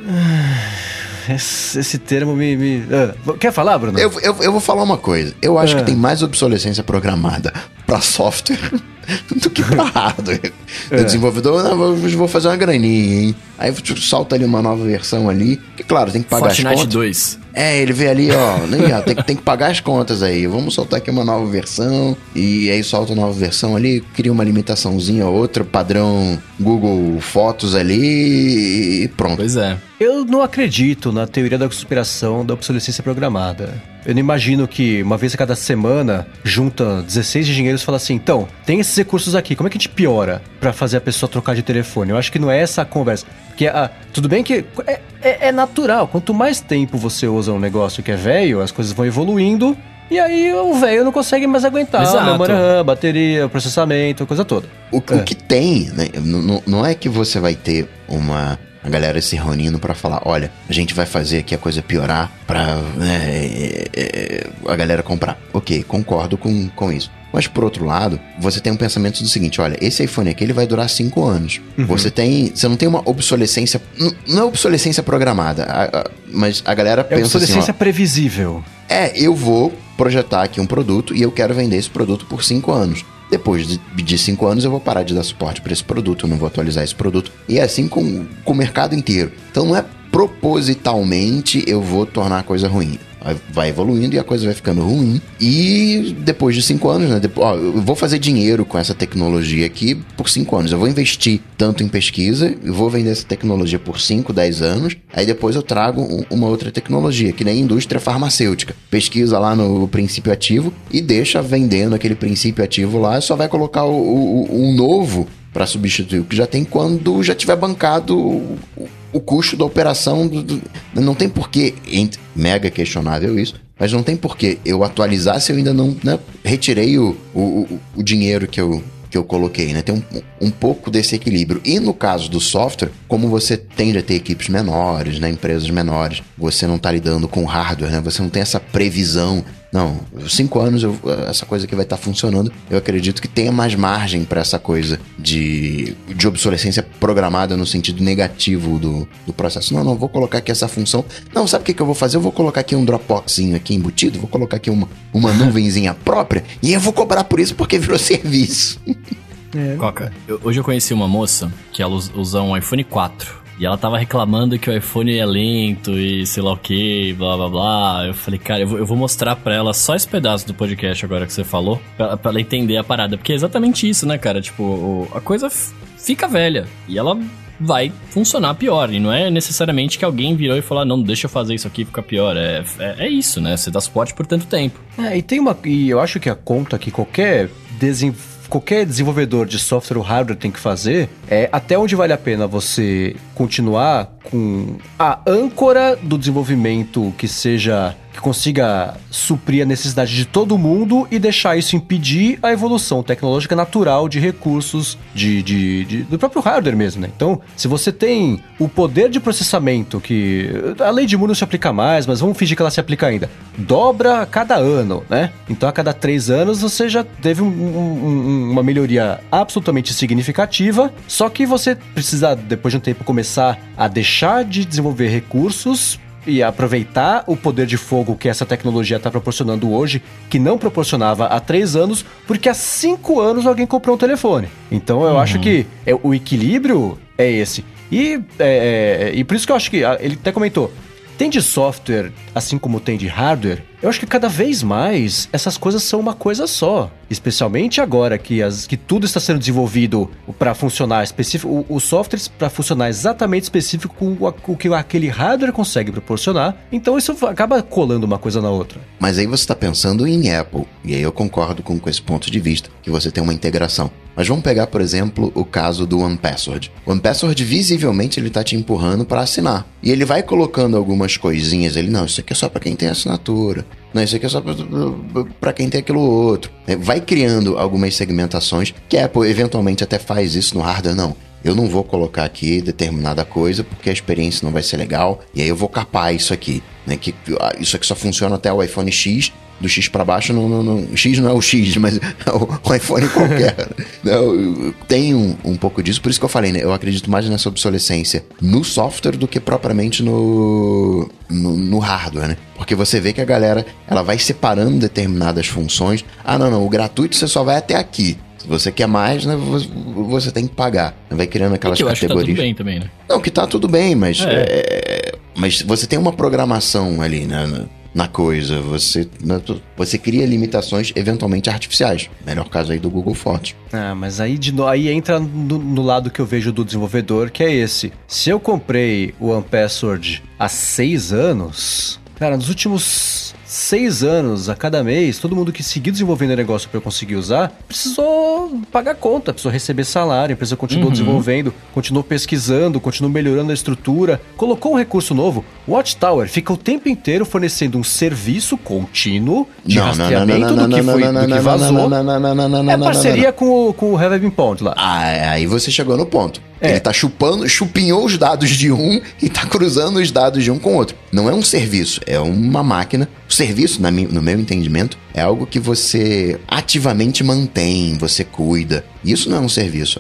Esse, esse, termo me. me... Uh, quer falar, Bruno? Eu, eu, eu, vou falar uma coisa. Eu acho uh. que ah. tem mais obsolescência programada para software do que pra hardware. É. O desenvolvedor, não, vou fazer uma graninha, hein? Aí solta ali uma nova versão ali. Que claro, tem que pagar Fortnite as contas. 2. É, ele vê ali, ó, né, tem, tem que pagar as contas aí. Vamos soltar aqui uma nova versão. E aí solta uma nova versão ali, cria uma limitaçãozinha ou outra, padrão Google Fotos ali e pronto. Pois é. Eu não acredito na teoria da conspiração da obsolescência programada. Eu não imagino que uma vez a cada semana junta 16 engenheiros e fala assim: então, tem esses recursos aqui, como é que a gente piora para fazer a pessoa trocar de telefone? Eu acho que não é essa a conversa. Porque ah, tudo bem que é, é, é natural, quanto mais tempo você usa um negócio que é velho, as coisas vão evoluindo. E aí o velho não consegue mais aguentar Exato. memória RAM, bateria, processamento, coisa toda. O, é. o que tem, né? Não, não é que você vai ter uma a galera se reunindo para falar, olha, a gente vai fazer aqui a coisa piorar pra né, é, é, a galera comprar. Ok, concordo com, com isso. Mas por outro lado, você tem um pensamento do seguinte: olha, esse iPhone aqui ele vai durar 5 anos. Uhum. Você tem. Você não tem uma obsolescência. Não é obsolescência programada, a, a, mas a galera é pensa. Assim, obsolescência assim, previsível. É, eu vou projetar aqui um produto e eu quero vender esse produto por 5 anos. Depois de, de cinco anos eu vou parar de dar suporte para esse produto, eu não vou atualizar esse produto. E é assim com, com o mercado inteiro. Então não é propositalmente eu vou tornar a coisa ruim vai evoluindo e a coisa vai ficando ruim. E depois de cinco anos, né? Depois, ó, eu vou fazer dinheiro com essa tecnologia aqui por cinco anos. Eu vou investir tanto em pesquisa, eu vou vender essa tecnologia por cinco, dez anos. Aí depois eu trago um, uma outra tecnologia, que nem indústria farmacêutica. Pesquisa lá no princípio ativo e deixa vendendo aquele princípio ativo lá, só vai colocar o, o, o novo para substituir o que já tem quando já tiver bancado o, custo da operação. Do, do, não tem porquê, mega questionável isso, mas não tem porquê eu atualizar se eu ainda não né, retirei o, o, o dinheiro que eu, que eu coloquei, né? Tem um, um pouco desse equilíbrio. E no caso do software, como você tende a ter equipes menores, né? Empresas menores, você não está lidando com hardware, né? Você não tem essa previsão não, cinco anos eu, essa coisa aqui vai estar tá funcionando. Eu acredito que tenha mais margem para essa coisa de, de obsolescência programada no sentido negativo do, do processo. Não, não, vou colocar aqui essa função. Não, sabe o que, que eu vou fazer? Eu vou colocar aqui um Dropboxinho aqui embutido, vou colocar aqui uma, uma nuvenzinha própria e eu vou cobrar por isso porque virou serviço. É. Coca, eu, hoje eu conheci uma moça que ela usa um iPhone 4 e ela tava reclamando que o iPhone é lento e sei lá o que, blá blá blá. Eu falei, cara, eu vou, eu vou, mostrar pra ela só esse pedaço do podcast agora que você falou, pra, pra ela entender a parada. Porque é exatamente isso, né, cara? Tipo, a coisa fica velha e ela vai funcionar pior. E não é necessariamente que alguém virou e falou, ah, não, deixa eu fazer isso aqui fica pior. É, é, é, isso, né? Você dá suporte por tanto tempo. É, e tem uma. E eu acho que a conta que qualquer desenvolvedor qualquer desenvolvedor de software ou hardware tem que fazer é até onde vale a pena você continuar com a âncora do desenvolvimento que seja que consiga suprir a necessidade de todo mundo e deixar isso impedir a evolução tecnológica natural de recursos de, de, de, do próprio hardware mesmo, né? Então, se você tem o poder de processamento que a lei de Moore não se aplica mais, mas vamos fingir que ela se aplica ainda, dobra a cada ano, né? Então, a cada três anos você já teve um, um, uma melhoria absolutamente significativa, só que você precisa, depois de um tempo, começar a deixar de desenvolver recursos e aproveitar o poder de fogo que essa tecnologia está proporcionando hoje, que não proporcionava há três anos, porque há cinco anos alguém comprou um telefone. Então eu uhum. acho que é, o equilíbrio é esse. E, é, é, e por isso que eu acho que ele até comentou: tem de software, assim como tem de hardware, eu acho que cada vez mais essas coisas são uma coisa só. Especialmente agora que, as, que tudo está sendo desenvolvido para funcionar específico, os softwares para funcionar exatamente específico com o, o, que aquele hardware consegue proporcionar. Então isso acaba colando uma coisa na outra. Mas aí você está pensando em Apple, e aí eu concordo com, com esse ponto de vista, que você tem uma integração. Mas vamos pegar, por exemplo, o caso do OnePassword. O OnePassword visivelmente ele está te empurrando para assinar. E ele vai colocando algumas coisinhas ali, não, isso aqui é só para quem tem assinatura. Não, isso aqui é só para quem tem aquilo outro. É, vai criando algumas segmentações que a Apple eventualmente até faz isso no hardware, não. Eu não vou colocar aqui determinada coisa porque a experiência não vai ser legal e aí eu vou capar isso aqui, né? Que ah, isso aqui só funciona até o iPhone X do X para baixo, não, não, não, X não é o X, mas é o, o iPhone qualquer. não, tem um, um pouco disso, por isso que eu falei, né? Eu acredito mais nessa obsolescência no software do que propriamente no, no, no, hardware, né? Porque você vê que a galera ela vai separando determinadas funções. Ah, não, não, o gratuito você só vai até aqui. Se você quer mais, né, você tem que pagar. Vai criando aquelas que eu categorias. Acho que tá tudo bem também, né? Não, que tá tudo bem, mas. É. É, mas você tem uma programação ali, né? Na coisa. Você, você cria limitações eventualmente artificiais. Melhor caso aí do Google Fotos. Ah, mas aí, de, aí entra no, no, lado que eu vejo do desenvolvedor, que é esse. Se eu comprei o OnePassword há seis anos, cara, nos últimos seis anos a cada mês, todo mundo que seguiu desenvolvendo o negócio para eu conseguir usar, precisou pagar conta, precisou receber salário, a empresa continuou uhum. desenvolvendo, continuou pesquisando, continuou melhorando a estrutura, colocou um recurso novo. Watchtower fica o tempo inteiro fornecendo um serviço contínuo de não, rastreamento não, não, do que foi, do que vazou. É parceria com o, com o Been Pond lá. Ah, aí você chegou no ponto. É. Ele tá chupando, chupinhou os dados de um e tá cruzando os dados de um com o outro. Não é um serviço, é uma máquina. O serviço, no meu entendimento, é algo que você ativamente mantém, você cuida. Isso não é um serviço.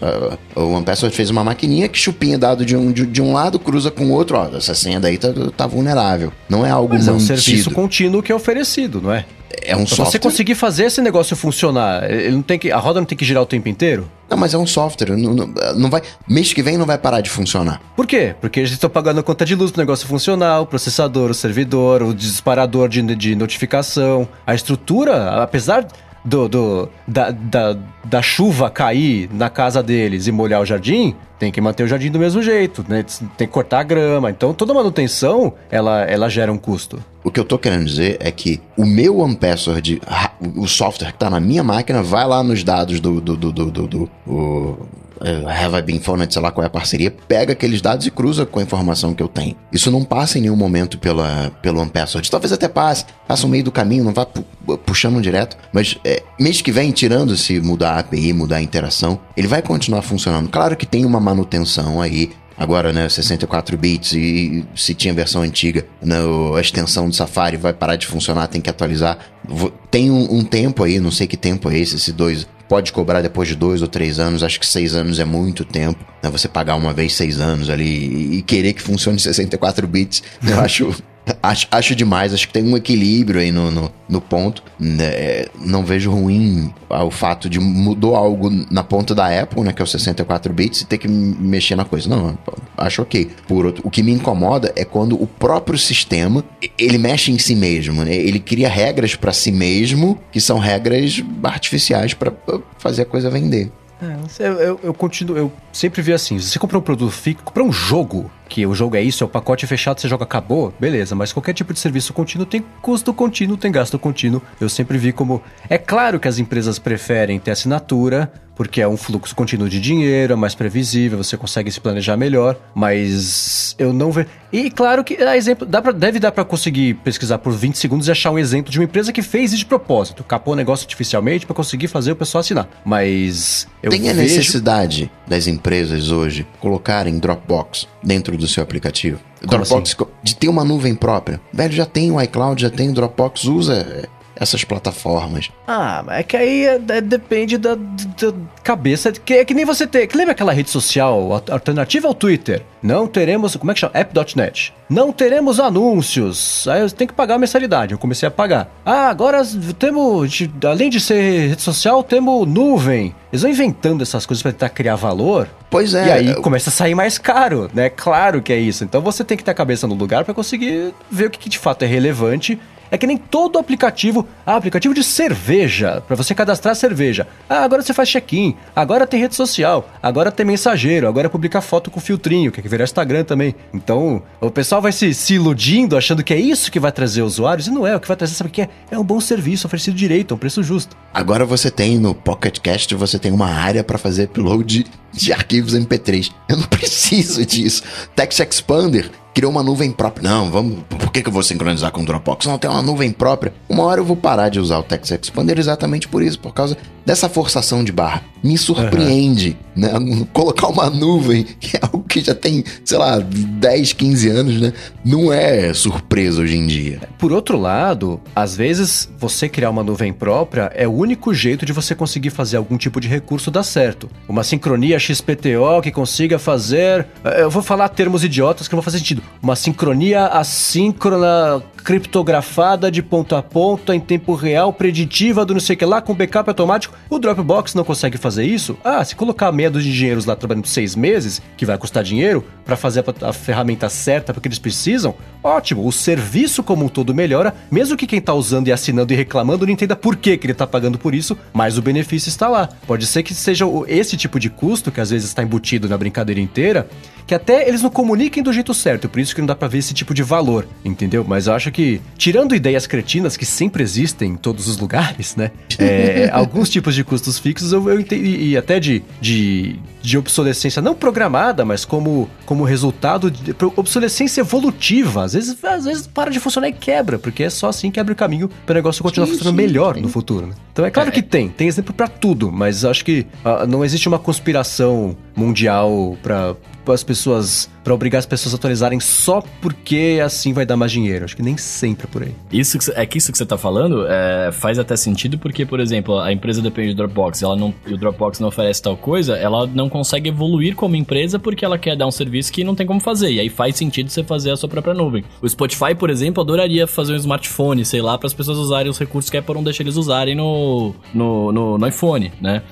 O OnePassword fez uma maquininha que chupinha dado de um, de, de um lado, cruza com o outro. Ó, essa senha daí tá, tá vulnerável. Não é algo Mas mantido. é um serviço contínuo que é oferecido, não é? É um pra software. você conseguir fazer esse negócio funcionar, ele não tem que, a roda não tem que girar o tempo inteiro? Não, mas é um software. Não, não, não vai. Mês que vem não vai parar de funcionar. Por quê? Porque eles estão pagando a conta de luz pro negócio funcionar, o processador, o servidor, o disparador de, de notificação. A estrutura, apesar do, do da, da, da, chuva cair na casa deles e molhar o jardim, tem que manter o jardim do mesmo jeito, né? Tem que cortar a grama. Então toda manutenção, ela, ela gera um custo. O que eu tô querendo dizer é que o meu OnePassword, o software que tá na minha máquina, vai lá nos dados do, do, do, do, do, do o, é, Have I Been Phoned, sei lá qual é a parceria, pega aqueles dados e cruza com a informação que eu tenho. Isso não passa em nenhum momento pela, pelo OnePassword. Talvez até passe, passa no meio do caminho, não vá pu puxando direto. Mas é, mês que vem, tirando se mudar a API, mudar a interação, ele vai continuar funcionando. Claro que tem uma manutenção aí, agora, né, 64 bits e se tinha versão antiga, né, a extensão do Safari vai parar de funcionar, tem que atualizar. Tem um, um tempo aí, não sei que tempo é esse, esse dois, pode cobrar depois de dois ou três anos, acho que seis anos é muito tempo, né, você pagar uma vez seis anos ali e querer que funcione 64 bits, eu acho Acho, acho demais, acho que tem um equilíbrio aí no, no, no ponto. Né? É, não vejo ruim o fato de mudou algo na ponta da Apple, né? Que é o 64 bits, e ter que mexer na coisa. Não, acho ok. Por outro, o que me incomoda é quando o próprio sistema ele mexe em si mesmo, né? Ele cria regras para si mesmo que são regras artificiais para fazer a coisa vender. É, eu, eu, eu, continuo, eu sempre vi assim: você comprar um produto fixo, comprar um jogo, que o jogo é isso, é o pacote fechado, você joga, acabou, beleza, mas qualquer tipo de serviço contínuo tem custo contínuo, tem gasto contínuo. Eu sempre vi como. É claro que as empresas preferem ter assinatura, porque é um fluxo contínuo de dinheiro, é mais previsível, você consegue se planejar melhor, mas eu não vejo. E claro que a exemplo, dá pra, deve dar para conseguir pesquisar por 20 segundos e achar um exemplo de uma empresa que fez isso de propósito, capou o negócio artificialmente para conseguir fazer o pessoal assinar. Mas eu Tem a vejo... necessidade das empresas hoje colocarem Dropbox dentro do seu aplicativo. Como Dropbox assim? de ter uma nuvem própria. Velho, já tem o iCloud, já tem o Dropbox, usa essas plataformas. Ah, mas é que aí é, é, depende da, da, cabeça. Que, é que nem você ter. Que lembra aquela rede social alternativa ao Twitter? Não teremos. Como é que chama? App.net. Não teremos anúncios. Aí eu tenho que pagar a mensalidade. Eu comecei a pagar. Ah, agora temos. Além de ser rede social, temos nuvem. Eles vão inventando essas coisas para tentar criar valor. Pois é. E aí começa a sair mais caro, né? Claro que é isso. Então você tem que ter a cabeça no lugar para conseguir ver o que, que de fato é relevante É que nem todo aplicativo, ah, aplicativo de cerveja, para você cadastrar cerveja. Ah, agora você faz check-in, agora tem rede social, agora tem mensageiro, agora publica foto com filtrinho, que é que virar Instagram também. Então, o pessoal vai se, se iludindo, achando que é isso que vai trazer usuários, e não é. O que vai trazer, sabe o que é? É um bom serviço oferecido direito, a um preço justo. Agora você tem no Pocket Cast, você tem uma área para fazer upload de arquivos MP3. Eu não preciso disso. Text Expander criou uma nuvem própria. Não, vamos. Por que, que eu vou sincronizar com o Dropbox? Não, tem uma nuvem própria. Uma hora eu vou parar de usar o Text Expander exatamente por isso, por causa dessa forçação de barra. Me surpreende, uhum. né? Colocar uma nuvem, que é algo que já tem, sei lá, 10, 15 anos, né? Não é surpresa hoje em dia. Por outro lado, às vezes você criar uma nuvem própria é o único jeito de você conseguir fazer algum tipo de recurso dar certo. Uma sincronia XPTO que consiga fazer. Eu vou falar termos idiotas que não vão fazer sentido. Uma sincronia assíncrona criptografada de ponto a ponto em tempo real, preditiva do não sei o que lá, com backup automático. O Dropbox não consegue fazer isso? Ah, se colocar meia de engenheiros lá trabalhando seis meses, que vai custar dinheiro, para fazer a, a, ferramenta certa porque eles precisam, ótimo. O serviço como um todo melhora, mesmo que quem tá usando e assinando e reclamando não entenda por que, que ele tá pagando por isso, mas o benefício está lá. Pode ser que seja esse tipo de custo, que às vezes está embutido na brincadeira inteira, que até eles não comuniquem do jeito certo, por isso que não dá para ver esse tipo de valor, entendeu? Mas eu acho que, tirando ideias cretinas que sempre existem em todos os lugares, né? É, alguns tipos de custos fixos eu, eu entendo, e até de, de, de obsolescência não programada, mas como, como resultado de obsolescência evolutiva. Às vezes, às vezes para de funcionar e quebra, porque é só assim que abre o caminho para o negócio continuar sim, funcionando sim, melhor sim. no futuro. Né? Então é claro é. que tem, tem exemplo para tudo, mas acho que uh, não existe uma conspiração mundial para as pessoas para obrigar as pessoas a atualizarem só porque assim vai dar mais dinheiro. Acho que nem sempre é por aí. Isso que, é que isso que você tá falando é, faz até sentido porque, por exemplo, a empresa depende do Dropbox, ela não, e o Dropbox não oferece tal coisa, ela não consegue evoluir como empresa porque ela quer dar um serviço que não tem como fazer. E aí faz sentido você fazer a sua própria nuvem. O Spotify, por exemplo, adoraria fazer um smartphone, sei lá, para as pessoas usarem os recursos que a Apple não deixa eles usarem no, no, no, no iPhone, né?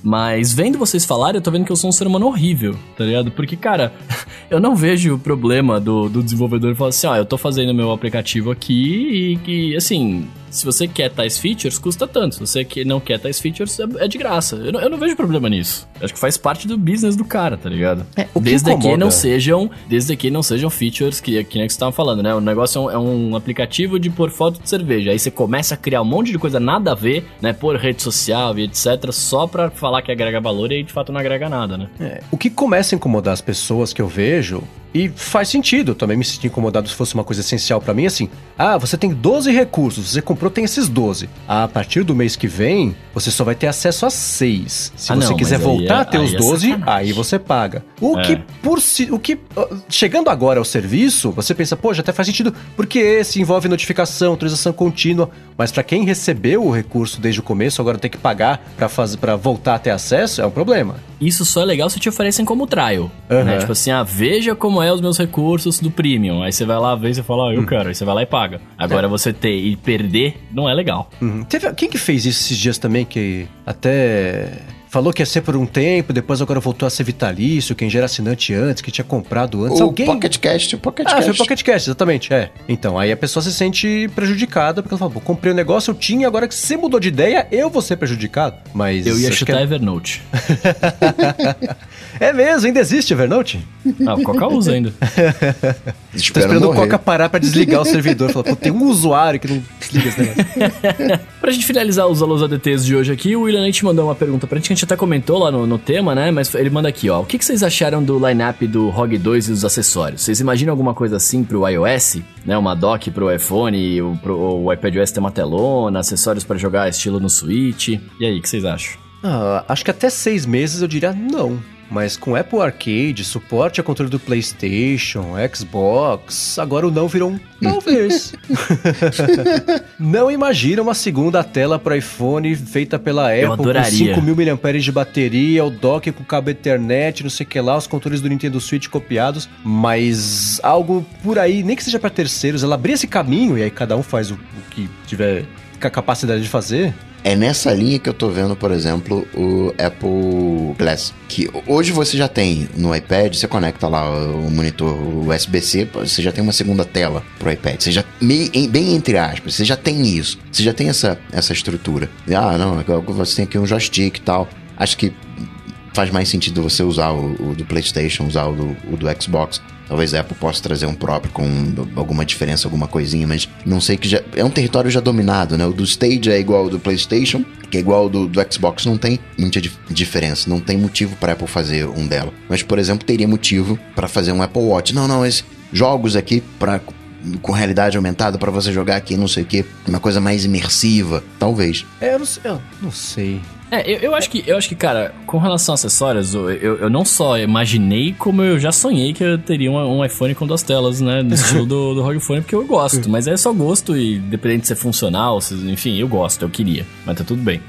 Mas vendo vocês falarem, eu tô vendo que eu sou um ser humano horrível, tá ligado? Porque, cara, eu não vejo o problema do, do desenvolvedor falar assim, ó, eu tô fazendo meu aplicativo aqui e, e assim, se você quer tais features, custa tanto. Se você não quer tais features, é, é de graça. Eu não, eu não, vejo problema nisso. Eu acho que faz parte do business do cara, tá ligado? É, que desde incomoda... que não sejam, desde que não sejam features que, que, que você tava falando, né? O negócio é um, é um, aplicativo de pôr foto de cerveja. Aí você começa a criar um monte de coisa nada a ver, né? Por rede social e etc, só pra falar que agrega valor e aí de fato não agrega nada, né? É, o que começa a incomodar as pessoas que eu vejo e faz sentido, eu também me senti incomodado se fosse uma coisa essencial para mim, assim. Ah, você tem 12 recursos, você comprou, tem esses 12. Ah, a partir do mês que vem, você só vai ter acesso a 6. Se ah, você não, quiser voltar é, a ter os 12, é aí você paga. O é. que, por si, o que, chegando agora ao serviço, você pensa, pô, já até faz sentido, porque esse envolve notificação, atualização contínua, mas para quem recebeu o recurso desde o começo, agora tem que pagar para fazer para voltar a ter acesso, é um problema. Isso só é legal se te oferecem como trial, uhum. né? Tipo assim, ah, veja como como é os meus recursos do premium. Aí você vai lá ver e você fala, ah, eu hum. quero. Aí você vai lá e paga. Agora é. você ter e perder não é legal. Uhum. Teve, quem que fez isso esses dias também que até Falou que ia ser por um tempo, depois agora voltou a ser vitalício, quem já era assinante antes, que tinha comprado antes. O Alguém... Pocket Cast, o Pocket ah, Cast. foi o Pocket Cast, exatamente, é. Então, aí a pessoa se sente prejudicada, porque ela fala, pô, comprei o um negócio, eu tinha, agora que você mudou de ideia, eu vou ser prejudicado. Mas... Eu ia chutar é... Evernote. é mesmo, ainda existe Evernote? Ah, o Coca usa ainda. Tô esperando morrer. o Coca parar pra desligar o servidor. Falar, pô, tem um usuário que não desliga esse negócio. pra gente finalizar os alunos ADTs de hoje aqui, o William a gente mandou uma pergunta pra gente, que a gente até comentou lá no, no tema, né? Mas ele manda aqui, ó. O que, que vocês acharam do line-up do ROG 2 e dos acessórios? Vocês imaginam alguma coisa assim pro iOS? Né? Uma dock pro iPhone, o, pro, o iPadOS tem uma telona, acessórios para jogar estilo no Switch. E aí, o que vocês acham? Ah, acho que até seis meses eu diria não. Mas com Apple Arcade, suporte a controle do PlayStation, Xbox, agora o não virou um talvez. não imagina uma segunda tela para iPhone feita pela Apple com 5000 mAh de bateria, o dock com cabo Ethernet, não sei o que lá, os controles do Nintendo Switch copiados, mas algo por aí, nem que seja para terceiros, ela abrir esse caminho e aí cada um faz o, o que tiver capacidade de fazer É nessa linha que eu tô vendo, por exemplo, o Apple Glass. Que hoje você já tem no iPad, você conecta lá o monitor USB-C, você já tem uma segunda tela pro iPad. Você já, bem entre aspas, você já tem isso. Você já tem essa, essa estrutura. Ah, não, você tem aqui um joystick e tal. Acho que faz mais sentido você usar o, o do PlayStation, usar o do, o do Xbox. Talvez a Apple possa trazer um próprio com alguma diferença, alguma coisinha, mas não sei que já. É um território já dominado, né? O do Stage é igual ao do PlayStation, que é igual ao do, do Xbox, não tem muita dif diferença, não tem motivo para Apple fazer um dela. Mas, por exemplo, teria motivo para fazer um Apple Watch. Não, não, esses jogos aqui para com realidade aumentada para você jogar aqui, não sei o que, uma coisa mais imersiva, talvez. É, eu não, eu não sei. É, eu, eu, acho que, eu acho que, cara, com relação a acessórios, eu, eu não só imaginei, como eu já sonhei que eu teria um, um iPhone com duas telas, né? No estilo do, do ROG Phone, porque eu gosto. Mas é só gosto e, dependendo de ser funcional, se, enfim, eu gosto, eu queria. Mas tá tudo bem.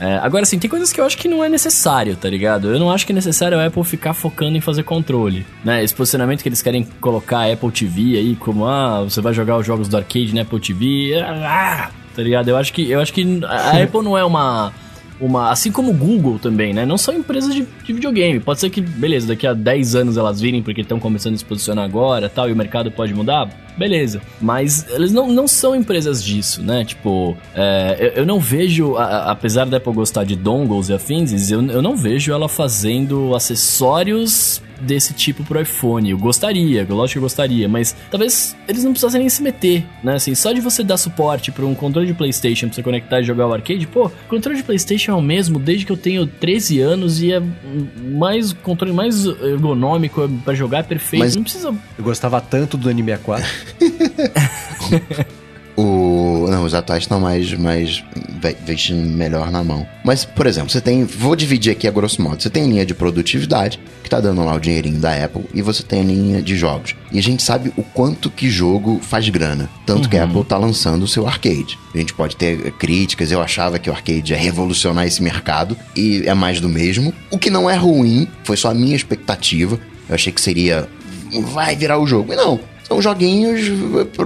É, agora, assim, tem coisas que eu acho que não é necessário, tá ligado? Eu não acho que é necessário a Apple ficar focando em fazer controle, né? Esse posicionamento que eles querem colocar a Apple TV aí, como, ah, você vai jogar os jogos do arcade na Apple TV, ah, tá ligado? Eu acho que, eu acho que a Apple não é uma uma. Assim como o Google também, né? Não são empresas de, de, videogame. Pode ser que, beleza, daqui a 10 anos elas virem porque estão começando a se posicionar agora tal, e o mercado pode mudar. Beleza. Mas eles não, não são empresas disso, né? Tipo, é, eu, eu, não vejo, a, apesar da Apple gostar de dongles e afins, eu, eu não vejo ela fazendo acessórios desse tipo pro iPhone. Eu gostaria, lógico que eu gostaria, mas talvez eles não precisassem nem se meter, né? Assim, só de você dar suporte para um controle de PlayStation pra você conectar e jogar o arcade, pô, o controle de PlayStation é o mesmo desde que eu tenho 13 anos e é mais controle mais ergonômico para jogar é perfeito. Mas não precisa. Eu gostava tanto do N64. o não, os atuais estão mais mais vestindo melhor na mão. Mas, por exemplo, você tem, vou dividir aqui a grosso modo. Você tem a linha de produtividade, que tá dando lá o dinheirinho da Apple, e você tem a linha de jogos. E a gente sabe o quanto que jogo faz grana, tanto uhum. que a uhum. Apple tá lançando o seu arcade. A gente pode ter críticas, eu achava que o arcade ia revolucionar esse mercado e é mais do mesmo. O que não é ruim, foi só a minha expectativa. Eu achei que seria vai virar o jogo. E não, são joguinhos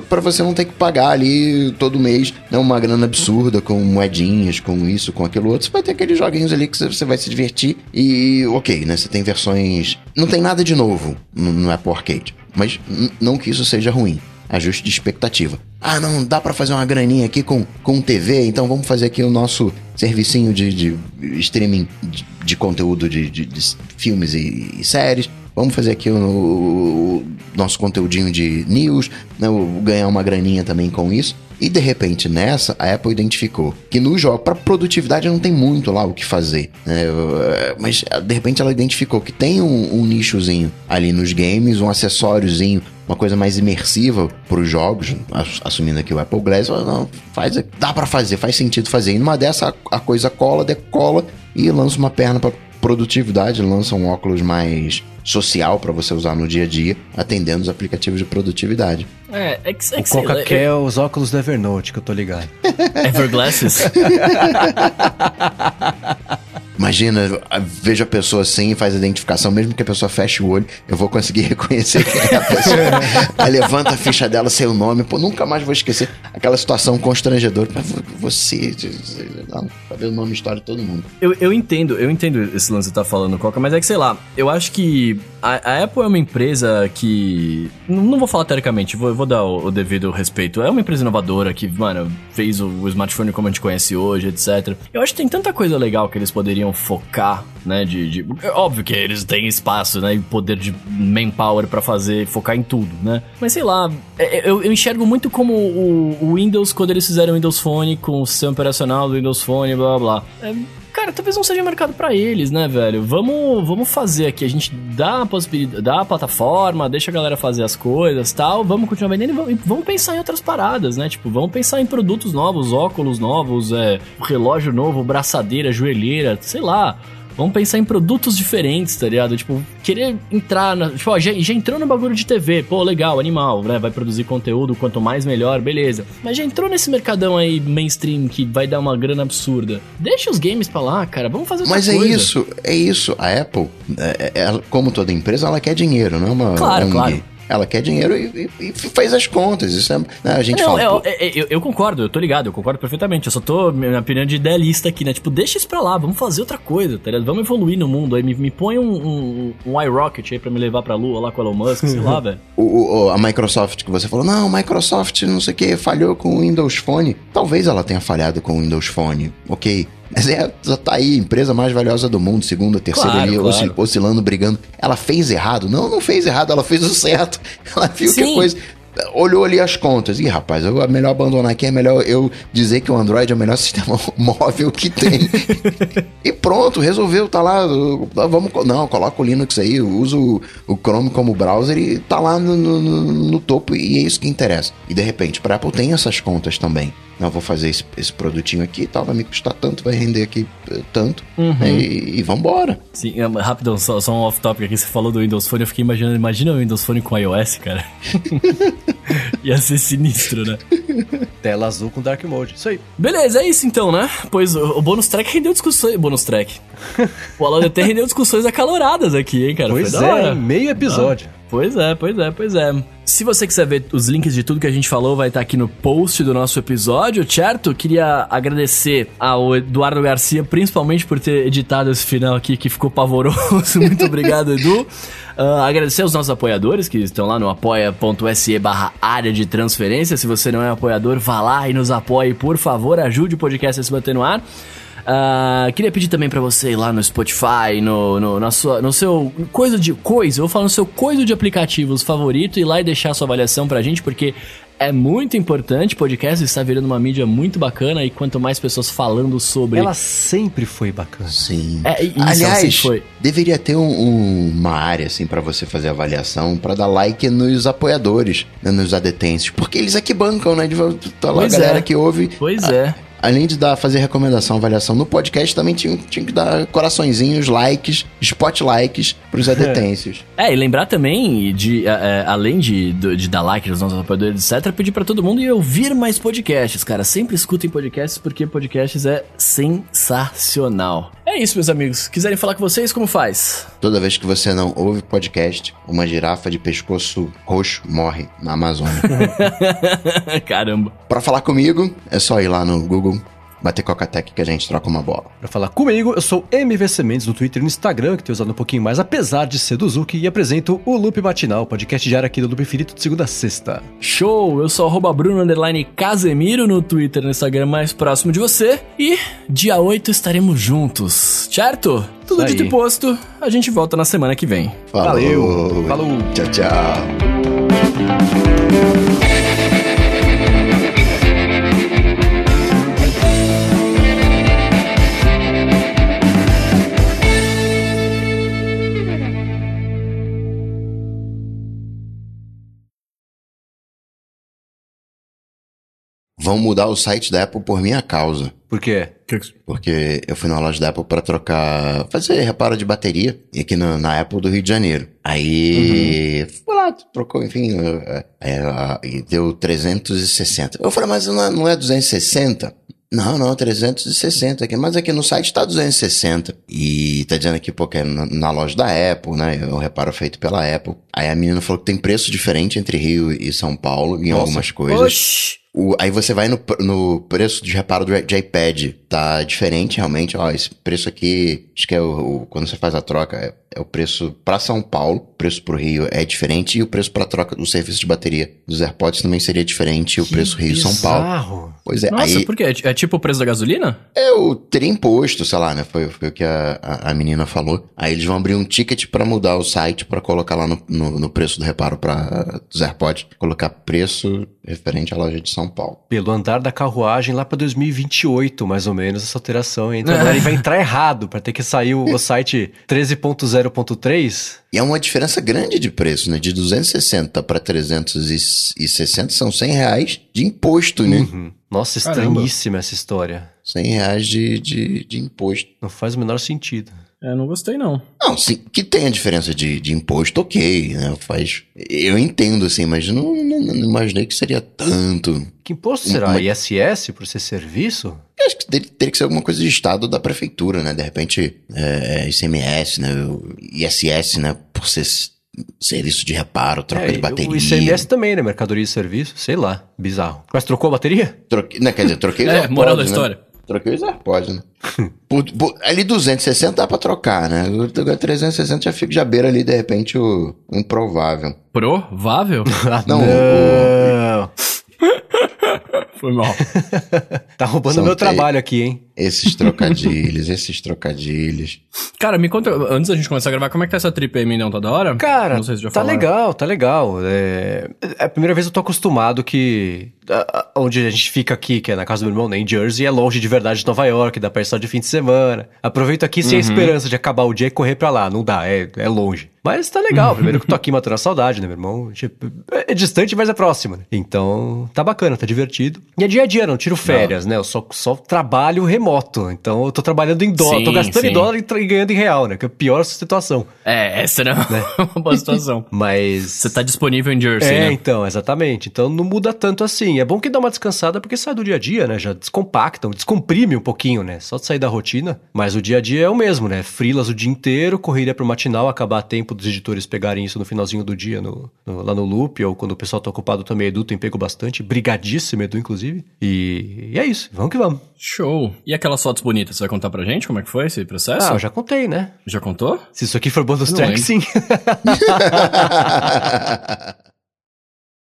para você não ter que pagar ali todo mês né, uma grana absurda com moedinhas, com isso, com aquilo outro. Você vai ter aqueles joguinhos ali que você vai se divertir e ok, né? Você tem versões. Não tem nada de novo no Apple Arcade. Mas não que isso seja ruim. Ajuste de expectativa. Ah, não, dá para fazer uma graninha aqui com, com TV, então vamos fazer aqui o nosso servicinho de, de streaming de, de conteúdo de, de, de filmes e, e séries vamos fazer aqui o, o nosso conteúdinho de news, né, ganhar uma graninha também com isso. E de repente nessa, a Apple identificou que no jogo, para produtividade não tem muito lá o que fazer. Né? Mas de repente ela identificou que tem um, um nichozinho ali nos games, um acessóriozinho uma coisa mais imersiva para os jogos, assumindo aqui o Apple Glass, não, faz, dá para fazer, faz sentido fazer. E numa dessa a coisa cola, decola e lança uma perna para produtividade, lança um óculos mais social para você usar no dia a dia, atendendo os aplicativos de produtividade. É, é que, é que o Coca quer eu... os óculos do Evernote, que eu tô ligado. Everglasses? Imagina, vejo a pessoa assim e faz a identificação, mesmo que a pessoa feche o olho, eu vou conseguir reconhecer quem é a pessoa. Aí levanta a ficha dela, sem o nome, pô, nunca mais vou esquecer aquela situação constrangedora. Você, não, o nome história de todo mundo. Eu, eu entendo, eu entendo esse lance que tá falando, Coca, mas é que sei lá, eu acho que a, a Apple é uma empresa que. Não, não vou falar teoricamente, vou, vou dar o, o, devido respeito. É uma empresa inovadora que, mano, fez o, o smartphone como a gente conhece hoje, etc. Eu acho que tem tanta coisa legal que eles poderiam focar, né? De, de, é óbvio que eles têm espaço, né? E poder de manpower para fazer, focar em tudo, né? Mas sei lá, é, é, eu, eu enxergo muito como o, o, Windows quando eles fizeram o Windows Phone com o sistema operacional do Windows Phone, blá blá blá. É, cara, talvez não seja mercado para eles, né, velho? Vamos, vamos fazer aqui, a gente dá a possibilidade, dá a plataforma, deixa a galera fazer as coisas, tal, vamos continuar vendendo e vamos, vamos pensar em outras paradas, né? Tipo, vamos pensar em produtos novos, óculos novos, é, relógio novo, braçadeira, joelheira, sei lá. Vamos pensar em produtos diferentes, tá ligado? Tipo, querer entrar na. Tipo, ó, já, já entrou no bagulho de TV, pô, legal, animal, né? Vai produzir conteúdo, quanto mais melhor, beleza. Mas já entrou nesse mercadão aí mainstream que vai dar uma grana absurda. Deixa os games pra lá, cara. Vamos fazer outra Mas é coisa. isso, é isso. A Apple, é, é, como toda empresa, ela quer dinheiro, não é uma claro, ONG. Claro. Ela quer dinheiro e, e, e faz as contas. Isso é. Né, a gente não, fala. É, é, eu, eu, concordo, eu tô ligado, eu concordo perfeitamente. Eu só tô, minha opinião de idealista aqui, né? Tipo, deixa isso pra lá, vamos fazer outra coisa, tá ligado? Vamos evoluir no mundo aí. Me, me põe um, um, um iRocket aí pra me levar pra lua lá com o Elon Musk, sei lá, velho. O, o, a Microsoft que você falou, não, Microsoft não sei o que, falhou com o Windows Phone. Talvez ela tenha falhado com o Windows Phone, ok. Mas é, tá aí, empresa mais valiosa do mundo, segunda, terceira claro, ali, claro. oscilando, brigando. Ela fez errado? Não, não fez errado, ela fez o certo. Ela viu Sim. que coisa olhou ali as contas. Ih, rapaz, é melhor abandonar aqui, é melhor eu dizer que o Android é o melhor sistema móvel que tem. e pronto, resolveu, tá lá. Vamos, não, coloca o Linux aí, uso o, Chrome como browser e tá lá no, no, no topo e é isso que interessa. E de repente, para Apple tem essas contas também. Não, vou fazer esse, esse produtinho aqui e tal, vai me custar tanto, vai render aqui eh, tanto. Uhum. E, e vambora. Sim, é, rapidão, só, só um off-topic aqui. Você falou do Windows Phone, eu fiquei imaginando, imagina o Windows Phone com iOS, cara. Ia ser sinistro, né? Tela azul com Dark Mode, isso aí. Beleza, é isso então, né? Pois o, o bônus track rendeu discussões. Bônus track. O Alan até rendeu discussões acaloradas aqui, hein, cara? Pois é, meio episódio. Ah, pois é, pois é, pois é. Se você quiser ver os links de tudo que a gente falou, vai estar aqui no post do nosso episódio, certo? Queria agradecer ao Eduardo Garcia, principalmente por ter editado esse final aqui que ficou pavoroso. Muito obrigado, Edu. Uh, agradecer aos nossos apoiadores que estão lá no apoia.se barra área de transferência. Se você não é apoiador, vá lá e nos apoie, por favor. Ajude o podcast a se manter no ar. Uh, queria pedir também para você ir lá no Spotify, no, no, na sua, no seu coisa de coisa, eu vou falar no seu coisa de aplicativos favorito, ir lá e deixar sua avaliação pra gente, porque é muito importante. Podcast está virando uma mídia muito bacana e quanto mais pessoas falando sobre. Ela sempre foi bacana. Sim. É, isso, Aliás, foi. deveria ter um, um, uma área assim para você fazer avaliação, para dar like nos apoiadores, né, nos adetêncios, porque eles aqui bancam, né? De, tá lá a galera é. que ouve. Pois é além de dar, fazer recomendação, avaliação no podcast, também tinha, tinha que dar coraçõezinhos, likes, spot likes pros adetêncios. É, e lembrar também, de, é, é além de, de, dar like nos nossos apoiadores, etc., pedir para todo mundo ouvir mais podcasts, cara. Sempre escutem podcasts, porque podcasts é sensacional. É isso, meus amigos. Quiserem falar com vocês, como faz? Toda vez que você não ouve podcast, uma girafa de pescoço roxo morre na Amazônia. Caramba. Para falar comigo, é só ir lá no Google bater Coca-Tech que a gente troca uma bola. Pra falar comigo, eu sou MVC Mendes no Twitter e no Instagram, que tenho usado um pouquinho mais, apesar de ser do Zuki, e apresento o Loop Matinal, podcast diário aqui do Loop Infinito de segunda a sexta. Show! Eu sou arroba Bruno Casemiro no Twitter e no Instagram mais próximo de você. E dia 8 estaremos juntos, certo? Tudo dito e posto, a gente volta na semana que vem. Falou. Valeu! Falou! Tchau, tchau! Vão mudar o site da Apple por minha causa. Por quê? Porque eu fui na loja da Apple para trocar, fazer reparo de bateria aqui na, na, Apple do Rio de Janeiro. Aí, uhum. fui lá, trocou, enfim, é, é, deu 360. Eu falei, mas não é, não é 260? Não, não, 360 aqui. Mas aqui no site tá 260. E tá dizendo aqui, pô, que é na, na, loja da Apple, né? É um reparo feito pela Apple. Aí a menina falou que tem preço diferente entre Rio e São Paulo em Nossa. algumas coisas. Oxi. O, aí você vai no, no preço de reparo do, de iPad, tá diferente realmente. Ó, esse preço aqui, acho que é o, o quando você faz a troca, é, é o preço para São Paulo, o preço pro Rio é diferente e o preço para troca do serviço de bateria dos AirPods também seria diferente o preço Rio São Paulo. Pois é. Nossa, aí, por quê? É, é tipo o preço da gasolina? É, o teria imposto, sei lá, né? Foi, foi o que a, a, a, menina falou. Aí eles vão abrir um ticket para mudar o site para colocar lá no, no, no, preço do reparo para dos AirPods, colocar preço referente à loja de São Paulo. Pelo andar da carruagem lá para 2028, mais ou menos, essa alteração. Então agora ele vai entrar errado para ter que sair o, o site 13.0.3. E é uma diferença grande de preço, né? De 260 para 360 são 100 reais de imposto, né? Uhum. Nossa, estranhíssima essa história. 100 reais de, de, de imposto. Não faz o menor sentido. É, não gostei, não. Não, sim, que tem a diferença de, de imposto, ok, né? Faz. Eu entendo, assim, mas não, não, não imaginei que seria tanto. Que imposto será? Uma... ISS por ser serviço? Eu acho que teria, que ser alguma coisa de estado da prefeitura, né? De repente, é, ICMS, né? ISS, né? Por ser serviço de reparo, troca é, de bateria. O ICMS também, né? Mercadoria e serviço, sei lá, bizarro. Mas trocou a bateria? Troquei, não, quer dizer, troquei É, moral da né? Troquei os AirPods, né? por, por, ali 260 dá pra trocar, né? 360 já fica, já beira ali, de repente, o improvável. Provável? não, não. O, Foi mal. tá roubando São meu trabalho aqui, hein? Esses trocadilhos, esses trocadilhos. Cara, me conta, antes da gente começar a gravar, como é que tá essa trip aí, Mindão? Tá da hora? Cara, Não sei se já tá falaram. legal, tá legal. É... é a primeira vez eu tô acostumado que... Onde a gente fica aqui, que é na casa do meu irmão, né, em Jersey, é longe de verdade de Nova York, dá pra ir só de fim de semana. Aproveito aqui sem uhum. a esperança de acabar o dia e correr pra lá. Não dá, é, é longe. Mas tá legal. Primeiro que eu tô aqui matando a saudade, né, meu irmão? Tipo, é distante, mas é próximo, né? Então, tá bacana, tá divertido. E é dia a dia, não tiro férias, não. né? Eu só, só trabalho remoto. Então, eu tô trabalhando em dólar, sim, tô gastando sim. em dólar e ganhando em real, né? Que é a pior situação. É, essa não é né? uma boa situação. mas... Você tá disponível em Jersey, é, né? então, exatamente. Então, não muda tanto assim. É bom que dá uma descansada porque sai do dia a dia, né? Já descompactam, descomprime um pouquinho, né? Só de sair da rotina. Mas o dia a dia é o mesmo, né? Frilas o dia inteiro, correria pro matinal, acabar a tempo dos editores pegarem isso no finalzinho do dia no, no, lá no loop, ou quando o pessoal tá ocupado também, Edu tem pego bastante. Brigadíssimo, Edu, inclusive. E, e é isso, vamos que vamos. Show. E aquelas fotos bonitas, você vai contar pra gente como é que foi esse processo? Ah, eu já contei, né? Já contou? Se isso aqui for bonus track, sim.